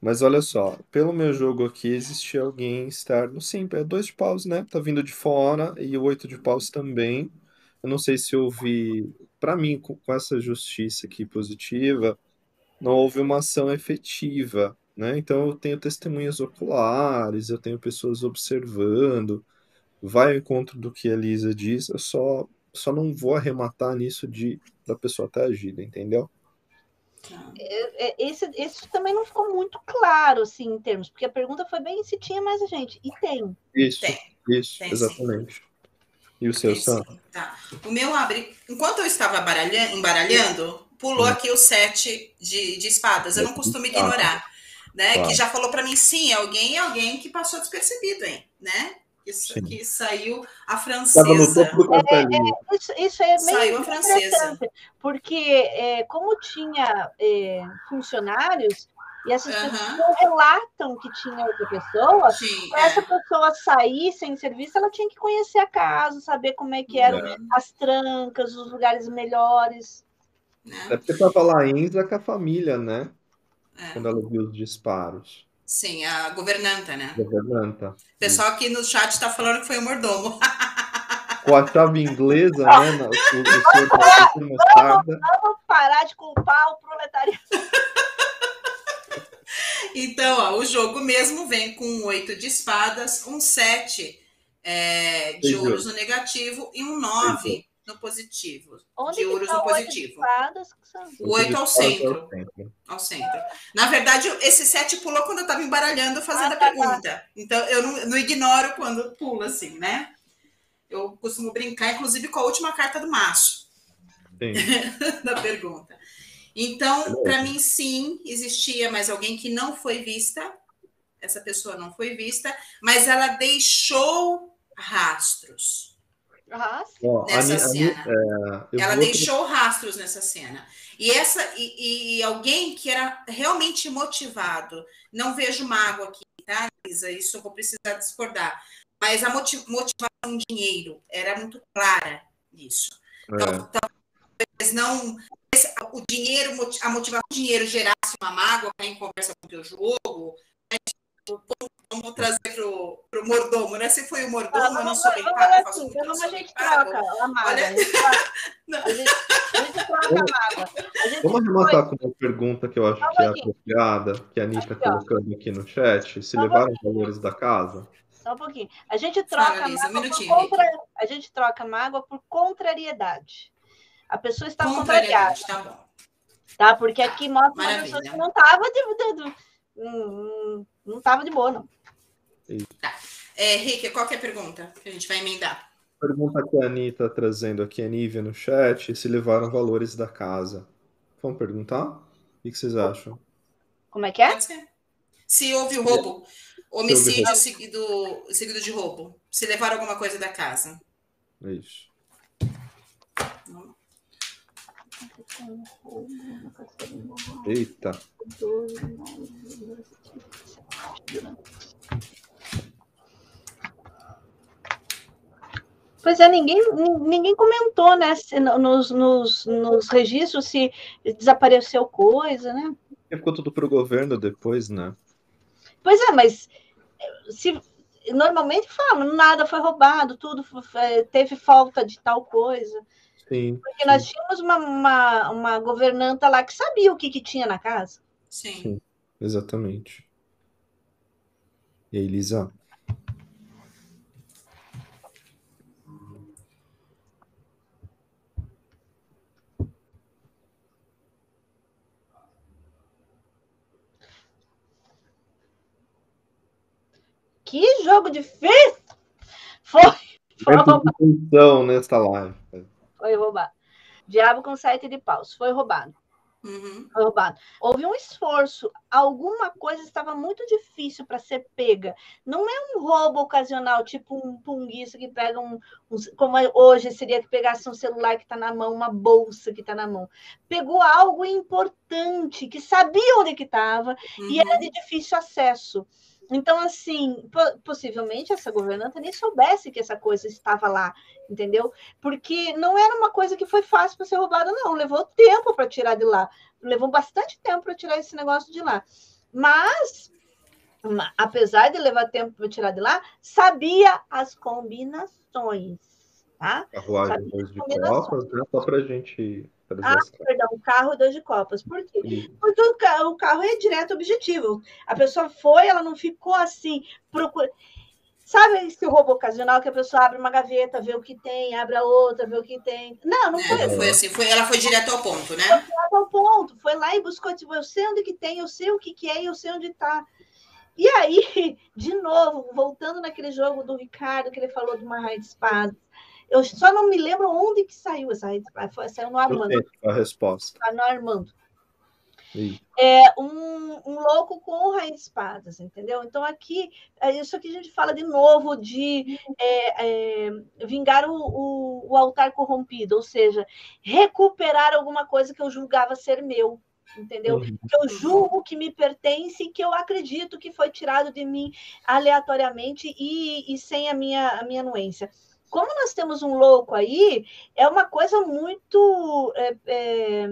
Mas olha só, pelo meu jogo aqui, existe alguém externo. Sim, é dois de paus, né? Tá vindo de fora e o oito de paus também. Eu não sei se houve. Pra mim, com com essa justiça aqui positiva, não houve uma ação efetiva, né? Então eu tenho testemunhas oculares, eu tenho pessoas observando. Vai ao encontro do que a Elisa diz, eu só, só não vou arrematar nisso de da pessoa ter agido, entendeu? É, é, Esse, esse também não ficou muito claro, assim, em termos, porque a pergunta foi bem se tinha mais gente. E tem. Isso, Tem. isso, Tem, sim. exatamente. E o seu, Sim, Sam? Tá. O meu abre. Enquanto eu estava baralha- embaralhando, pulou Hum. aqui o sete de, de espadas. Eu não costumo Tá. ignorar. Né? Claro. Que já falou para mim, sim, alguém é alguém que passou despercebido, hein? Né? Sim. que saiu a Estava no francesa. topo do cartelinho. Isso, isso é Saiu meio a francesa. porque é, como tinha é, funcionários, e essas Aham. pessoas não relatam que tinha outra pessoa, Sim, para essa é. pessoa sair sem serviço, ela tinha que conhecer a casa, saber como é que eram É. as trancas, os lugares melhores. né? É porque tava lá a Enza com a família, né? É. Quando ela viu os disparos. Sim, a governanta, né? Governanta. O pessoal aqui no chat está falando que foi o mordomo. Com a chave inglesa, né? O, o senhor com mostarda. Vamos parar de culpar o proletariado. Então, ó, o jogo mesmo vem com um oito de espadas, um sete é, de ouros no negativo e um nove no positivo. Onde de ouros tá no positivo. O oito ao centro. ao centro. Na verdade, esse sete pulou quando eu estava embaralhando, fazendo Ah, a tá, tá. pergunta. Então, eu não, não ignoro quando pula, assim, né? Eu costumo brincar, inclusive, com a última carta do maço. Sim. da pergunta. Então, para mim, sim, existia mais alguém que não foi vista. Essa pessoa não foi vista, mas ela deixou rastros Ó, a nessa a cena. é, eu ela vou- deixou rastros nessa cena. E essa e, e alguém que era realmente motivado. Não vejo mago aqui, tá, Lisa? Isso eu vou precisar discordar. Mas a moti- motivação dinheiro era muito clara nisso. Então, É, talvez não esse- o dinheiro, a motivação do dinheiro gerasse uma mágoa para em conversa com o teu jogo. né? Vamos trazer pro, pro mordomo, né? Se foi o mordomo, Ah, eu não vamos, sou bem vamos pago, fazer eu faço assim, muito, eu não a sou gente bem pago. troca a mágoa. Olha- A gente, troca- a gente, a gente troca a mágoa. A Vamos foi- arrematar com uma pergunta que eu acho um que é pouquinho. apropriada, que a Anitta Aqui, colocando aqui no chat. Se Só um levaram os valores da casa? Só um pouquinho. A gente troca Lisa, um mágoa por minutinho, contra... A gente troca mágoa por contrariedade. A pessoa está contrariada, tá bom. tá? Porque aqui mostra uma Maravilha. pessoa que não estava de, de, de- não, não tava de boa, não. É, Rick, qual que é a pergunta que a gente vai emendar? Pergunta que a Anitta trazendo aqui, a Nívia no chat, se levaram valores da casa. Vamos perguntar? O que vocês acham? Como é que é? Pode ser. Se houve roubo, homicídio roubo. seguido, seguido de roubo, se levaram alguma coisa da casa. É isso. Eita. Pois é, ninguém, ninguém comentou, né, nos, nos, nos registros se desapareceu coisa, né? Ficou tudo pro governo depois, né? Pois é, mas se normalmente falam, nada foi roubado, tudo foi- teve falta de tal coisa. Sim. Porque nós tínhamos uma, uma, uma governanta lá que sabia o que, que tinha na casa. Sim. Sim. Exatamente. E aí, Lisa? Que jogo difícil! Foi, foi discussão nessa live. Foi roubado. Diabo com sete de paus. Foi roubado. Uhum. roubado. Houve um esforço, alguma coisa estava muito difícil para ser pega. Não é um roubo ocasional, tipo um punguista que pega um, um como é hoje seria que pegasse um celular que está na mão, uma bolsa que está na mão. Pegou algo importante, que sabia onde que estava uhum. e era de difícil acesso. Então, assim, possivelmente essa governanta nem soubesse que essa coisa estava lá, entendeu? Porque não era uma coisa que foi fácil para ser roubada, não. Levou tempo para tirar de lá. Levou bastante tempo para tirar esse negócio de lá. Mas, apesar de levar tempo para tirar de lá, sabia as combinações. Tá? Carruagem de copas, né? Só para a gente ah, perdão, o carro dois de copas. Por quê? Porque o carro, o carro é direto objetivo. A pessoa foi, ela não ficou assim, procura. Sabe esse roubo ocasional que a pessoa abre uma gaveta, vê o que tem, abre a outra, vê o que tem? Não, não foi. É, assim. foi assim, foi, ela foi direto ao ponto, né? Foi direto ao ponto, foi lá e buscou, tipo, eu sei onde que tem, eu sei o que, que é, eu sei onde está. E aí, de novo, voltando naquele jogo do Ricardo, que ele falou de uma raia de espadas, eu só não me lembro onde que saiu essa rede. Saiu no Armando. A resposta. Tá no Armando. É um, um louco com raio de espadas, entendeu? Então, aqui, é isso que a gente fala de novo de é, é, vingar o, o, o, altar corrompido, ou seja, recuperar alguma coisa que eu julgava ser meu, entendeu? Uhum. Que eu julgo que me pertence e que eu acredito que foi tirado de mim aleatoriamente e, e sem a minha, a minha anuência como nós temos um louco aí, é uma coisa muito. É, é,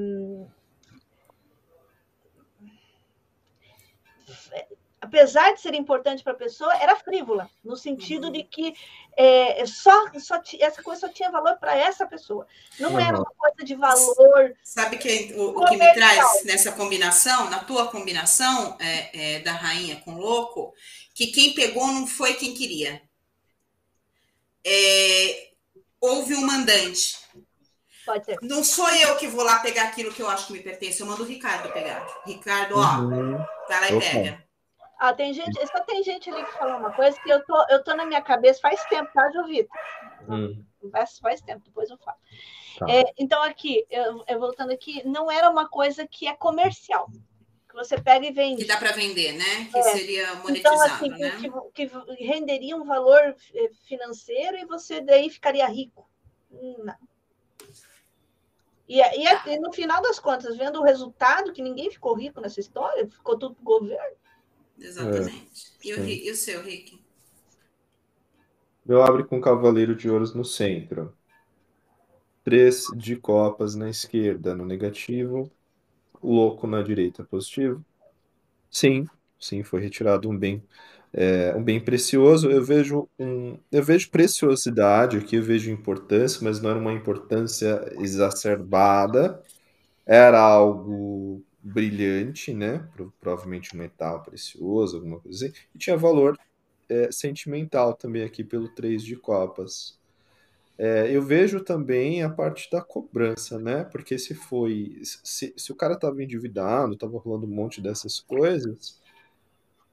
apesar de ser importante para a pessoa, era frívola, no sentido uhum. de que é, só, só essa coisa só tinha valor para essa pessoa. Não uhum. era uma coisa de valor. Sabe que, o, o que me traz nessa combinação, na tua combinação é, é, da rainha com louco, que quem pegou não foi quem queria é, houve um mandante. Pode ser. Não sou eu que vou lá pegar aquilo que eu acho que me pertence, eu mando o Ricardo pegar. Ricardo, ó, uhum. vai lá e Opa. pega. Ah, tem gente, só tem gente ali que falou uma coisa que eu tô, eu tô na minha cabeça faz tempo, tá, Jovito? Hum. Faz, faz tempo, depois eu falo. Tá. É, então, aqui, eu, eu, voltando aqui, não era uma coisa que é comercial que você pega e vende. Que dá para vender, né? Que é. seria monetizado, então, assim, né? Que, que, renderia um valor eh, financeiro e você daí ficaria rico. Não. E, e, tá. e, no final das contas, vendo o resultado, que ninguém ficou rico nessa história, ficou tudo pro governo. Exatamente. É, e, o, e, o, seu, Rick? Eu abro com Cavaleiro de Ouros no centro. Três de copas na esquerda, no negativo louco na direita positivo? Sim, sim, foi retirado um bem, é, um bem precioso. Eu vejo um, eu vejo preciosidade aqui, eu vejo importância, mas não era uma importância exacerbada. Era algo brilhante, né? Provavelmente um metal precioso, alguma coisa assim. E tinha valor é, sentimental também aqui pelo três de copas. É, eu vejo também a parte da cobrança, né? Porque se foi. Se, se o cara estava endividado, estava rolando um monte dessas coisas,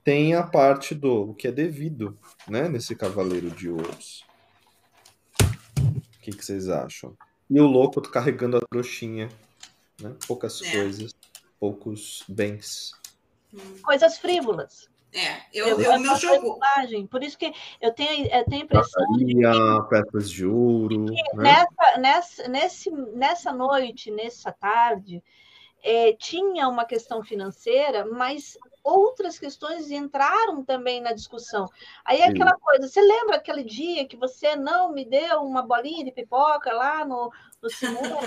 tem a parte do o que é devido, né? Nesse Cavaleiro de Ouros. O que, que vocês acham? E o louco carregando a trouxinha, né? Poucas é. coisas, poucos bens. Coisas frívolas. É, eu, eu, eu meu jogo. Por isso que eu tenho, eu tenho a impressão de que, peças de ouro. Né? Nessa, nessa, nesse, nessa noite, nessa tarde, é, tinha uma questão financeira, mas outras questões entraram também na discussão. Aí é aquela coisa, você lembra aquele dia que você não me deu uma bolinha de pipoca lá no, no cinema?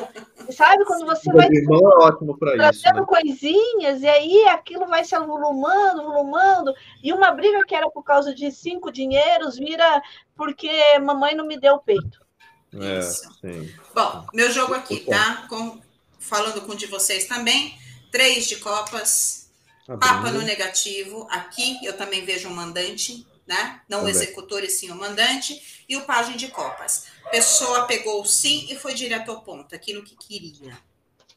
Sabe quando você vai irmão é ótimo para isso, né? coisinhas e aí aquilo vai se volumando, volumando e uma briga que era por causa de cinco dinheiros vira porque mamãe não me deu o peito. É, sim. Bom, meu jogo aqui, tá? Com, falando com o de vocês também. Três de copas, Papa no negativo, aqui eu também vejo um mandante, né? Não também. o executor e sim o mandante, e o pajem de copas. Pessoa pegou o sim e foi direto ao ponto, aquilo que queria.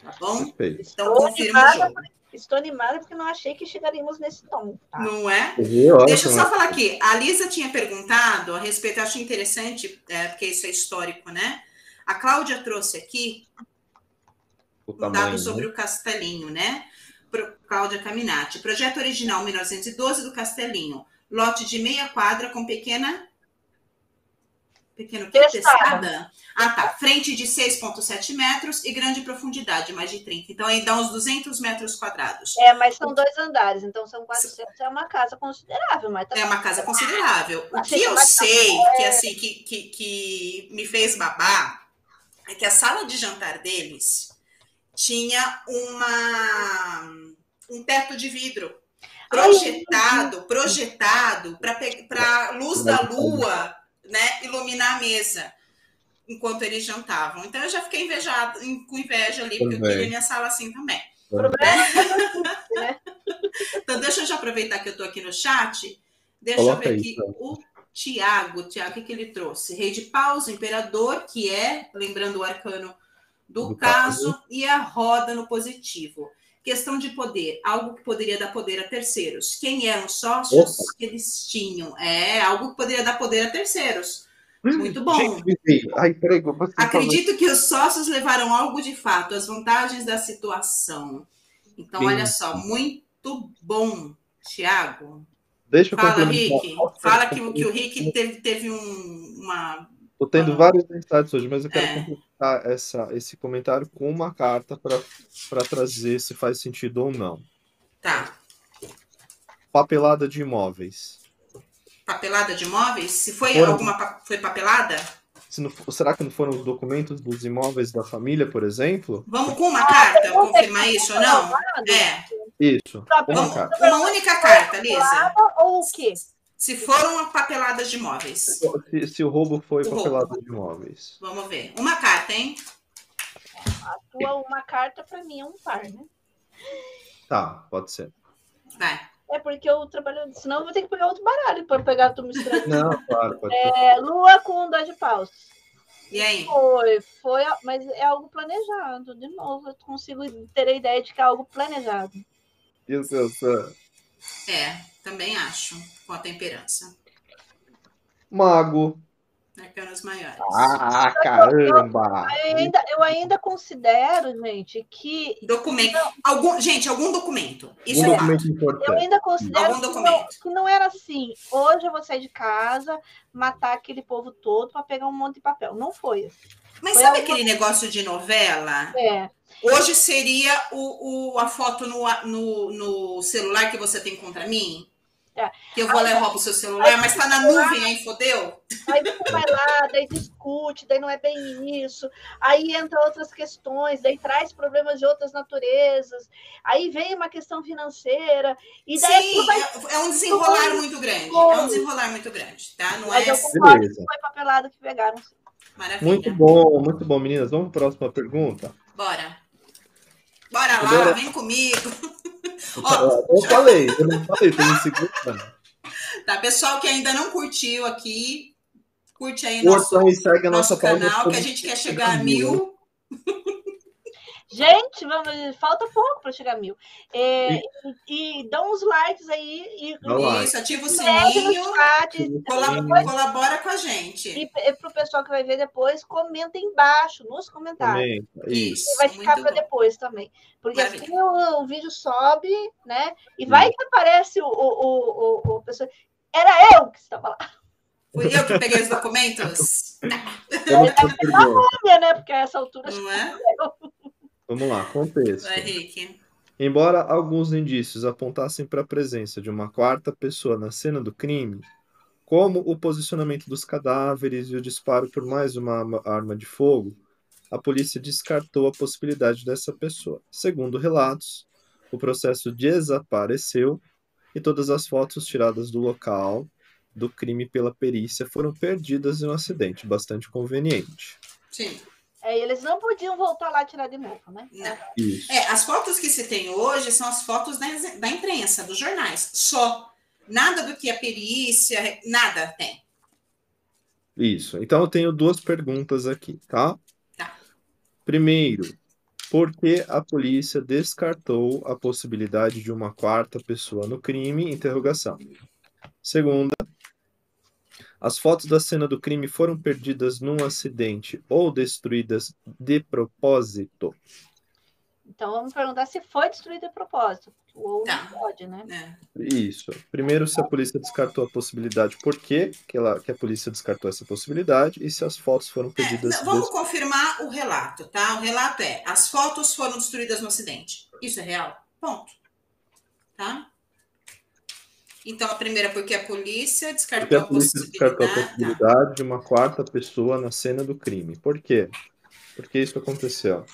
Tá bom? Perfeito. Então confirma o jogo. Estou animada porque não achei que chegaríamos nesse tom. Tá? Não é? Deixa eu só falar aqui. A Lisa tinha perguntado a respeito, eu acho interessante, é, porque isso é histórico, né? A Cláudia trouxe aqui O um tamanho, dado sobre né? o Castelinho, né? Cláudia Caminati. Projeto original 1912 do Castelinho. Lote de meia quadra com pequena. Pequeno quê? Testada. Ah, tá. Frente de 6,7 metros e grande profundidade, mais de 30. Então, aí dá uns 200 metros quadrados. É, mas são dois andares, então são 400, é uma casa considerável, mas tá É uma casa considerável. O que que eu sei, que assim, que, que, que me fez babar, é que a sala de jantar deles tinha uma um teto de vidro projetado, projetado para luz da lua, né, iluminar a mesa enquanto eles jantavam. Então eu já fiquei invejado, com inveja ali, porque eu queria minha sala assim também. É né? Então, deixa eu já aproveitar que eu estou aqui no chat. Deixa Coloca eu ver aí, aqui então. o Tiago. Tiago, o que, que ele trouxe? Rei de paus, imperador, que é, lembrando o arcano do, Do caso, e a roda no positivo. Questão de poder, algo que poderia dar poder a terceiros. Quem eram os sócios que eles tinham? É algo que poderia dar poder a terceiros. Muito bom. Gente. Ai, peraí, Acredito que os sócios levaram algo de fato, as vantagens da situação. Então, Sim. olha só, muito bom, Tiago. Deixa eu Fala. Rick. Fala que, o- que o Rick teve, teve um- uma. Tô tendo Ah. vários insights hoje, mas eu quero complementar essa, esse comentário com uma carta para trazer se faz sentido ou não. Tá. Papelada de imóveis. Papelada de imóveis? Se foi Foram. alguma foi papelada? Se não será que não foram os documentos dos imóveis da família, por exemplo? Vamos com uma carta confirmar isso ou não? É. Isso, uma Vamos, carta. uma única carta, Lisa. ou o quê? Se foram papeladas de imóveis. Se, se o roubo foi O roubo. papelada de imóveis. Vamos ver. Uma carta, hein? A tua uma carta para mim é um par, né? Tá, pode ser. Vai. É porque eu trabalho, senão eu vou ter que pegar outro baralho para pegar tu misturando. Não, claro, pode ser. É, lua com dois de paus. E aí? Foi, foi, mas é algo planejado. De novo, eu consigo ter a ideia de que é algo planejado. E o seu Sam? É, também acho. Com a temperança. Mago. Arcanos maiores. Ah, caramba! Eu ainda, eu ainda considero, gente, que Documento. Algum, gente, algum documento. Isso Um é documento fato. eu importante. ainda considero Algum que não, documento. que não era assim. Hoje eu vou sair de casa, matar aquele povo todo para pegar um monte de papel. Não foi assim. Mas Foi sabe alguma- aquele negócio de novela? É, Hoje seria o, o- a foto no, no, no celular que você tem contra mim? Que eu vou lá e roubo o seu celular, mas tá na nuvem aí, fodeu? aí vai lá, daí discute, daí não é bem isso. Aí entra outras questões, daí traz problemas de outras naturezas. Aí vem uma questão financeira. E daí Sim, tudo vai é, é um desenrolar muito grande. É um desenrolar muito grande, tá? Não Mas é eu concordo Beleza. que foi papelada que pegaram. maravilha. Muito bom, muito bom, meninas. Vamos para a próxima pergunta? Bora. Bora lá, Agora- vem comigo. Ó, Eu falei, eu não falei, tô me segurando. tá, pessoal que ainda não curtiu aqui, curte aí nosso, Curtam e segue nosso página. canal, que a gente quer chegar a mil. Gente, vamos, falta pouco para chegar a mil. É, e, e dão uns likes aí e like. Isso, ativa o sininho, chat. colabora, colabora com a gente. e para o pessoal que vai ver depois, comenta embaixo nos comentários. Comenta, Isso. E vai ficar para depois também. Porque Maravilha. assim o, o vídeo sobe, né? E vai que aparece o, o, o, o, o pessoa. Era eu que estava lá, Fui eu que peguei os documentos? Vamos para a pergunta. né? Porque a essa altura Não é? Vamos lá, contexto. Vai, Rick. Embora alguns indícios apontassem para a presença de uma quarta pessoa na cena do crime, como o posicionamento dos cadáveres e o disparo por mais uma arma- arma de fogo, a polícia descartou a possibilidade dessa pessoa. Segundo relatos, o processo desapareceu e todas as fotos tiradas do local do crime pela perícia foram perdidas em um acidente bastante conveniente. Sim. É, eles não podiam voltar lá e tirar de novo, né? É, as fotos que se tem hoje são as fotos da, da imprensa, dos jornais. Só. Nada do que a perícia, nada tem. Isso. Então eu tenho duas perguntas aqui, tá? Tá. Primeiro, por que a polícia descartou a possibilidade de uma quarta pessoa no crime? Interrogação. Segunda, as fotos da cena do crime foram perdidas num acidente ou destruídas de propósito? Então vamos perguntar se foi destruído de propósito. Ou Tá. não pode, né? É. Isso. Primeiro, se a polícia descartou a possibilidade, por que que, ela, que a polícia descartou essa possibilidade e se as fotos foram É, pedidas. não, vamos des- confirmar o relato, tá? O relato é: as fotos foram destruídas no acidente. Isso é real? Ponto. Tá? Então, a primeira, porque a polícia Porque descartou a a polícia descartou a possibilidade. Tá. possibilidade de uma quarta pessoa na cena do crime. Por quê? Porque isso aconteceu.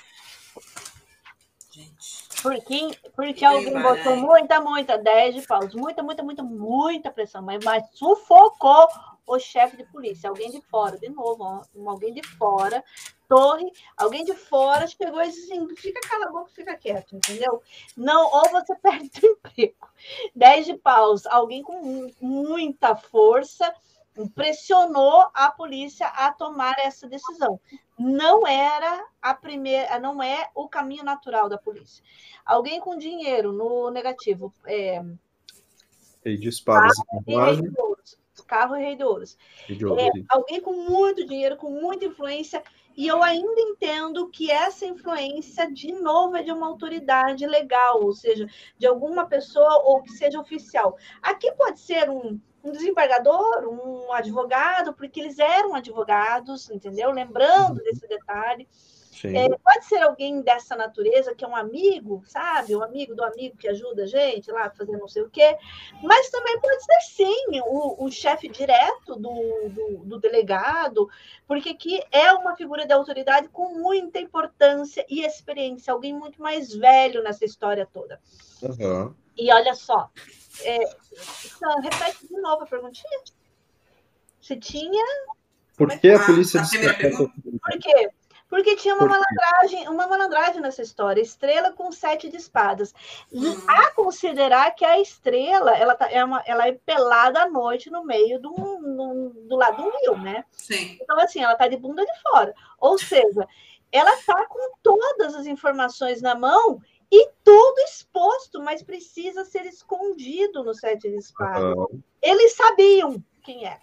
Gente. Porque, porque alguém baralho. botou muita, muita, 10 de paus, muita, muita, muita, muita pressão, mas, mas sufocou o chefe de polícia, alguém de fora, de novo, alguém de fora, torre, alguém de fora chegou e disse assim, fica cala a boca, fica quieto, entendeu? Não, ou você perde o emprego. 10 de paus, alguém com mu- muita força pressionou a polícia a tomar essa decisão. Não era a primeira, não é o caminho natural da polícia. Alguém com dinheiro no negativo, é, Rei de espadas e carro e rei de ouros. Ouro. É, alguém com muito dinheiro, com muita influência, e eu ainda entendo que essa influência, de novo, é de uma autoridade legal, ou seja, de alguma pessoa ou que seja oficial. Aqui pode ser um, um desembargador, um advogado, porque eles eram advogados, entendeu? Lembrando desse detalhe. É, pode ser alguém dessa natureza, que é um amigo, sabe? Um amigo do amigo que ajuda a gente lá a fazer não sei o quê. Mas também pode ser, sim, o, o chefe direto do, do, do delegado, porque aqui é uma figura de autoridade com muita importância e experiência, alguém muito mais velho nessa história toda. Aham. E olha só, é, Sam, repete de novo a perguntinha. Se tinha Por que a Ah, polícia a primeira descartou a possibilidade? Por quê? Porque tinha uma Por malandragem, uma malandragem nessa história. Estrela com sete de espadas. A considerar que a estrela ela, tá, é, uma, ela é pelada à noite no meio do, no- do lado do rio, né? Sim. Então, assim, ela tá de bunda de fora. Ou seja, ela tá com todas as informações na mão e tudo exposto, mas precisa ser escondido no sete de espadas Aham. eles sabiam quem era.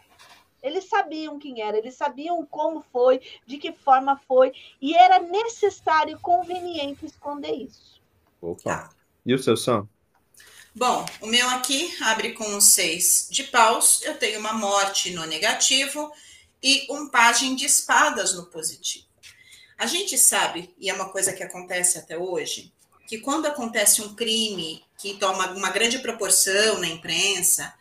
Eles sabiam quem era, eles sabiam como foi, de que forma foi, e era necessário e conveniente esconder isso. Opa. Tá. E o seu som? Bom, o meu aqui abre com um seis de paus. Eu tenho uma morte no negativo e um pajem de espadas no positivo. A gente sabe, e é uma coisa que acontece até hoje, que quando acontece um crime que toma uma grande proporção na imprensa,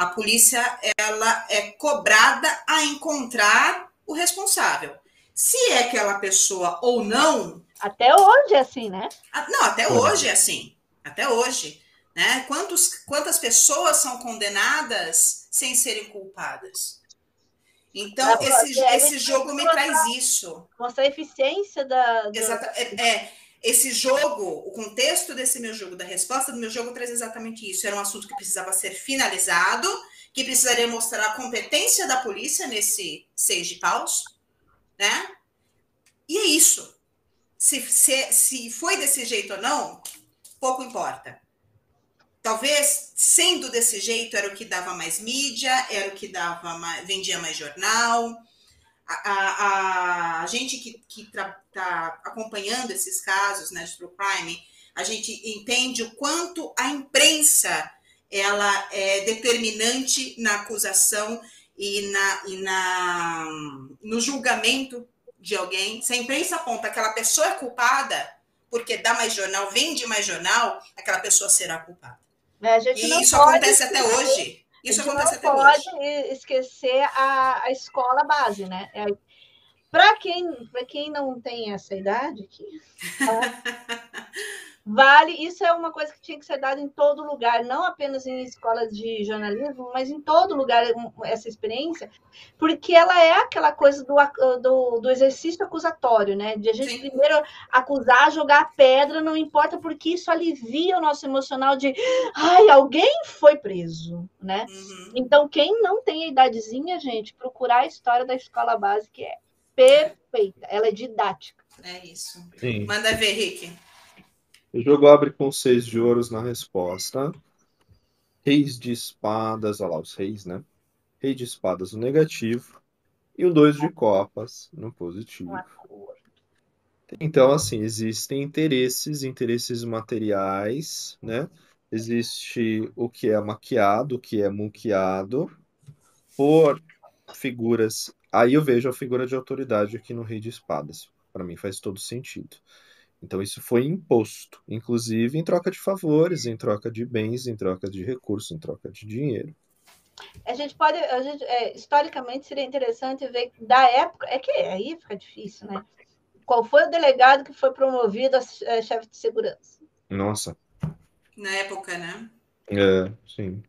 a polícia ela é cobrada a encontrar o responsável. Se é aquela pessoa ou não, Até hoje é assim, né? Não, até Uhum. hoje é assim. Até hoje. Né? Quantos, quantas pessoas são condenadas sem serem culpadas? Então, É, esse, porque a esse jogo me traz isso. Mostrar a eficiência da. do- Exata, é, é, esse jogo, o contexto desse meu jogo, da resposta do meu jogo, traz exatamente isso. Era um assunto que precisava ser finalizado, que precisaria mostrar a competência da polícia nesse seis de paus, né? E é isso. Se, se, se foi desse jeito ou não, pouco importa. Talvez, sendo desse jeito, era o que dava mais mídia, era o que dava mais, vendia mais jornal. A, a, a gente que está acompanhando esses casos né, de true crime, a gente entende o quanto a imprensa ela é determinante na acusação e, na, e na, no julgamento de alguém. Se a imprensa aponta que aquela pessoa é culpada, porque dá mais jornal, vende mais jornal, aquela pessoa será culpada. gente E isso acontece até hoje. Isso a gente acontece não até pode hoje. esquecer a, a escola base, né? É, Para quem, pra quem não tem essa idade aqui, tá? vale. Isso é uma coisa que tinha que ser dada em todo lugar, não apenas em escolas de jornalismo, mas em todo lugar essa experiência, porque ela é aquela coisa do, do, do exercício acusatório, né? De a gente Sim. primeiro acusar, jogar pedra, não importa, porque isso alivia o nosso emocional de ai, alguém foi preso, né? Uhum. Então, quem não tem a idadezinha, gente, procurar a história da escola base, que é perfeita, ela é didática. É isso. Sim. Manda ver, Rick. O jogo abre com seis de ouros na resposta. Reis de espadas, olha lá, os reis, né? Rei de espadas no negativo. E o dois de copas no positivo. Então, assim, existem interesses, interesses materiais, né? Existe o que é maquiado, o que é muqueado por figuras. Aí eu vejo a figura de autoridade aqui no Rei de Espadas. Para mim faz todo sentido. Então isso foi imposto, inclusive em troca de favores, em troca de bens, em troca de recursos, em troca de dinheiro. A gente pode, a gente, é, historicamente seria interessante ver da época, é que aí fica difícil, né? Qual foi o delegado que foi promovido a é, chefe de segurança? Nossa. Na época, né? É, sim.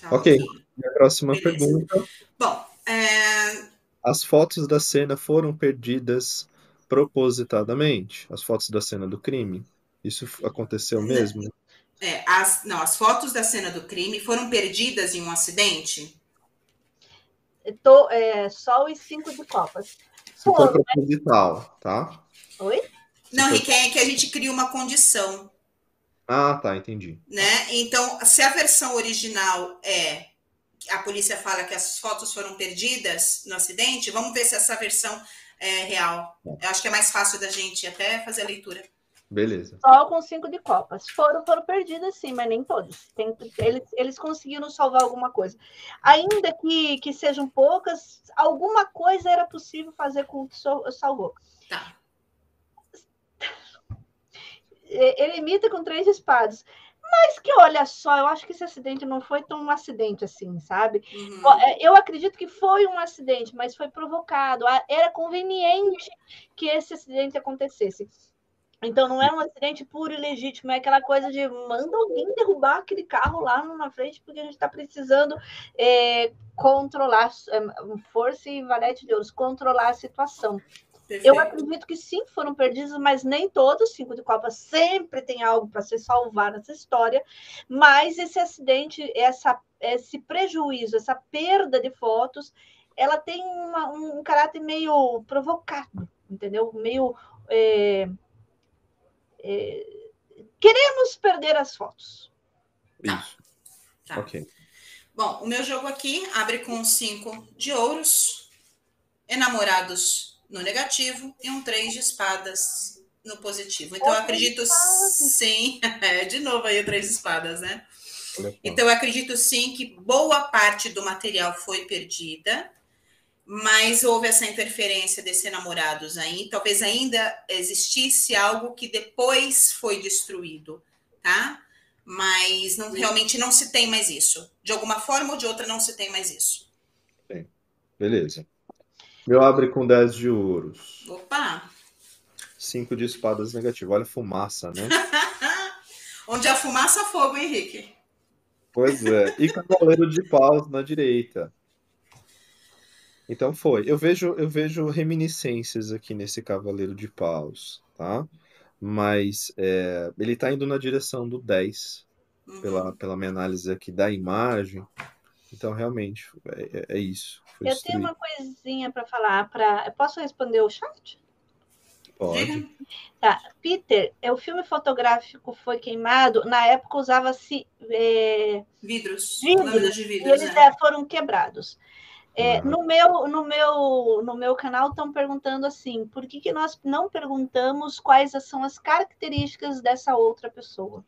Tá ok. aqui. A próxima Beleza. pergunta. Bom, é, As fotos da cena foram perdidas propositadamente? As fotos da cena do crime? Isso aconteceu mesmo? é, as, não, as fotos da cena do crime foram perdidas em um acidente? Tô, é, só os cinco de Copas. Se foi proposital, tá? Oi? Não, foi- Rick, é que a gente cria uma condição, Ah, tá, entendi. né? Então, se a versão original é a polícia fala que as fotos foram perdidas no acidente, vamos ver se essa versão é real. Eu acho que é mais fácil da gente até fazer a leitura. Beleza. Só com cinco de Copas. Foram, foram perdidas, sim, mas nem todos. Tem, eles, eles conseguiram salvar alguma coisa. Ainda que, que sejam poucas, alguma coisa era possível fazer com o que salvou. Tá. E- Ele imita com três espadas. Mas que, olha só, eu acho que esse acidente não foi tão um acidente assim, sabe? Uhum. É, Eu acredito que foi um acidente, mas foi provocado. Era conveniente que esse acidente acontecesse. Então não é um acidente puro e legítimo, é aquela coisa de manda alguém derrubar aquele carro lá na frente, porque a gente está precisando é, controlar, é, força e valete de ouros, controlar a situação. Perfeito. Eu acredito que sim, foram perdidos, mas nem todos. Cinco de Copa sempre tem algo para se salvar nessa história. Mas esse acidente, essa, esse prejuízo, essa perda de fotos, ela tem uma- um caráter meio provocado, entendeu? Meio. é, é, queremos perder as fotos. Isso. Tá. Ok. Bom, o meu jogo aqui abre com cinco de ouros, enamorados no negativo e um três de espadas no positivo. Então, eu acredito sim. É, de novo aí o três de espadas, né? Então, eu acredito sim que boa parte do material foi perdida, mas houve essa interferência desses namorados aí. Talvez ainda existisse algo que depois foi destruído, tá? Mas não, realmente não se tem mais isso. De alguma forma ou de outra, não se tem mais isso. Beleza. Meu abre com 10 de ouros. Opa! 5 de espadas negativo. Olha a fumaça, né? Onde há fumaça, fogo, Henrique. Pois é. E cavaleiro de paus na direita. Então foi. Eu vejo, eu vejo reminiscências aqui nesse cavaleiro de paus, tá? Mas é, ele tá indo na direção do 10, Uhum. pela, pela minha análise aqui da imagem. Então, realmente, é, é- é isso. Foi Eu tenho uma coisinha para falar. Pra... Posso responder o chat? Pode. Tá. Peter, é, o filme fotográfico foi queimado. Na época usava-se. é, Vidros. Vidros. Lâminas de e vidros, eles né? é, foram quebrados. É, Uhum. no, meu, no, meu, no meu canal estão perguntando assim: por que, que nós não perguntamos quais são as características dessa outra pessoa?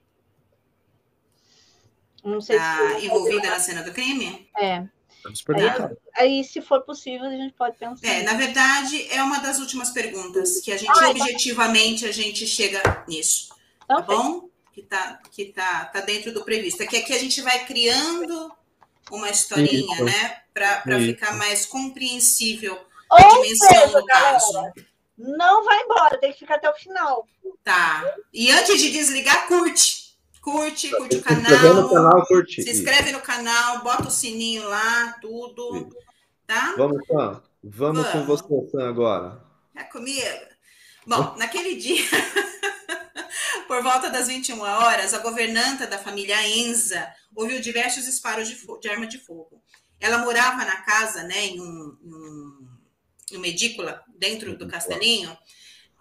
Não sei Tá se. envolvida na cena do crime? É. Vamos perguntar. Aí, se for possível, a gente pode pensar. É, na verdade, é uma das últimas perguntas que a gente, Ai, objetivamente, a gente chega nisso. Tá Então, bom? Que tá, que tá, tá dentro do previsto. É que aqui a gente vai criando uma historinha, Isso. né? Para ficar mais compreensível Ou a dimensão seja, do caso. Não vai embora, tem que ficar até o final. Tá. E antes de desligar, curte. Curte, curte o inscrever no canal. canal, curtir. Se inscreve no canal, bota o sininho lá, tudo. Tá? Vamos, Sam. Vamos com Vamos. você, Sam, agora. É comigo? Bom, naquele dia, por volta das 21 horas, a governanta da família Enza ouviu diversos disparos de, de arma de fogo. Ela morava na casa, né, em, um, em um- em uma edícula, dentro do castelinho.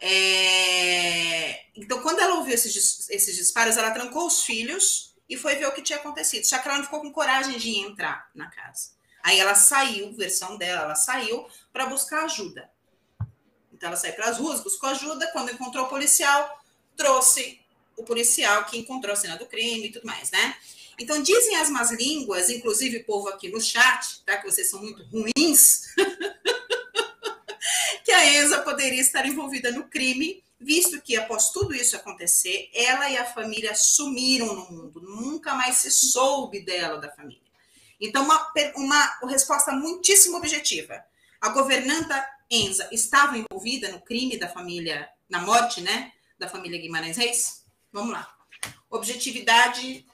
É, Então, quando ela ouviu esses, esses disparos, ela trancou os filhos e foi ver o que tinha acontecido. Só que ela não ficou com coragem de entrar na casa. Aí ela saiu, versão dela, ela saiu para buscar ajuda. Então, ela saiu para as ruas, buscou ajuda. Quando encontrou o policial, trouxe o policial que encontrou a cena do crime e tudo mais, né? Então dizem as más línguas, inclusive o povo aqui no chat, tá? Que vocês são muito ruins, a Enza poderia estar envolvida no crime, visto que após tudo isso acontecer, ela e a família sumiram no mundo, nunca mais se soube dela da família. Então, uma, uma resposta muitíssimo objetiva. A governanta Enza estava envolvida no crime da família, na morte, né, da família Guimarães Reis? Vamos lá. Objetividade.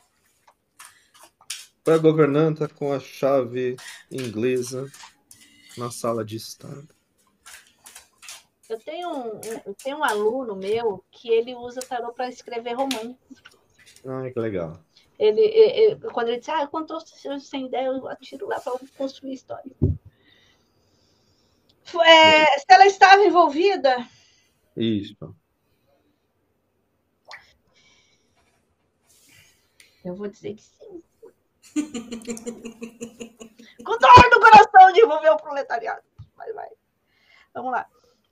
Foi a governanta com a chave inglesa na sala de estar. Eu tenho um, eu tenho um aluno meu que ele usa tarô para escrever romance. Ai, que legal. Ele, ele, quando ele diz, ah, quando eu sem ideia, eu atiro lá para construir história. É, se ela estava envolvida. Isso. Eu vou dizer que sim. Com dor no coração de envolver o proletariado. Vai, vai. Vamos lá.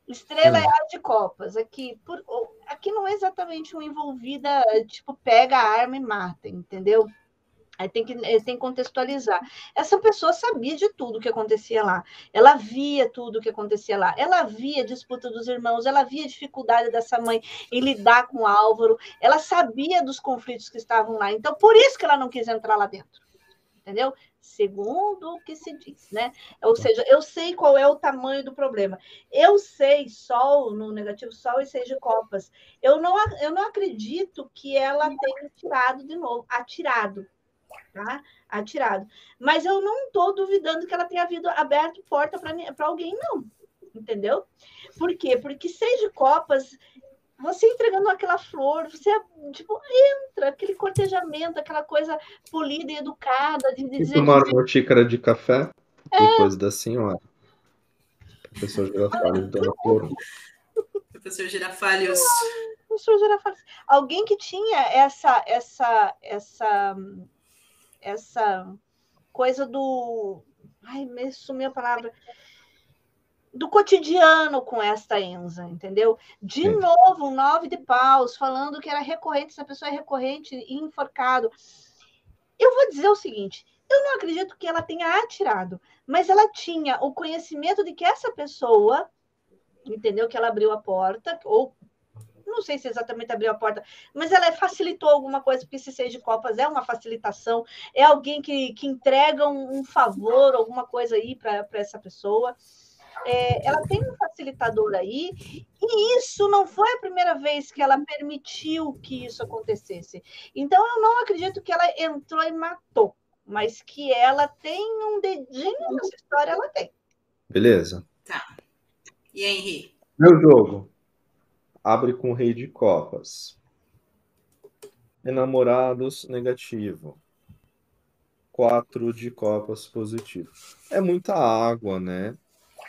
Estrela hum. de copas. Aqui, por, aqui não é exatamente uma envolvida, tipo, pega a arma e mata, entendeu? Aí tem que, tem que contextualizar. Essa pessoa sabia de tudo que acontecia lá. Ela via tudo que acontecia lá. Ela via a disputa dos irmãos, ela via a dificuldade dessa mãe em lidar com o Álvaro. Ela sabia dos conflitos que estavam lá. Então, por isso que ela não quis entrar lá dentro. Entendeu? Segundo o que se diz, né? Ou seja, eu sei qual é o tamanho do problema. Eu sei Sol no negativo Sol e seis de copas. Eu não, eu não acredito que ela tenha tirado de novo, atirado tá? Atirado. Mas eu não estou duvidando que ela tenha havido aberto porta para alguém, não. Entendeu? Por quê? Porque seis de copas, você entregando aquela flor, você tipo, entra, aquele cortejamento, aquela coisa polida e educada. De dizer, e tomar uma xícara de café é... depois da senhora. Professor Girafalhos, Dona Flor. Professor Girafalhos. Professor Girafalhos. Alguém que tinha essa, essa, essa essa coisa do. Ai, me sumiu a palavra. Do cotidiano com esta Enza, entendeu? De Sim. novo, um nove de paus, falando que era recorrente, essa pessoa é recorrente e enforcado. Eu vou dizer o seguinte: eu não acredito que ela tenha atirado, mas ela tinha o conhecimento de que essa pessoa, entendeu? Que ela abriu a porta, ou não sei se exatamente abriu a porta, mas ela facilitou alguma coisa, porque esse seis de copas é uma facilitação, é alguém que, que entrega um, um favor, alguma coisa aí para essa pessoa. É, ela tem um facilitador aí, e isso não foi a primeira vez que ela permitiu que isso acontecesse. Então, eu não acredito que ela entrou e matou, mas que ela tem um dedinho nessa história, ela tem. Beleza. Tá. E aí, Henrique? Meu jogo abre com rei de copas. Enamorados, negativo. Quatro de copas, positivo. É muita água, né?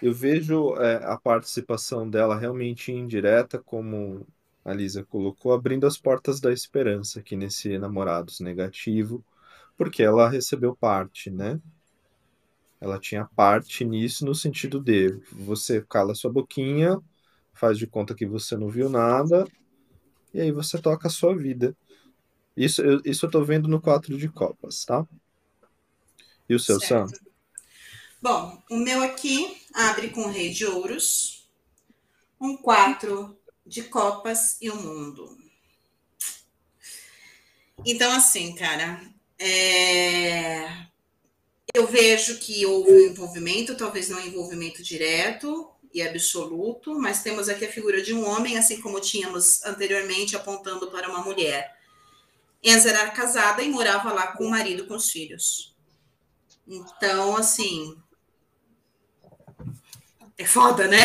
Eu vejo é, a participação dela realmente indireta, como a Lisa colocou, abrindo as portas da esperança aqui nesse Enamorados negativo, porque ela recebeu parte, né? Ela tinha parte nisso no sentido de você cala sua boquinha, faz de conta que você não viu nada, e aí você toca a sua vida. Isso eu, isso eu tô vendo no quatro de copas, tá? E o seu. Sam? Bom, o meu aqui abre com o rei de ouros, um quatro de copas e o um mundo. Então, assim, cara, é... eu vejo que houve um envolvimento, talvez não envolvimento direto, e absoluto, mas temos aqui a figura de um homem, assim como tínhamos anteriormente apontando para uma mulher. Enza era casada e morava lá com o marido, com os filhos. Então, assim. É foda, né?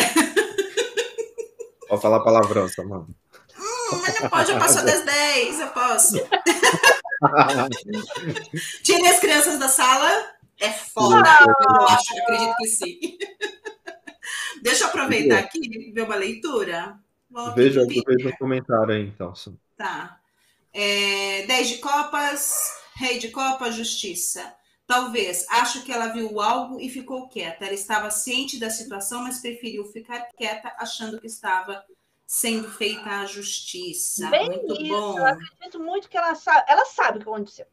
Pode falar palavrão, mano. Hum, mas não pode, eu passo das 10, eu posso. Tire as crianças da sala, é foda. Eu acho, eu acredito que sim. Deixa eu aproveitar aqui e ver uma leitura. Veja, veja o comentário aí, então. Tá. É, 10 de copas, rei de copas, justiça. Talvez. Acho que ela viu algo e ficou quieta. Ela estava ciente da situação, mas preferiu ficar quieta, achando que estava sendo feita a justiça. Bem muito isso, bom. Eu acredito muito que ela sabe. Ela sabe o que aconteceu.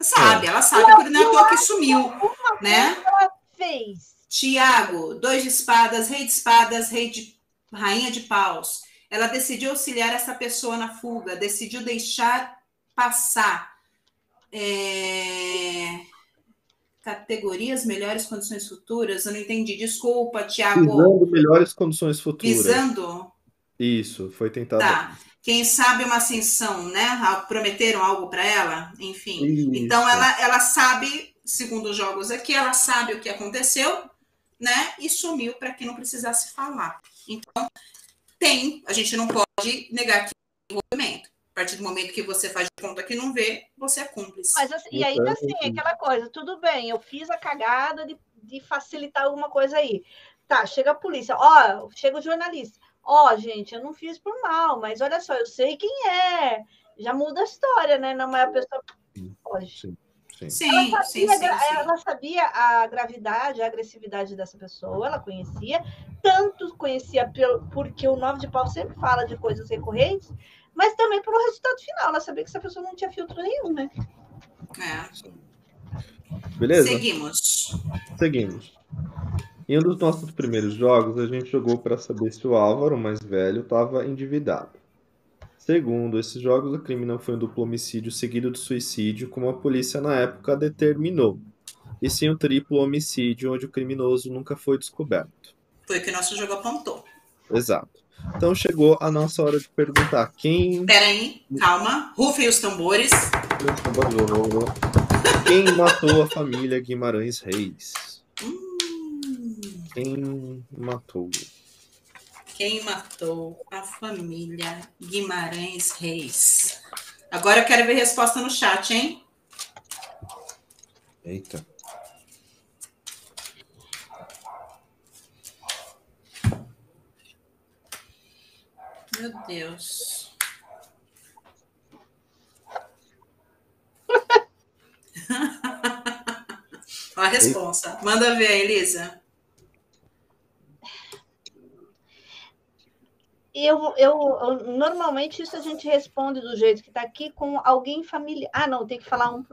Sabe, ela sabe por não é à toa que sumiu, né? Ela fez. Tiago, dois de espadas, rei de espadas, rei de rainha de paus. Ela decidiu auxiliar essa pessoa na fuga, decidiu deixar passar. É, Categorias melhores condições futuras? Eu não entendi. Desculpa, Tiago. Visando melhores condições futuras. Visando? Isso, foi tentado. Tá. Quem sabe uma ascensão, né? Prometeram algo para ela, enfim. Isso. Então ela, ela sabe, segundo os jogos aqui, ela sabe o que aconteceu, né? E sumiu para que não precisasse falar. Então tem, a gente não pode negar que tem envolvimento. A partir do momento que você faz de conta que não vê, você é cúmplice. Mas assim, e ainda assim, aquela coisa, tudo bem, eu fiz a cagada de, de facilitar alguma coisa aí. Tá, chega a polícia, ó, chega o jornalista. Ó, gente, eu não fiz por mal, mas olha só, eu sei quem é. Já muda a história, né? Não é a pessoa. Pode. Sim, sim. Sim, Ela sim, sabia, sim, gra- sim. ela sabia a gravidade, a agressividade dessa pessoa, ela conhecia, tanto conhecia pelo, porque o Nove de Pau sempre fala de coisas recorrentes, mas também pelo resultado final. Ela sabia que essa pessoa não tinha filtro nenhum, né? É. Beleza? Seguimos. Seguimos. Em um dos nossos primeiros jogos, a gente jogou para saber se o Álvaro, o mais velho, estava endividado. Segundo esses jogos, o crime não foi um duplo homicídio seguido de suicídio, como a polícia na época determinou, e sim um triplo homicídio, onde o criminoso nunca foi descoberto. Foi o que o nosso jogo apontou. Exato. Então chegou a nossa hora de perguntar quem Peraí, calma. Rufem os tambores. quem matou a família Guimarães Reis. Hum, Quem matou? quem matou a família Guimarães Reis? Agora eu quero ver resposta no chat, hein? Eita. Meu Deus. Ó a resposta. Manda ver, Elisa. Eu, eu, eu- normalmente isso a gente responde do jeito que está aqui com alguém familiar. Ah, não, tem que falar um.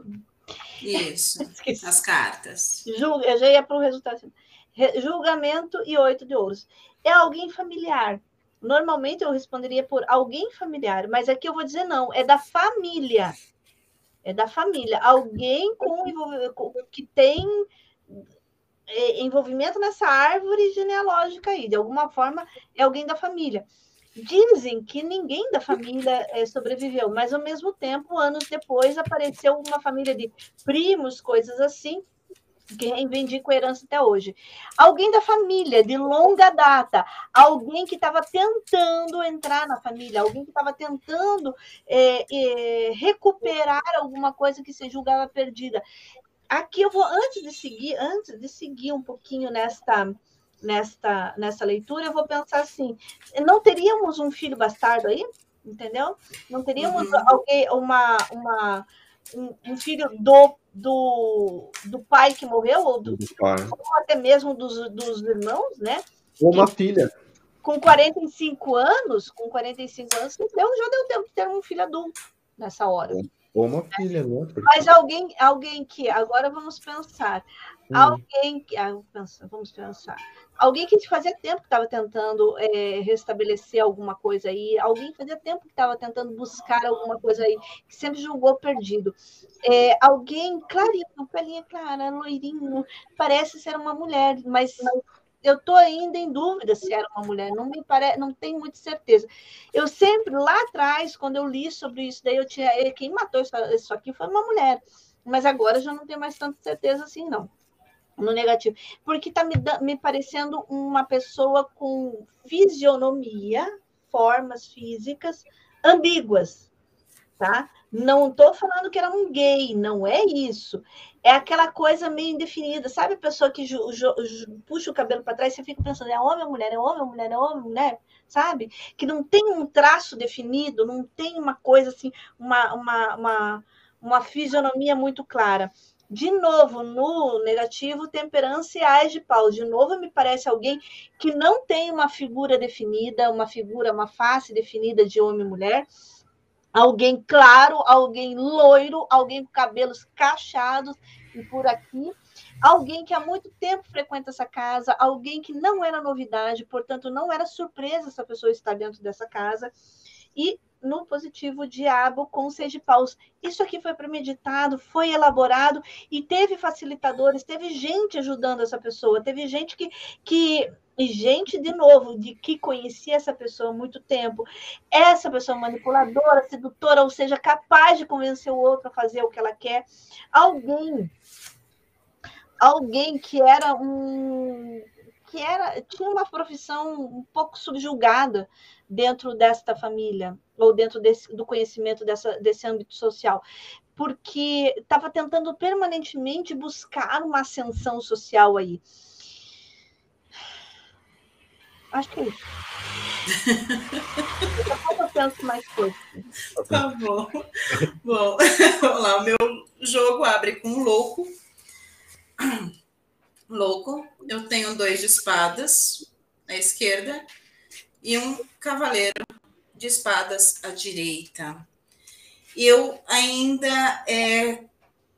Isso. Esqueci. As cartas. Julga, eu já ia para o resultado. Re- Julgamento e oito de ouros. É alguém familiar. Normalmente eu responderia por alguém familiar, mas aqui eu vou dizer não, é da família. É da família. Alguém com, que tem é, envolvimento nessa árvore genealógica aí. De alguma forma, é alguém da família. Dizem que ninguém da família eh, sobreviveu, mas ao mesmo tempo, anos depois, apareceu uma família de primos, coisas assim, que reivindicam a herança até hoje. Alguém da família, de longa data, alguém que estava tentando entrar na família, alguém que estava tentando eh, eh, recuperar alguma coisa que se julgava perdida. Aqui eu vou, antes de seguir, antes de seguir um pouquinho nesta, nesta, nessa leitura, eu vou pensar assim: não teríamos um filho bastardo aí? Entendeu? Não teríamos Uhum. alguém, uma, uma, um, um filho do, do, do pai que morreu, ou, do, ou até mesmo dos, dos irmãos, né? Ou uma filha. Com 45 anos, com 45 anos, deu, já deu tempo de ter um filho adulto nessa hora. Ou uma filha, né? Mas alguém, alguém que, agora vamos pensar, Hum, alguém que, ah, vamos pensar, alguém que fazia tempo que estava tentando é, restabelecer alguma coisa aí, alguém que fazia tempo que estava tentando buscar alguma coisa aí, que sempre julgou perdido. É, alguém clarinho, pelinha clara, loirinho, parece ser uma mulher, mas eu estou ainda em dúvida se era uma mulher, não me parece, não tenho muita certeza. Eu sempre, lá atrás, quando eu li sobre isso, daí eu tinha, eh, quem matou isso, isso aqui foi uma mulher, mas agora eu já não tenho mais tanta certeza assim, não no negativo, porque está me, me parecendo uma pessoa com fisionomia, formas físicas ambíguas, tá? Não estou falando que era um gay, não é isso. É aquela coisa meio indefinida, sabe a pessoa que ju- ju- ju- puxa o cabelo para trás você fica pensando, é homem ou mulher, é homem ou mulher, é homem ou mulher, sabe? Que não tem um traço definido, não tem uma coisa assim, uma, uma, uma, uma fisionomia muito clara De novo, no negativo, temperança e ais de pau. De novo, me parece alguém que não tem uma figura definida, uma figura, uma face definida de homem e mulher. Alguém claro, alguém loiro, alguém com cabelos cacheados e por aqui. Alguém que há muito tempo frequenta essa casa, alguém que não era novidade, portanto, não era surpresa essa pessoa estar dentro dessa casa. E no positivo diabo com seis de paus. Isso aqui foi premeditado, foi elaborado e teve facilitadores, teve gente ajudando essa pessoa, teve gente que, que gente de novo de que conhecia essa pessoa há muito tempo, essa pessoa manipuladora, sedutora, ou seja, capaz de convencer o outro a fazer o que ela quer, alguém alguém que era um que era tinha uma profissão um pouco subjugada dentro desta família, ou dentro desse, do conhecimento dessa, desse âmbito social, porque estava tentando permanentemente buscar uma ascensão social aí. Acho que é isso. eu penso mais coisas. Tá bom. Bom, vamos lá. O meu jogo abre com um louco. Louco. Eu tenho dois de espadas à esquerda e um cavaleiro de espadas à direita. Eu ainda é,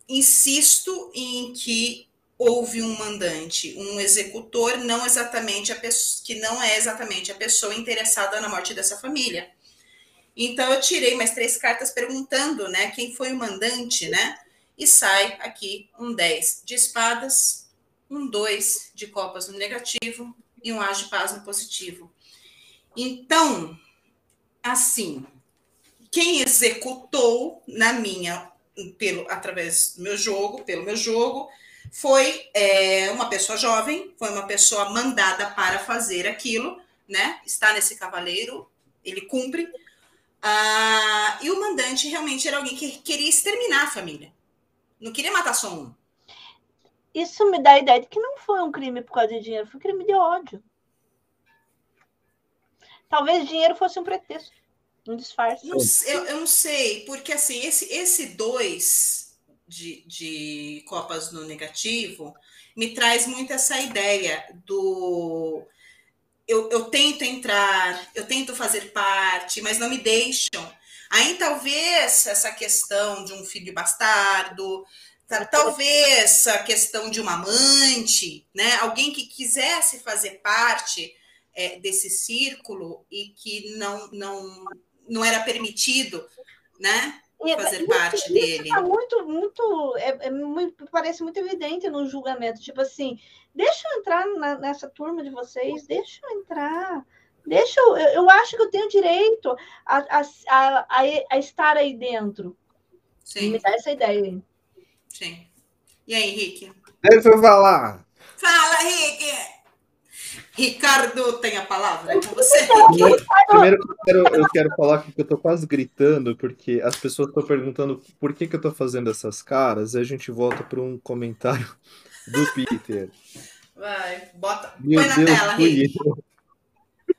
insisto em que houve um mandante, um executor, não exatamente a pessoa, que não é exatamente a pessoa interessada na morte dessa família. Então eu tirei mais três cartas perguntando, né, quem foi o mandante, né? E sai aqui um 10 de espadas, um 2 de copas no negativo e um as de paz no positivo. Então, assim, quem executou na minha, pelo através do meu jogo, pelo meu jogo, foi é, uma pessoa jovem, foi uma pessoa mandada para fazer aquilo, né? Está nesse cavaleiro, ele cumpre. Ah, e o mandante realmente era alguém que queria exterminar a família. Não queria matar só um. Isso me dá a ideia de que não foi um crime por causa de dinheiro, foi um crime de ódio. Talvez dinheiro fosse um pretexto, um disfarce. Não, eu, eu, não sei, porque assim, esse, esse dois de, de copas no negativo me traz muito essa ideia do. Eu, eu tento entrar, eu tento fazer parte, mas não me deixam. Aí talvez essa questão de um filho bastardo, talvez a questão de uma amante, né? Alguém que quisesse fazer parte é, desse círculo e que não, não, não era permitido, né? Fazer parte isso, dele. Isso tá muito, muito, é, é, muito, parece muito evidente no julgamento. Tipo assim, deixa eu entrar na, nessa turma de vocês, deixa eu entrar. Deixa eu, eu acho que eu tenho direito a, a, a, a estar aí dentro. Sim. Me dá essa ideia aí. Sim. E aí, Henrique? Deixa eu falar. Fala, Henrique! Ricardo tem a palavra. É com você. Primeiro, eu quero, eu quero falar que eu tô quase gritando, porque as pessoas estão perguntando por que, que eu tô fazendo essas caras, e a gente volta para um comentário do Peter. Vai, bota. Meu Põe Deus, na tela, Rick.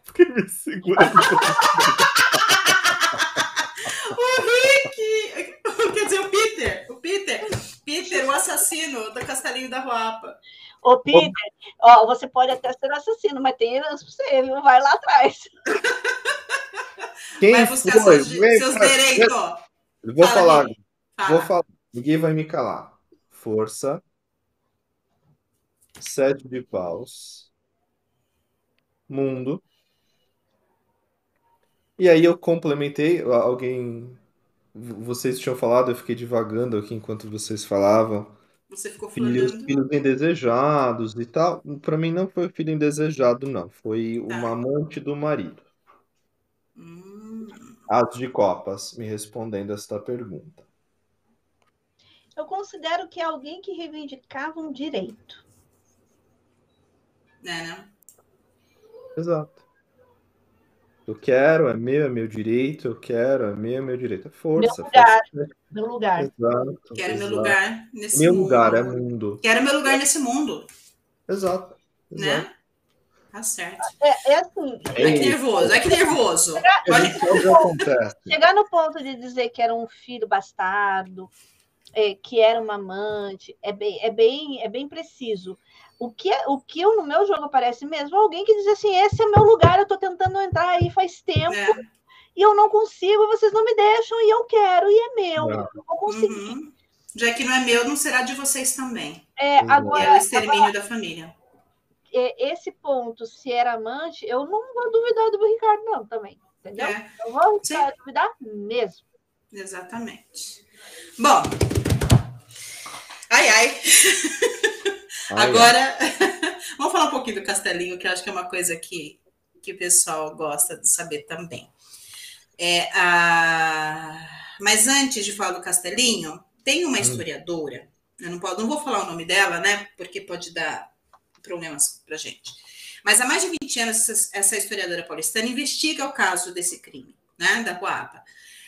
Fiquei me segurando. o Rick! Quer dizer, o Peter. O Peter. Peter, o assassino do Castelinho da Ruapa. Ô, Peter, ó, você pode até ser assassino, mas tem herança pra você, viu? Vai lá atrás. Quem vai buscar foi? seus, seus direitos. Vou Fala, falar. Fala. Vou falar. Ninguém vai me calar. Força. Sete de paus. Mundo. E aí eu complementei. Alguém. Vocês tinham falado, eu fiquei divagando aqui enquanto vocês falavam. Você ficou filhos, filhos indesejados e tal. Para mim não foi filho indesejado, não. Foi Tá. uma amante do marido. Hum, As de copas, me respondendo esta pergunta. Eu considero que é alguém que reivindicava um direito. né, né? Exato. Eu quero, é meu, é meu direito, eu quero, é meu, é meu direito. É força. Meu lugar. força. Meu lugar. Exato. Quero meu exato. lugar nesse Meu mundo. lugar é mundo. Quero meu lugar nesse mundo, Exato. exato. né? Tá certo. É, é assim, É que nervoso, ai, que nervoso. Que acontece. chegar no ponto de dizer que era um filho bastardo, é, que era uma amante, é bem, é bem, é bem preciso. O que, é, o que eu, no meu jogo aparece mesmo alguém que diz assim: esse é meu lugar, eu estou tentando entrar aí faz tempo. É. E eu não consigo, vocês não me deixam, e eu quero, e é meu. Não. Eu não consigo. Uhum. Já que não é meu, não será de vocês também. É, agora, é o extermínio agora, da família. É, esse ponto, se era amante, eu não vou duvidar do Ricardo, não, também. Entendeu? É. Eu vou duvidar mesmo. Exatamente. Bom. Ai, ai. Agora, vamos falar um pouquinho do Castelinho, que eu acho que é uma coisa que, que o pessoal gosta de saber também. É, a... Mas antes de falar do Castelinho, tem uma hum. historiadora, eu não, posso, não vou falar o nome dela, né? Porque pode dar problemas para gente. Mas há mais de 20 anos, essa, essa historiadora paulistana investiga o caso desse crime, né? Da Coapa.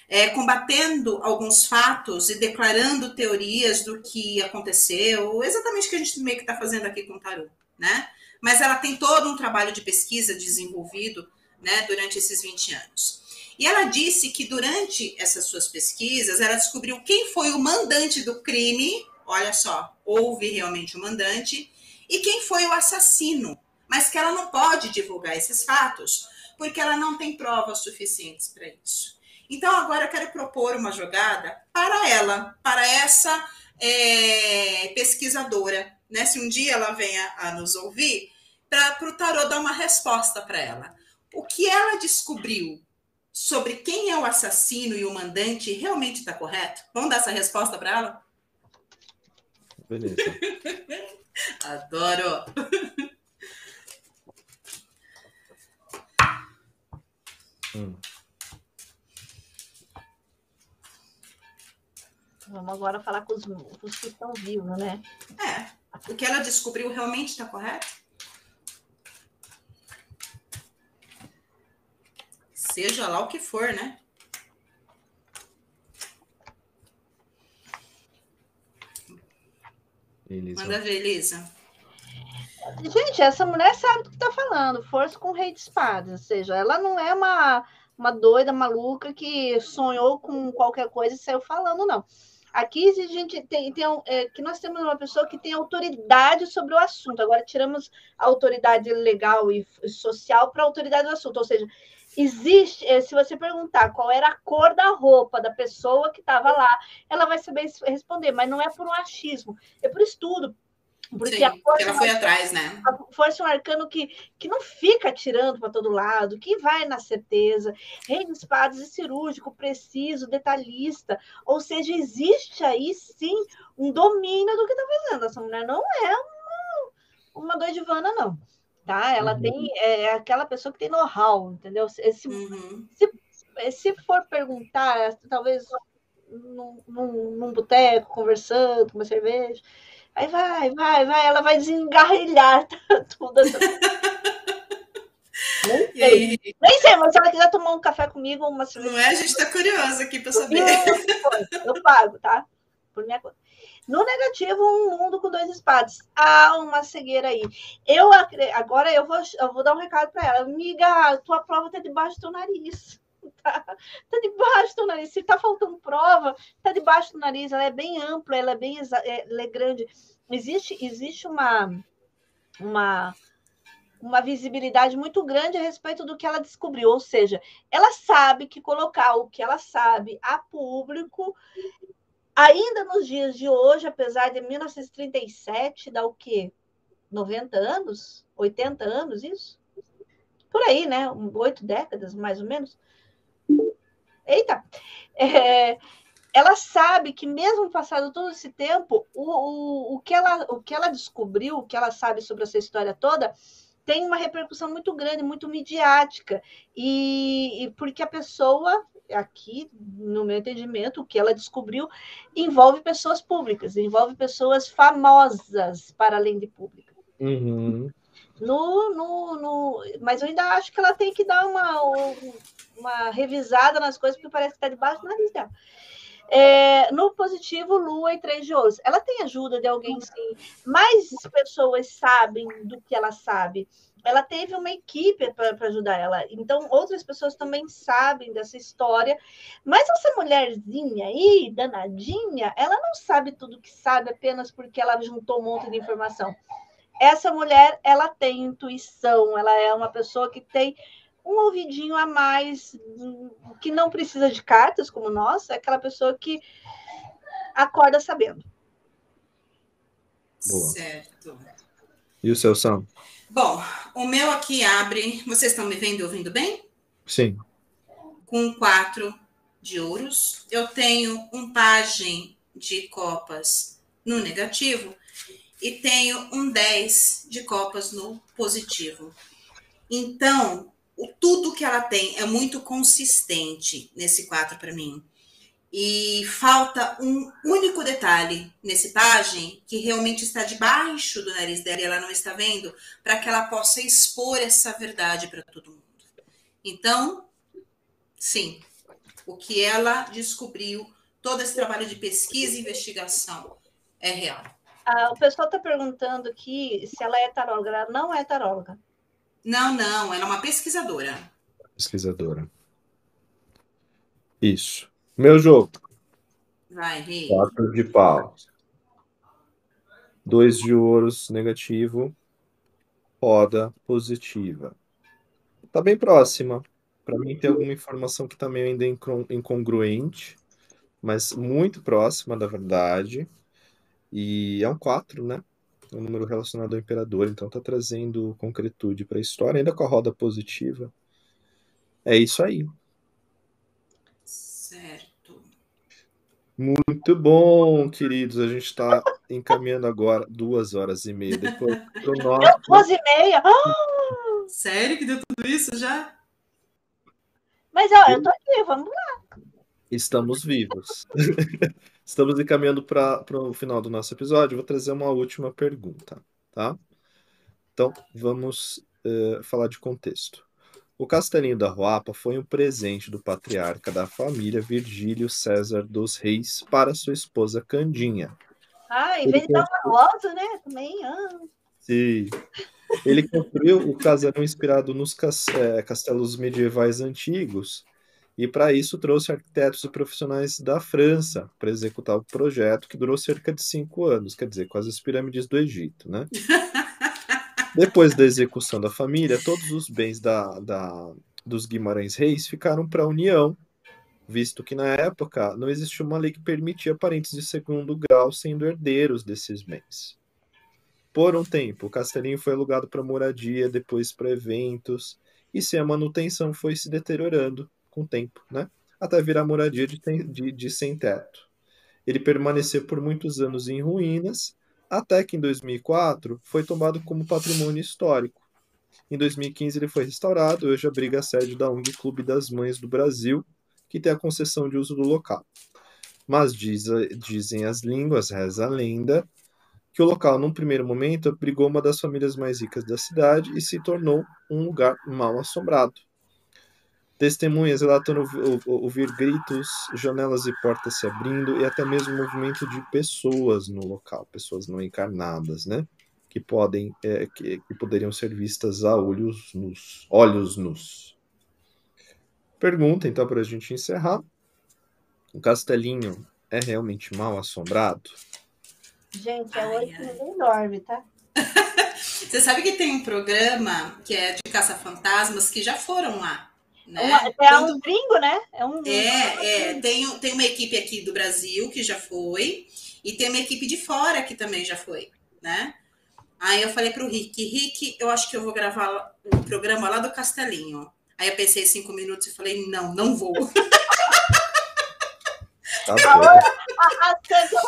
É, combatendo alguns fatos e declarando teorias do que aconteceu, exatamente o que a gente meio que está fazendo aqui com o Tarô, né? Mas ela tem todo um trabalho de pesquisa desenvolvido né, durante esses 20 anos. E ela disse que durante essas suas pesquisas, ela descobriu quem foi o mandante do crime. Olha só, houve realmente o mandante e quem foi o assassino, mas que ela não pode divulgar esses fatos porque ela não tem provas suficientes para isso. Então, agora eu quero propor uma jogada para ela, para essa é, pesquisadora, né? Se um dia ela venha a nos ouvir, para o tarô dar uma resposta para ela. O que ela descobriu sobre quem é o assassino e o mandante realmente está correto? Vamos dar essa resposta para ela? Beleza. Adoro. Hum. Vamos agora falar com os, com os que estão vivos, né? É. O que ela descobriu realmente está correto? Seja lá o que for, né? Elisa. Manda ver, Elisa. Gente, essa mulher sabe do que está falando. Força com o rei de espadas. Ou seja, ela não é uma, uma doida maluca que sonhou com qualquer coisa e saiu falando, não. Aqui a gente tem, tem é, que nós temos uma pessoa que tem autoridade sobre o assunto. Agora tiramos a autoridade legal e social para a autoridade do assunto. Ou seja, existe, eh, se você perguntar qual era a cor da roupa da pessoa que estava lá, ela vai saber responder, mas não é por um achismo, é por estudo. Porque Sim, a força ela foi atrás, né? A força é um arcano que, que não fica tirando para todo lado, que vai na certeza. Rei de espadas é cirúrgico, preciso, detalhista. Ou seja, existe aí sim um domínio do que está fazendo. Essa mulher não é uma, uma doidivana, não tá? Ela uhum. tem é, é, aquela pessoa que tem know-how, entendeu? Se, uhum. se, se, for perguntar, talvez num, num, num boteco, conversando com uma cerveja, aí vai, vai, vai, ela vai desengarrilhar tudo. Nem sei. Nem sei, mas se ela quiser tomar um café comigo, uma. Não é? A gente está curiosa aqui para saber. Eu, eu pago, tá? Por minha conta. No negativo, um mundo com dois espadas. Há uma cegueira aí. Eu agora eu vou, eu vou dar um recado para ela. Amiga, tua prova está debaixo do teu nariz. Tá, tá debaixo do nariz. Se tá faltando prova, tá debaixo do nariz. Ela é bem ampla, ela é bem é, ela é grande. Existe, existe uma, uma, uma visibilidade muito grande a respeito do que ela descobriu. Ou seja, ela sabe que colocar o que ela sabe a público Ainda nos dias de hoje, apesar de 1937, dá o quê? 90 anos? 80 anos, isso? Por aí, né? Oito décadas, mais ou menos. Eita! É, ela sabe que, mesmo passado todo esse tempo, o, o, o, que ela, o que ela descobriu, o que ela sabe sobre essa história toda, tem uma repercussão muito grande, muito midiática. E, e porque a pessoa aqui, no meu entendimento, o que ela descobriu envolve pessoas públicas, envolve pessoas famosas para além de públicas. Uhum. No, no, no, mas eu ainda acho que ela tem que dar uma, uma revisada nas coisas, porque parece que está debaixo do nariz dela. É, no positivo, Lua e Três de Ouros. Ela tem ajuda de alguém, sim. Mais pessoas sabem do que ela sabe. ela teve uma equipe para ajudar ela. Então, outras pessoas também sabem dessa história. Mas essa mulherzinha aí, danadinha, ela não sabe tudo que sabe apenas porque ela juntou um monte de informação. Essa mulher, ela tem intuição, ela é uma pessoa que tem um ouvidinho a mais, que não precisa de cartas como nós, é aquela pessoa que acorda sabendo. Boa. Certo. E o seu Sam? Bom, o meu aqui abre. Vocês estão me vendo e ouvindo bem? Sim. Com quatro de ouros. Eu tenho um pajem de copas no negativo e tenho um 10 de copas no positivo. Então, o, tudo que ela tem é muito consistente nesse 4 para mim. E falta um único detalhe nesse pajem que realmente está debaixo do nariz dela e ela não está vendo, para que ela possa expor essa verdade para todo mundo. Então, sim, o que ela descobriu, todo esse trabalho de pesquisa e investigação é real. Ah, o pessoal está perguntando aqui se ela é taróloga. Ela não é taróloga. Não, não, ela é uma pesquisadora. Pesquisadora. Isso. Meu jogo. Vai, Rei. Quatro de pau. Dois de ouros, negativo. Roda, positiva. Tá bem próxima. Para mim tem alguma informação que também ainda é incongruente, mas muito próxima da verdade. E é um 4, né? É um número relacionado ao imperador, então tá trazendo concretude para a história, ainda com a roda positiva. É isso aí. Certo. Muito bom, queridos. A gente está encaminhando agora duas horas e meia depois pro nosso. Duas e meia? Ah! Sério que deu tudo isso já? Mas ó, eu tô aqui, vamos lá. Estamos vivos. Estamos encaminhando para o final do nosso episódio. Vou trazer uma última pergunta, tá? Então, vamos uh, falar de contexto. O Castelinho da Ruapa foi um presente do patriarca da família Virgílio César dos Reis para sua esposa Candinha. Ah, em vez de dar uma rosa, né? Também. Ah. Sim. Ele construiu o casarão inspirado nos castelos medievais antigos e para isso trouxe arquitetos e profissionais da França para executar o projeto, que durou cerca de cinco anos, quer dizer, quase as pirâmides do Egito, né? Depois da execução da família, todos os bens da, da dos Guimarães Reis ficaram para a União, visto que na época não existia uma lei que permitia parentes de segundo grau sendo herdeiros desses bens. Por um tempo, o castelinho foi alugado para moradia, depois para eventos, e sem a manutenção foi se deteriorando, com o tempo, né? até virar moradia de, de, de sem-teto. Ele permaneceu por muitos anos em ruínas, até que em 2004 foi tomado como patrimônio histórico. Em 2015 ele foi restaurado, hoje abriga a sede da ONG Clube das Mães do Brasil, que tem a concessão de uso do local. Mas diz, dizem as línguas, reza a lenda, que o local, num primeiro momento, abrigou uma das famílias mais ricas da cidade e se tornou um lugar mal assombrado. Testemunhas relatam ouvir gritos, janelas e portas se abrindo e até mesmo movimento de pessoas no local, pessoas não encarnadas, né? Que podem, é, que, que, poderiam ser vistas a olhos nus. Olhos nus. Pergunta, então, para a gente encerrar. O castelinho é realmente mal assombrado? Gente, é hoje que ninguém dorme, tá? Você sabe que tem um programa que é de caça-fantasmas que já foram lá. Né? é um gringo, né? É, um... é, é tem, tem uma equipe aqui do Brasil que já foi, e tem uma equipe de fora que também já foi, né? Aí eu falei para o Rick, Rick, eu acho que eu vou gravar o um programa lá do Castelinho. Aí eu pensei cinco minutos e falei, não, não vou. Tá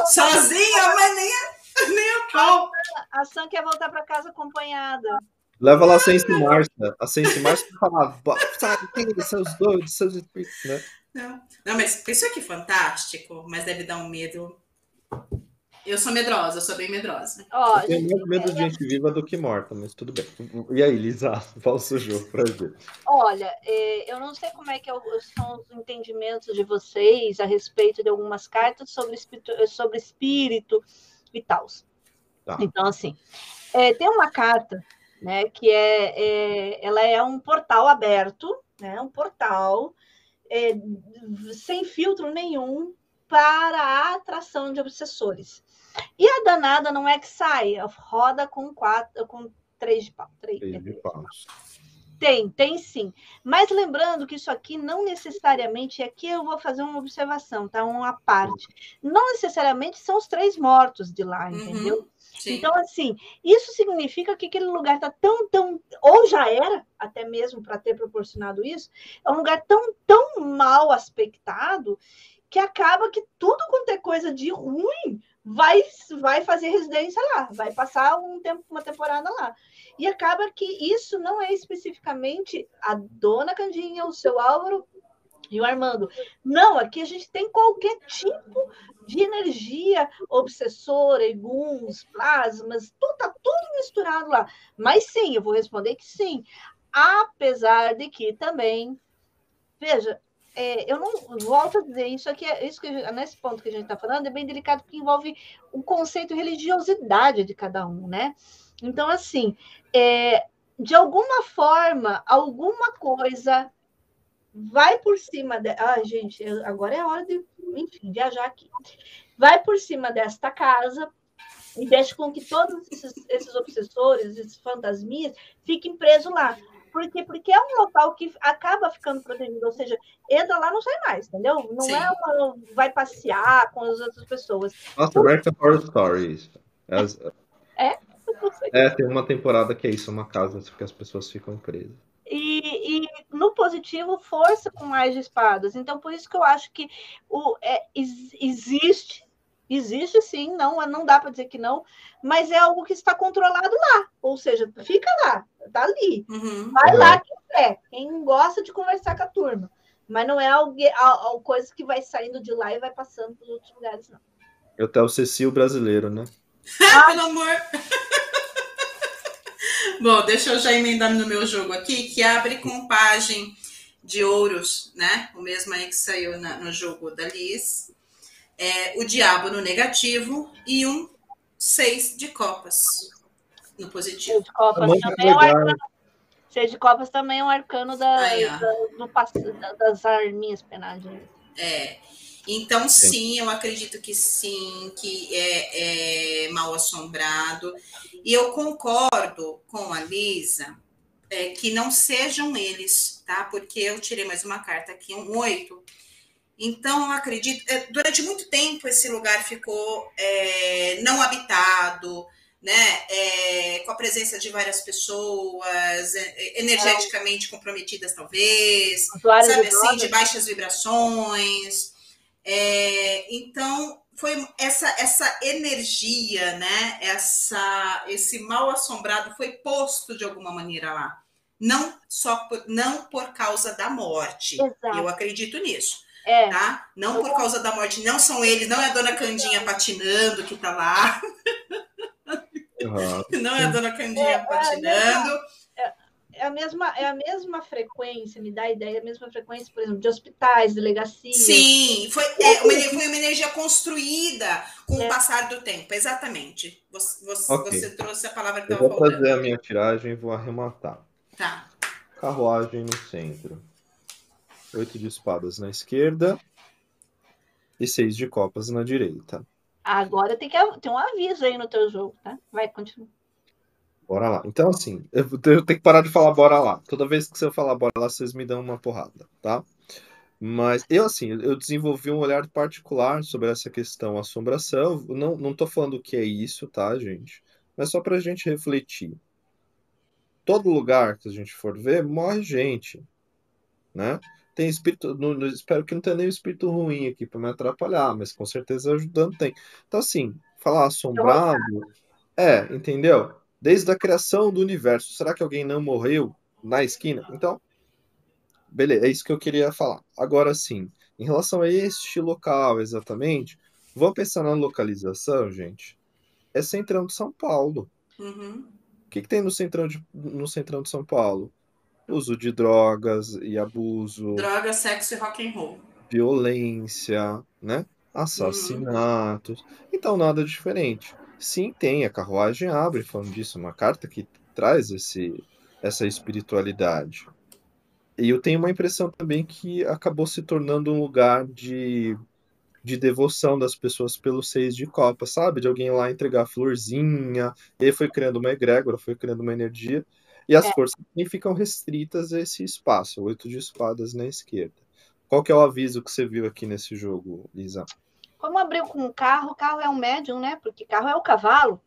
Sozinha, mas nem a, nem a pau. A Sam quer voltar para casa acompanhada. Leva lá a Sense Márcia. A Sense Márcia falava, sabe, tem seus doidos, seus espíritos, né? Não, não, mas isso aqui é fantástico, mas deve dar um medo. Eu sou medrosa, eu sou bem medrosa. Ó, eu tenho mais medo de gente viva do que morta, mas tudo bem. E aí, Lisa, fala o seu jogo pra gente. Olha, é, eu não sei como é que são os entendimentos de vocês a respeito de algumas cartas sobre espírito, sobre espírito e tal. Tá. Então, assim, é, tem uma carta né? Que é, é ela é um portal aberto, né? Um portal é, sem filtro nenhum para a atração de obsessores. E a danada não é que sai, roda com quatro, com três de pau. Três, três de paus. Tem, tem sim. Mas lembrando que isso aqui não necessariamente, aqui eu vou fazer uma observação, tá? Uma parte. Não necessariamente são os três mortos de lá, uhum, entendeu? Sim. Então, assim, isso significa que aquele lugar está tão, tão, ou já era, até mesmo para ter proporcionado isso, é um lugar tão, tão mal aspectado que acaba que tudo quanto é coisa de ruim vai, vai fazer residência lá, vai passar um tempo, uma temporada lá. E acaba que isso não é especificamente a dona Candinha, o seu Álvaro e o Armando. Não, aqui a gente tem qualquer tipo de energia obsessora, eguns, plasmas, tudo, tá tudo misturado lá. Mas sim, eu vou responder que sim. Apesar de que também, veja, é, eu não volto a dizer isso aqui, é isso que nesse ponto que a gente está falando é bem delicado porque envolve o conceito de religiosidade de cada um, né? Então, assim, é, de alguma forma, alguma coisa vai por cima de. Ah, gente, agora é hora de, enfim, viajar aqui. Vai por cima desta casa e deixa com que todos esses, esses obsessores, esses fantasminhas, fiquem presos lá. Por quê? Porque é um local que acaba ficando protegido, ou seja, entra lá não sai mais, entendeu? Não Sim. é uma. vai passear com as outras pessoas. Nossa, American Horror Stories. As... É? É, tem uma temporada que é isso, uma casa que as pessoas ficam presas. E, e, no positivo, força com mais de espadas. Então, por isso que eu acho que o, é, existe Existe sim, não, não dá para dizer que não, mas é algo que está controlado lá. Ou seja, fica lá, tá ali. Uhum. Vai uhum. lá quem quer, quem gosta de conversar com a turma. Mas não é algo, algo coisa que vai saindo de lá e vai passando para outros lugares, não. Eu tenho o Cecil brasileiro, né? Ah, pelo amor! Bom, deixa eu já emendar no meu jogo aqui, que abre com página de ouros, né? O mesmo aí que saiu na, no jogo da Liz é, o diabo no negativo e um seis de copas no positivo. Seis de copas Muito também legal. é um arcano. Seis de copas também é um arcano da, Aí, da, do, das arminhas penagem. É. Então, sim, eu acredito que sim, que é, é mal assombrado. E eu concordo com a Lisa é, que não sejam eles, tá? Porque eu tirei mais uma carta aqui, um oito. Então, eu acredito, é, durante muito tempo esse lugar ficou é, não habitado, né, é, com a presença de várias pessoas, é, energeticamente comprometidas, talvez, sabe de assim, de baixas vibrações. É, então, foi essa, essa energia, né, essa, esse mal assombrado foi posto de alguma maneira lá. Não só por, não por causa da morte. Exato. Eu acredito nisso é. Tá? Não por causa da morte, não são eles, não é a dona Candinha patinando que tá lá. Uhum. Não é a dona Candinha é, patinando. É, é a, mesma, é a mesma frequência, me dá a ideia, a mesma frequência, por exemplo, de hospitais, delegacias. Sim, foi, é, uma, foi uma energia construída com é. o passar do tempo, exatamente. Você, você, okay. você trouxe a palavra que faltando. Vou fazer a minha tiragem e vou arrematar. Tá. Carruagem no centro. Oito de espadas na esquerda e seis de copas na direita. Agora tem que ter um aviso aí no teu jogo, tá? Vai, continua. Bora lá. Então, assim, eu, eu tenho que parar de falar bora lá. Toda vez que você falar bora lá, vocês me dão uma porrada, tá? Mas eu, assim, eu desenvolvi um olhar particular sobre essa questão assombração. Não, não tô falando o que é isso, tá, gente? Mas só pra gente refletir. Todo lugar que a gente for ver, morre gente, né? tem espírito. Espero que não tenha nenhum espírito ruim aqui para me atrapalhar, mas com certeza ajudando tem. Então, assim, falar assombrado. É, entendeu? Desde a criação do universo. Será que alguém não morreu na esquina? Então, beleza, é isso que eu queria falar. Agora sim, em relação a este local exatamente, vamos pensar na localização, gente. É centrão de São Paulo. Uhum. O que, que tem no centrão, de, no centrão de São Paulo? uso de drogas e abuso. Droga, sexo e rock and roll. Violência, né? Assassinatos. Hum. Então, nada diferente. Sim, tem. A carruagem abre falando disso. Uma carta que traz esse, essa espiritualidade. E eu tenho uma impressão também que acabou se tornando um lugar de, de devoção das pessoas pelos seis de copa, sabe? De alguém lá entregar florzinha, e foi criando uma egrégora, foi criando uma energia, e as É. forças também ficam restritas a esse espaço, oito de espadas na esquerda. Qual que é o aviso que você viu aqui nesse jogo, Lisa? Como abriu com o carro, o carro é um médium, né? Porque carro é o cavalo.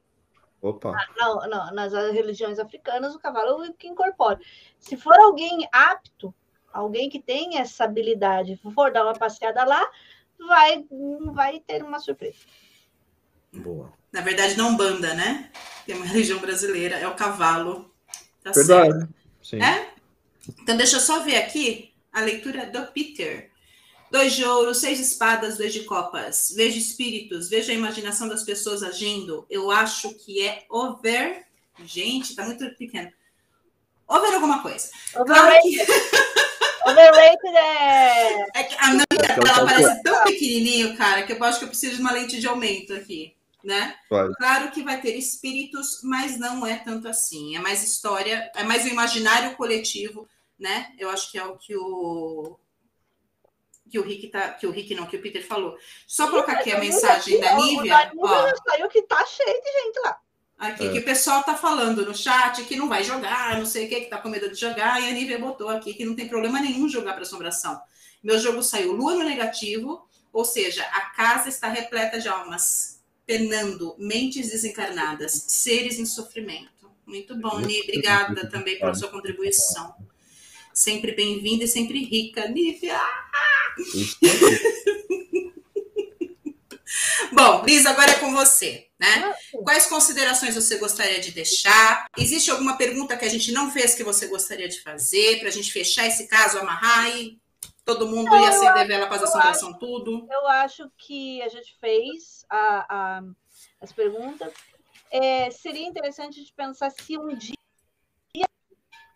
Opa, Não, não, nas religiões africanas, o cavalo é o que incorpora. Se for alguém apto, alguém que tem essa habilidade, for dar uma passeada lá, vai, vai ter uma surpresa. boa. Na verdade, não banda, né? Tem uma religião brasileira, é o cavalo. Tá certo. Verdade. Sim. É? Então, deixa eu só ver aqui a leitura do Peter. Dois de ouro, seis de espadas, dois de copas. Vejo espíritos, vejo a imaginação das pessoas agindo. Eu acho que é over. Gente, tá muito pequeno. Over alguma coisa. Claro Overrated, que, overrated é. é que a minha Então, tela tá parece tão pequenininho, cara, que eu acho que eu preciso de uma lente de aumento aqui, né? Vai. Claro que vai ter espíritos, mas não é tanto assim. É mais história, é mais o imaginário coletivo, né? Eu acho que é o que o que o Rick tá, que o Rick não, que o Peter falou. Só colocar aqui a mensagem da O Nívia, da Nívia já saiu que tá cheio de gente lá. aqui É. que o pessoal tá falando no chat que não vai jogar, não sei o que, que tá com medo de jogar, e a Nívia botou aqui que não tem problema nenhum jogar para assombração. Meu jogo saiu lua no negativo, ou seja, a casa está repleta de almas penando, mentes desencarnadas, seres em sofrimento. Muito bom, Ni, obrigada também pela sua contribuição. Sempre bem-vinda e sempre rica, Nívia. Bom, Liz, agora é com você, né? Ah, Quais considerações você gostaria de deixar? Existe alguma pergunta que a gente não fez que você gostaria de fazer para a gente fechar esse caso, amarrar e todo mundo ia acender vela para a assombração tudo? Eu acho que a gente fez a- a- as perguntas. É, seria interessante de pensar se um dia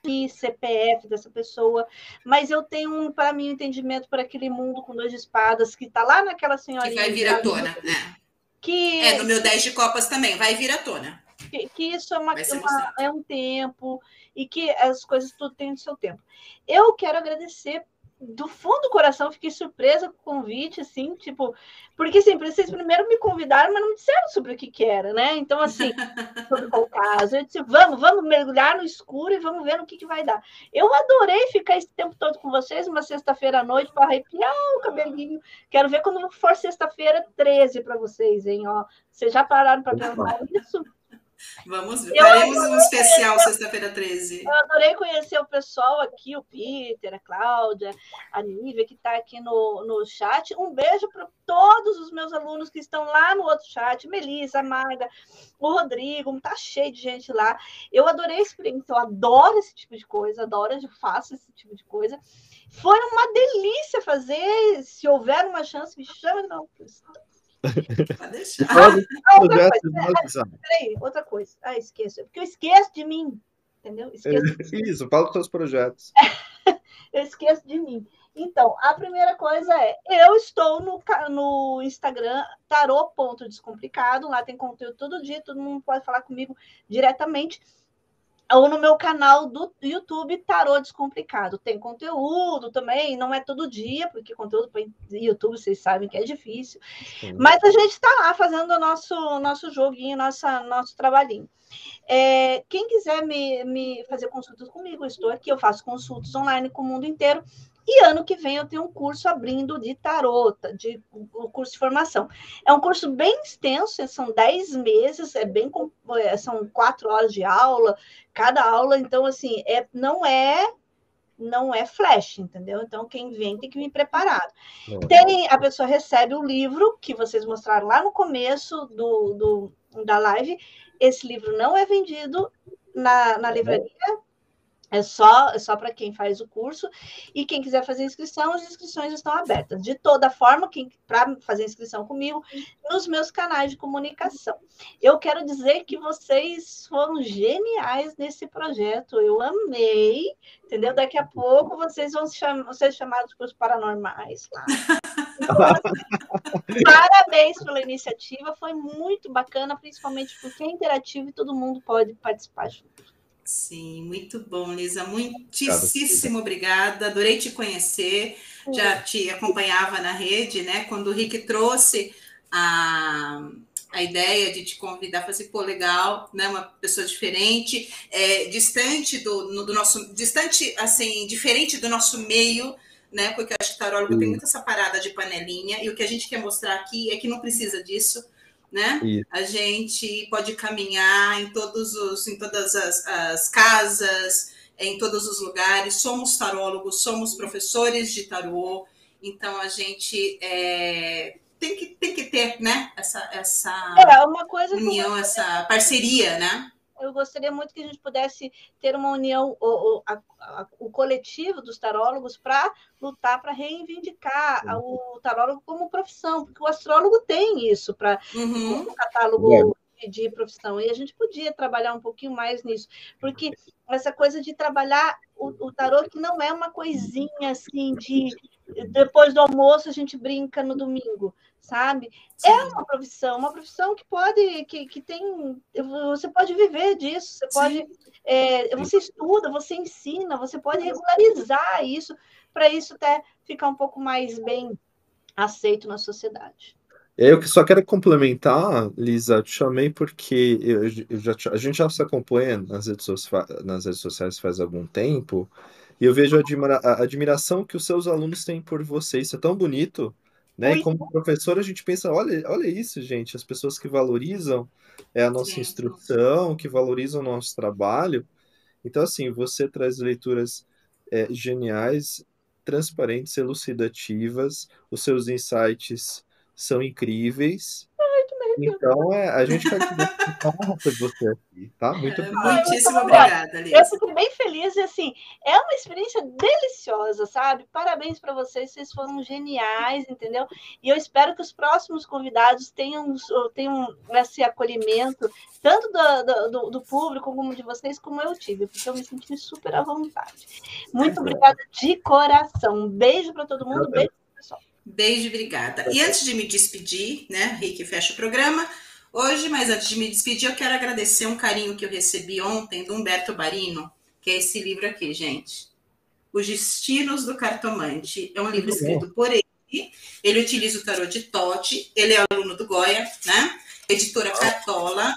e CPF dessa pessoa, mas eu tenho um, para mim um entendimento para aquele mundo com duas espadas que está lá naquela Que senhorinha vai vir à tona. né? que É, no meu 10 de copas também, vai vir à tona. que, que isso é, uma, uma- é um tempo e que as coisas tudo tem o seu tempo. Eu quero agradecer do fundo do coração, fiquei surpresa com o convite, assim, tipo, porque assim, vocês primeiro me convidaram, mas não me disseram sobre o que, que era, né? Então, assim, sobre qual caso. Eu disse, vamos, vamos mergulhar no escuro e vamos ver no que, que vai dar. Eu adorei ficar esse tempo todo com vocês, uma sexta-feira à noite, para arrepiar o cabelinho. Quero ver quando for sexta-feira 13 para vocês, hein? Ó, vocês já pararam para pensar nisso? Vamos ver. Faremos um especial sexta-feira 13. Eu adorei conhecer o pessoal aqui, o Peter, a Cláudia, a Nívia, que está aqui no, no chat. Um beijo para todos os meus alunos que estão lá no outro chat, Melissa, a Magda, o Rodrigo, tá cheio de gente lá. Eu adorei a experiência, eu adoro esse tipo de coisa, adoro, eu faço esse tipo de coisa. Foi uma delícia fazer, se houver uma chance, me chama não. Pode deixar. Pode Ah, outra coisa, de realizar. peraí, outra coisa. Ah, esqueço. Porque eu esqueço de mim, entendeu? Esqueço Isso, fala dos seus projetos. eu esqueço de mim. Então, a primeira coisa é, eu estou no, no Instagram, tarô.descomplicado, lá tem conteúdo todo dia, todo mundo pode falar comigo diretamente, ou no meu canal do YouTube, Tarô Descomplicado. Tem conteúdo também, não é todo dia, porque conteúdo para YouTube vocês sabem que é difícil, Sim. mas a gente está lá fazendo o nosso, nosso joguinho, nossa, nosso trabalhinho. É, quem quiser me, me fazer consultas comigo, estou aqui, eu faço consultas online com o mundo inteiro. E ano que vem eu tenho um curso abrindo de tarot, tá? de o curso de formação. É um curso bem extenso, são 10 meses, é bem é, são quatro horas de aula, cada aula, então assim, é, não é não é flash, entendeu? Então quem vem tem que vir preparado. Tem, a pessoa recebe o livro que vocês mostraram lá no começo do, do- da live. Esse livro não é vendido na, na livraria, é só, é só para quem faz o curso. E quem quiser fazer inscrição, as inscrições estão abertas. De toda forma, para fazer inscrição comigo, nos meus canais de comunicação. Eu quero dizer que vocês foram geniais nesse projeto. Eu amei, entendeu? Daqui a pouco vocês vão cham ser chamados para os paranormais lá. Parabéns pela iniciativa, foi muito bacana, principalmente porque é interativo e todo mundo pode participar junto. Sim, muito bom, Lisa. Muitíssimo obrigada. Adorei te conhecer. Já te acompanhava na rede, né? Quando o Rick trouxe a, a ideia de te convidar, falei assim, pô, legal, né? Uma pessoa diferente, é, distante do, no, do nosso, distante, assim, diferente do nosso meio, né? Porque eu acho que tarólogo tem muito essa parada de panelinha, e o que a gente quer mostrar aqui é que não precisa disso, né? Isso. A gente pode caminhar em todos os, em todas as, as casas, em todos os lugares, somos tarólogos, somos professores de tarô, então a gente é, tem que, tem que ter, né, essa, essa é, uma coisa união, essa parceria, né? Eu gostaria muito que a gente pudesse ter uma união, o, o, a, a, o coletivo dos tarólogos, para lutar, para reivindicar o tarólogo como profissão, porque o astrólogo tem isso para uhum. um catálogo de, de profissão, e a gente podia trabalhar um pouquinho mais nisso, porque essa coisa de trabalhar o, o tarô que não é uma coisinha assim de depois do almoço a gente brinca no domingo, sabe? É Sim. É uma profissão, uma profissão que pode, que, que tem, você pode viver disso, você pode, é, você estuda, você ensina, você pode regularizar isso para isso até ficar um pouco mais bem aceito na sociedade. Eu só quero complementar, Lisa, te chamei porque eu, eu já, a gente já se acompanha nas redes, sociais, nas redes sociais faz algum tempo, e eu vejo a, admira, a admiração que os seus alunos têm por você. Isso é tão bonito, né? E como professor, a gente pensa, olha, olha isso, gente, as pessoas que valorizam é a nossa Sim. instrução, que valorizam o nosso trabalho. Então, assim, você traz leituras é, geniais, transparentes, elucidativas, os seus insights são incríveis. Então, é, a gente vai honra de você aqui, tá? Muito é, Muitíssimo obrigada. Eu fico bem feliz e, assim, é uma experiência deliciosa, sabe? Parabéns para vocês, vocês foram geniais, entendeu? E eu espero que os próximos convidados tenham, tenham esse acolhimento, tanto do, do, do público como de vocês, como eu tive, porque eu me senti super à vontade. Muito obrigada de coração. Um beijo para todo mundo, beijo Beijo, obrigada. E antes de me despedir, né, Rick fecha o programa hoje, mas antes de me despedir, eu quero agradecer um carinho que eu recebi ontem do Humberto Barino, que é esse livro aqui, gente. Os Destinos do Cartomante. É um livro escrito por ele. Ele utiliza o tarô de Tote, ele é aluno do Goya, né? Editora Cartola.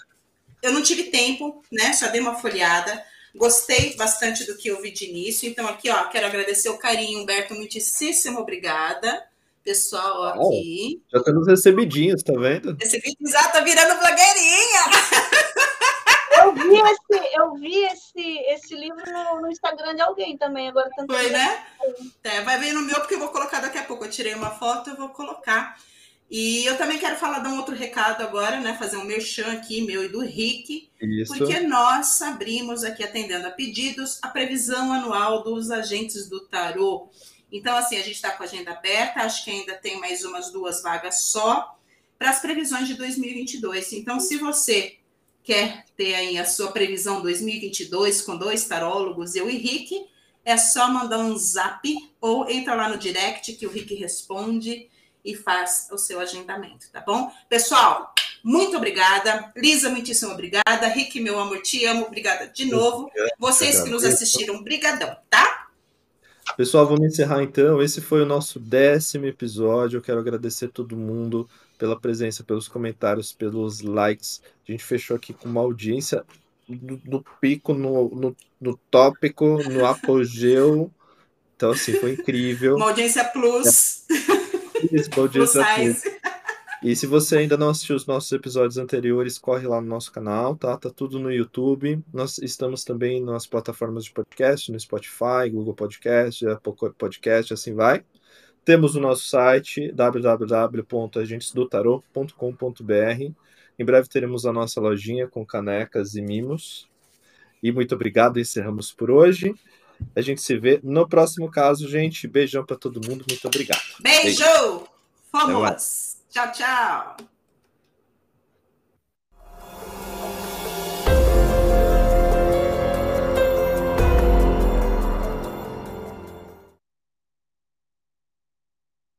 Eu não tive tempo, né? Só dei uma folhada. Gostei bastante do que eu vi de início. Então, aqui, ó, quero agradecer o carinho, Humberto. Muitíssimo obrigada pessoal aqui. já temos recebidinhos, tá vendo? Recebidinhos, já tá virando blogueirinha! Eu vi esse, eu vi esse, esse livro no, no Instagram de alguém também, agora tanto Foi, né? É, vai vir no meu, porque eu vou colocar daqui a pouco. Eu tirei uma foto, eu vou colocar. E eu também quero falar de um outro recado agora, né? Fazer um merchan aqui, meu e do Rick. Isso. Porque nós abrimos aqui, atendendo a pedidos, a previsão anual dos agentes do tarô. Então, assim, a gente está com a agenda aberta, acho que ainda tem mais umas duas vagas só para as previsões de 2022. Então, se você quer ter aí a sua previsão 2022 com dois tarólogos, eu e Rick, é só mandar um zap ou entra lá no direct que o Rick responde e faz o seu agendamento, tá bom? Pessoal, muito obrigada. Lisa, muitíssimo obrigada. Rick, meu amor, te amo. Obrigada de novo. Vocês que nos assistiram, brigadão, tá? Pessoal, vamos encerrar então. Esse foi o nosso décimo episódio. Eu quero agradecer todo mundo pela presença, pelos comentários, pelos likes. A gente fechou aqui com uma audiência do, do pico, no, no, no, tópico, no apogeu. Então, assim, foi incrível. Uma audiência plus. É. Isso, uma audiência plus. plus. E se você ainda não assistiu os nossos episódios anteriores, corre lá no nosso canal, tá? Tá tudo no YouTube. Nós estamos também nas plataformas de podcast, no Spotify, Google Podcast, Apple Podcast, assim vai. Temos o nosso site www.agentesdotarot.com.br. Em breve teremos a nossa lojinha com canecas e mimos. E muito obrigado, encerramos por hoje. A gente se vê no próximo caso, gente. Beijão para todo mundo, muito obrigado. Beijo! Beijo. Vamos! Tchau, tchau.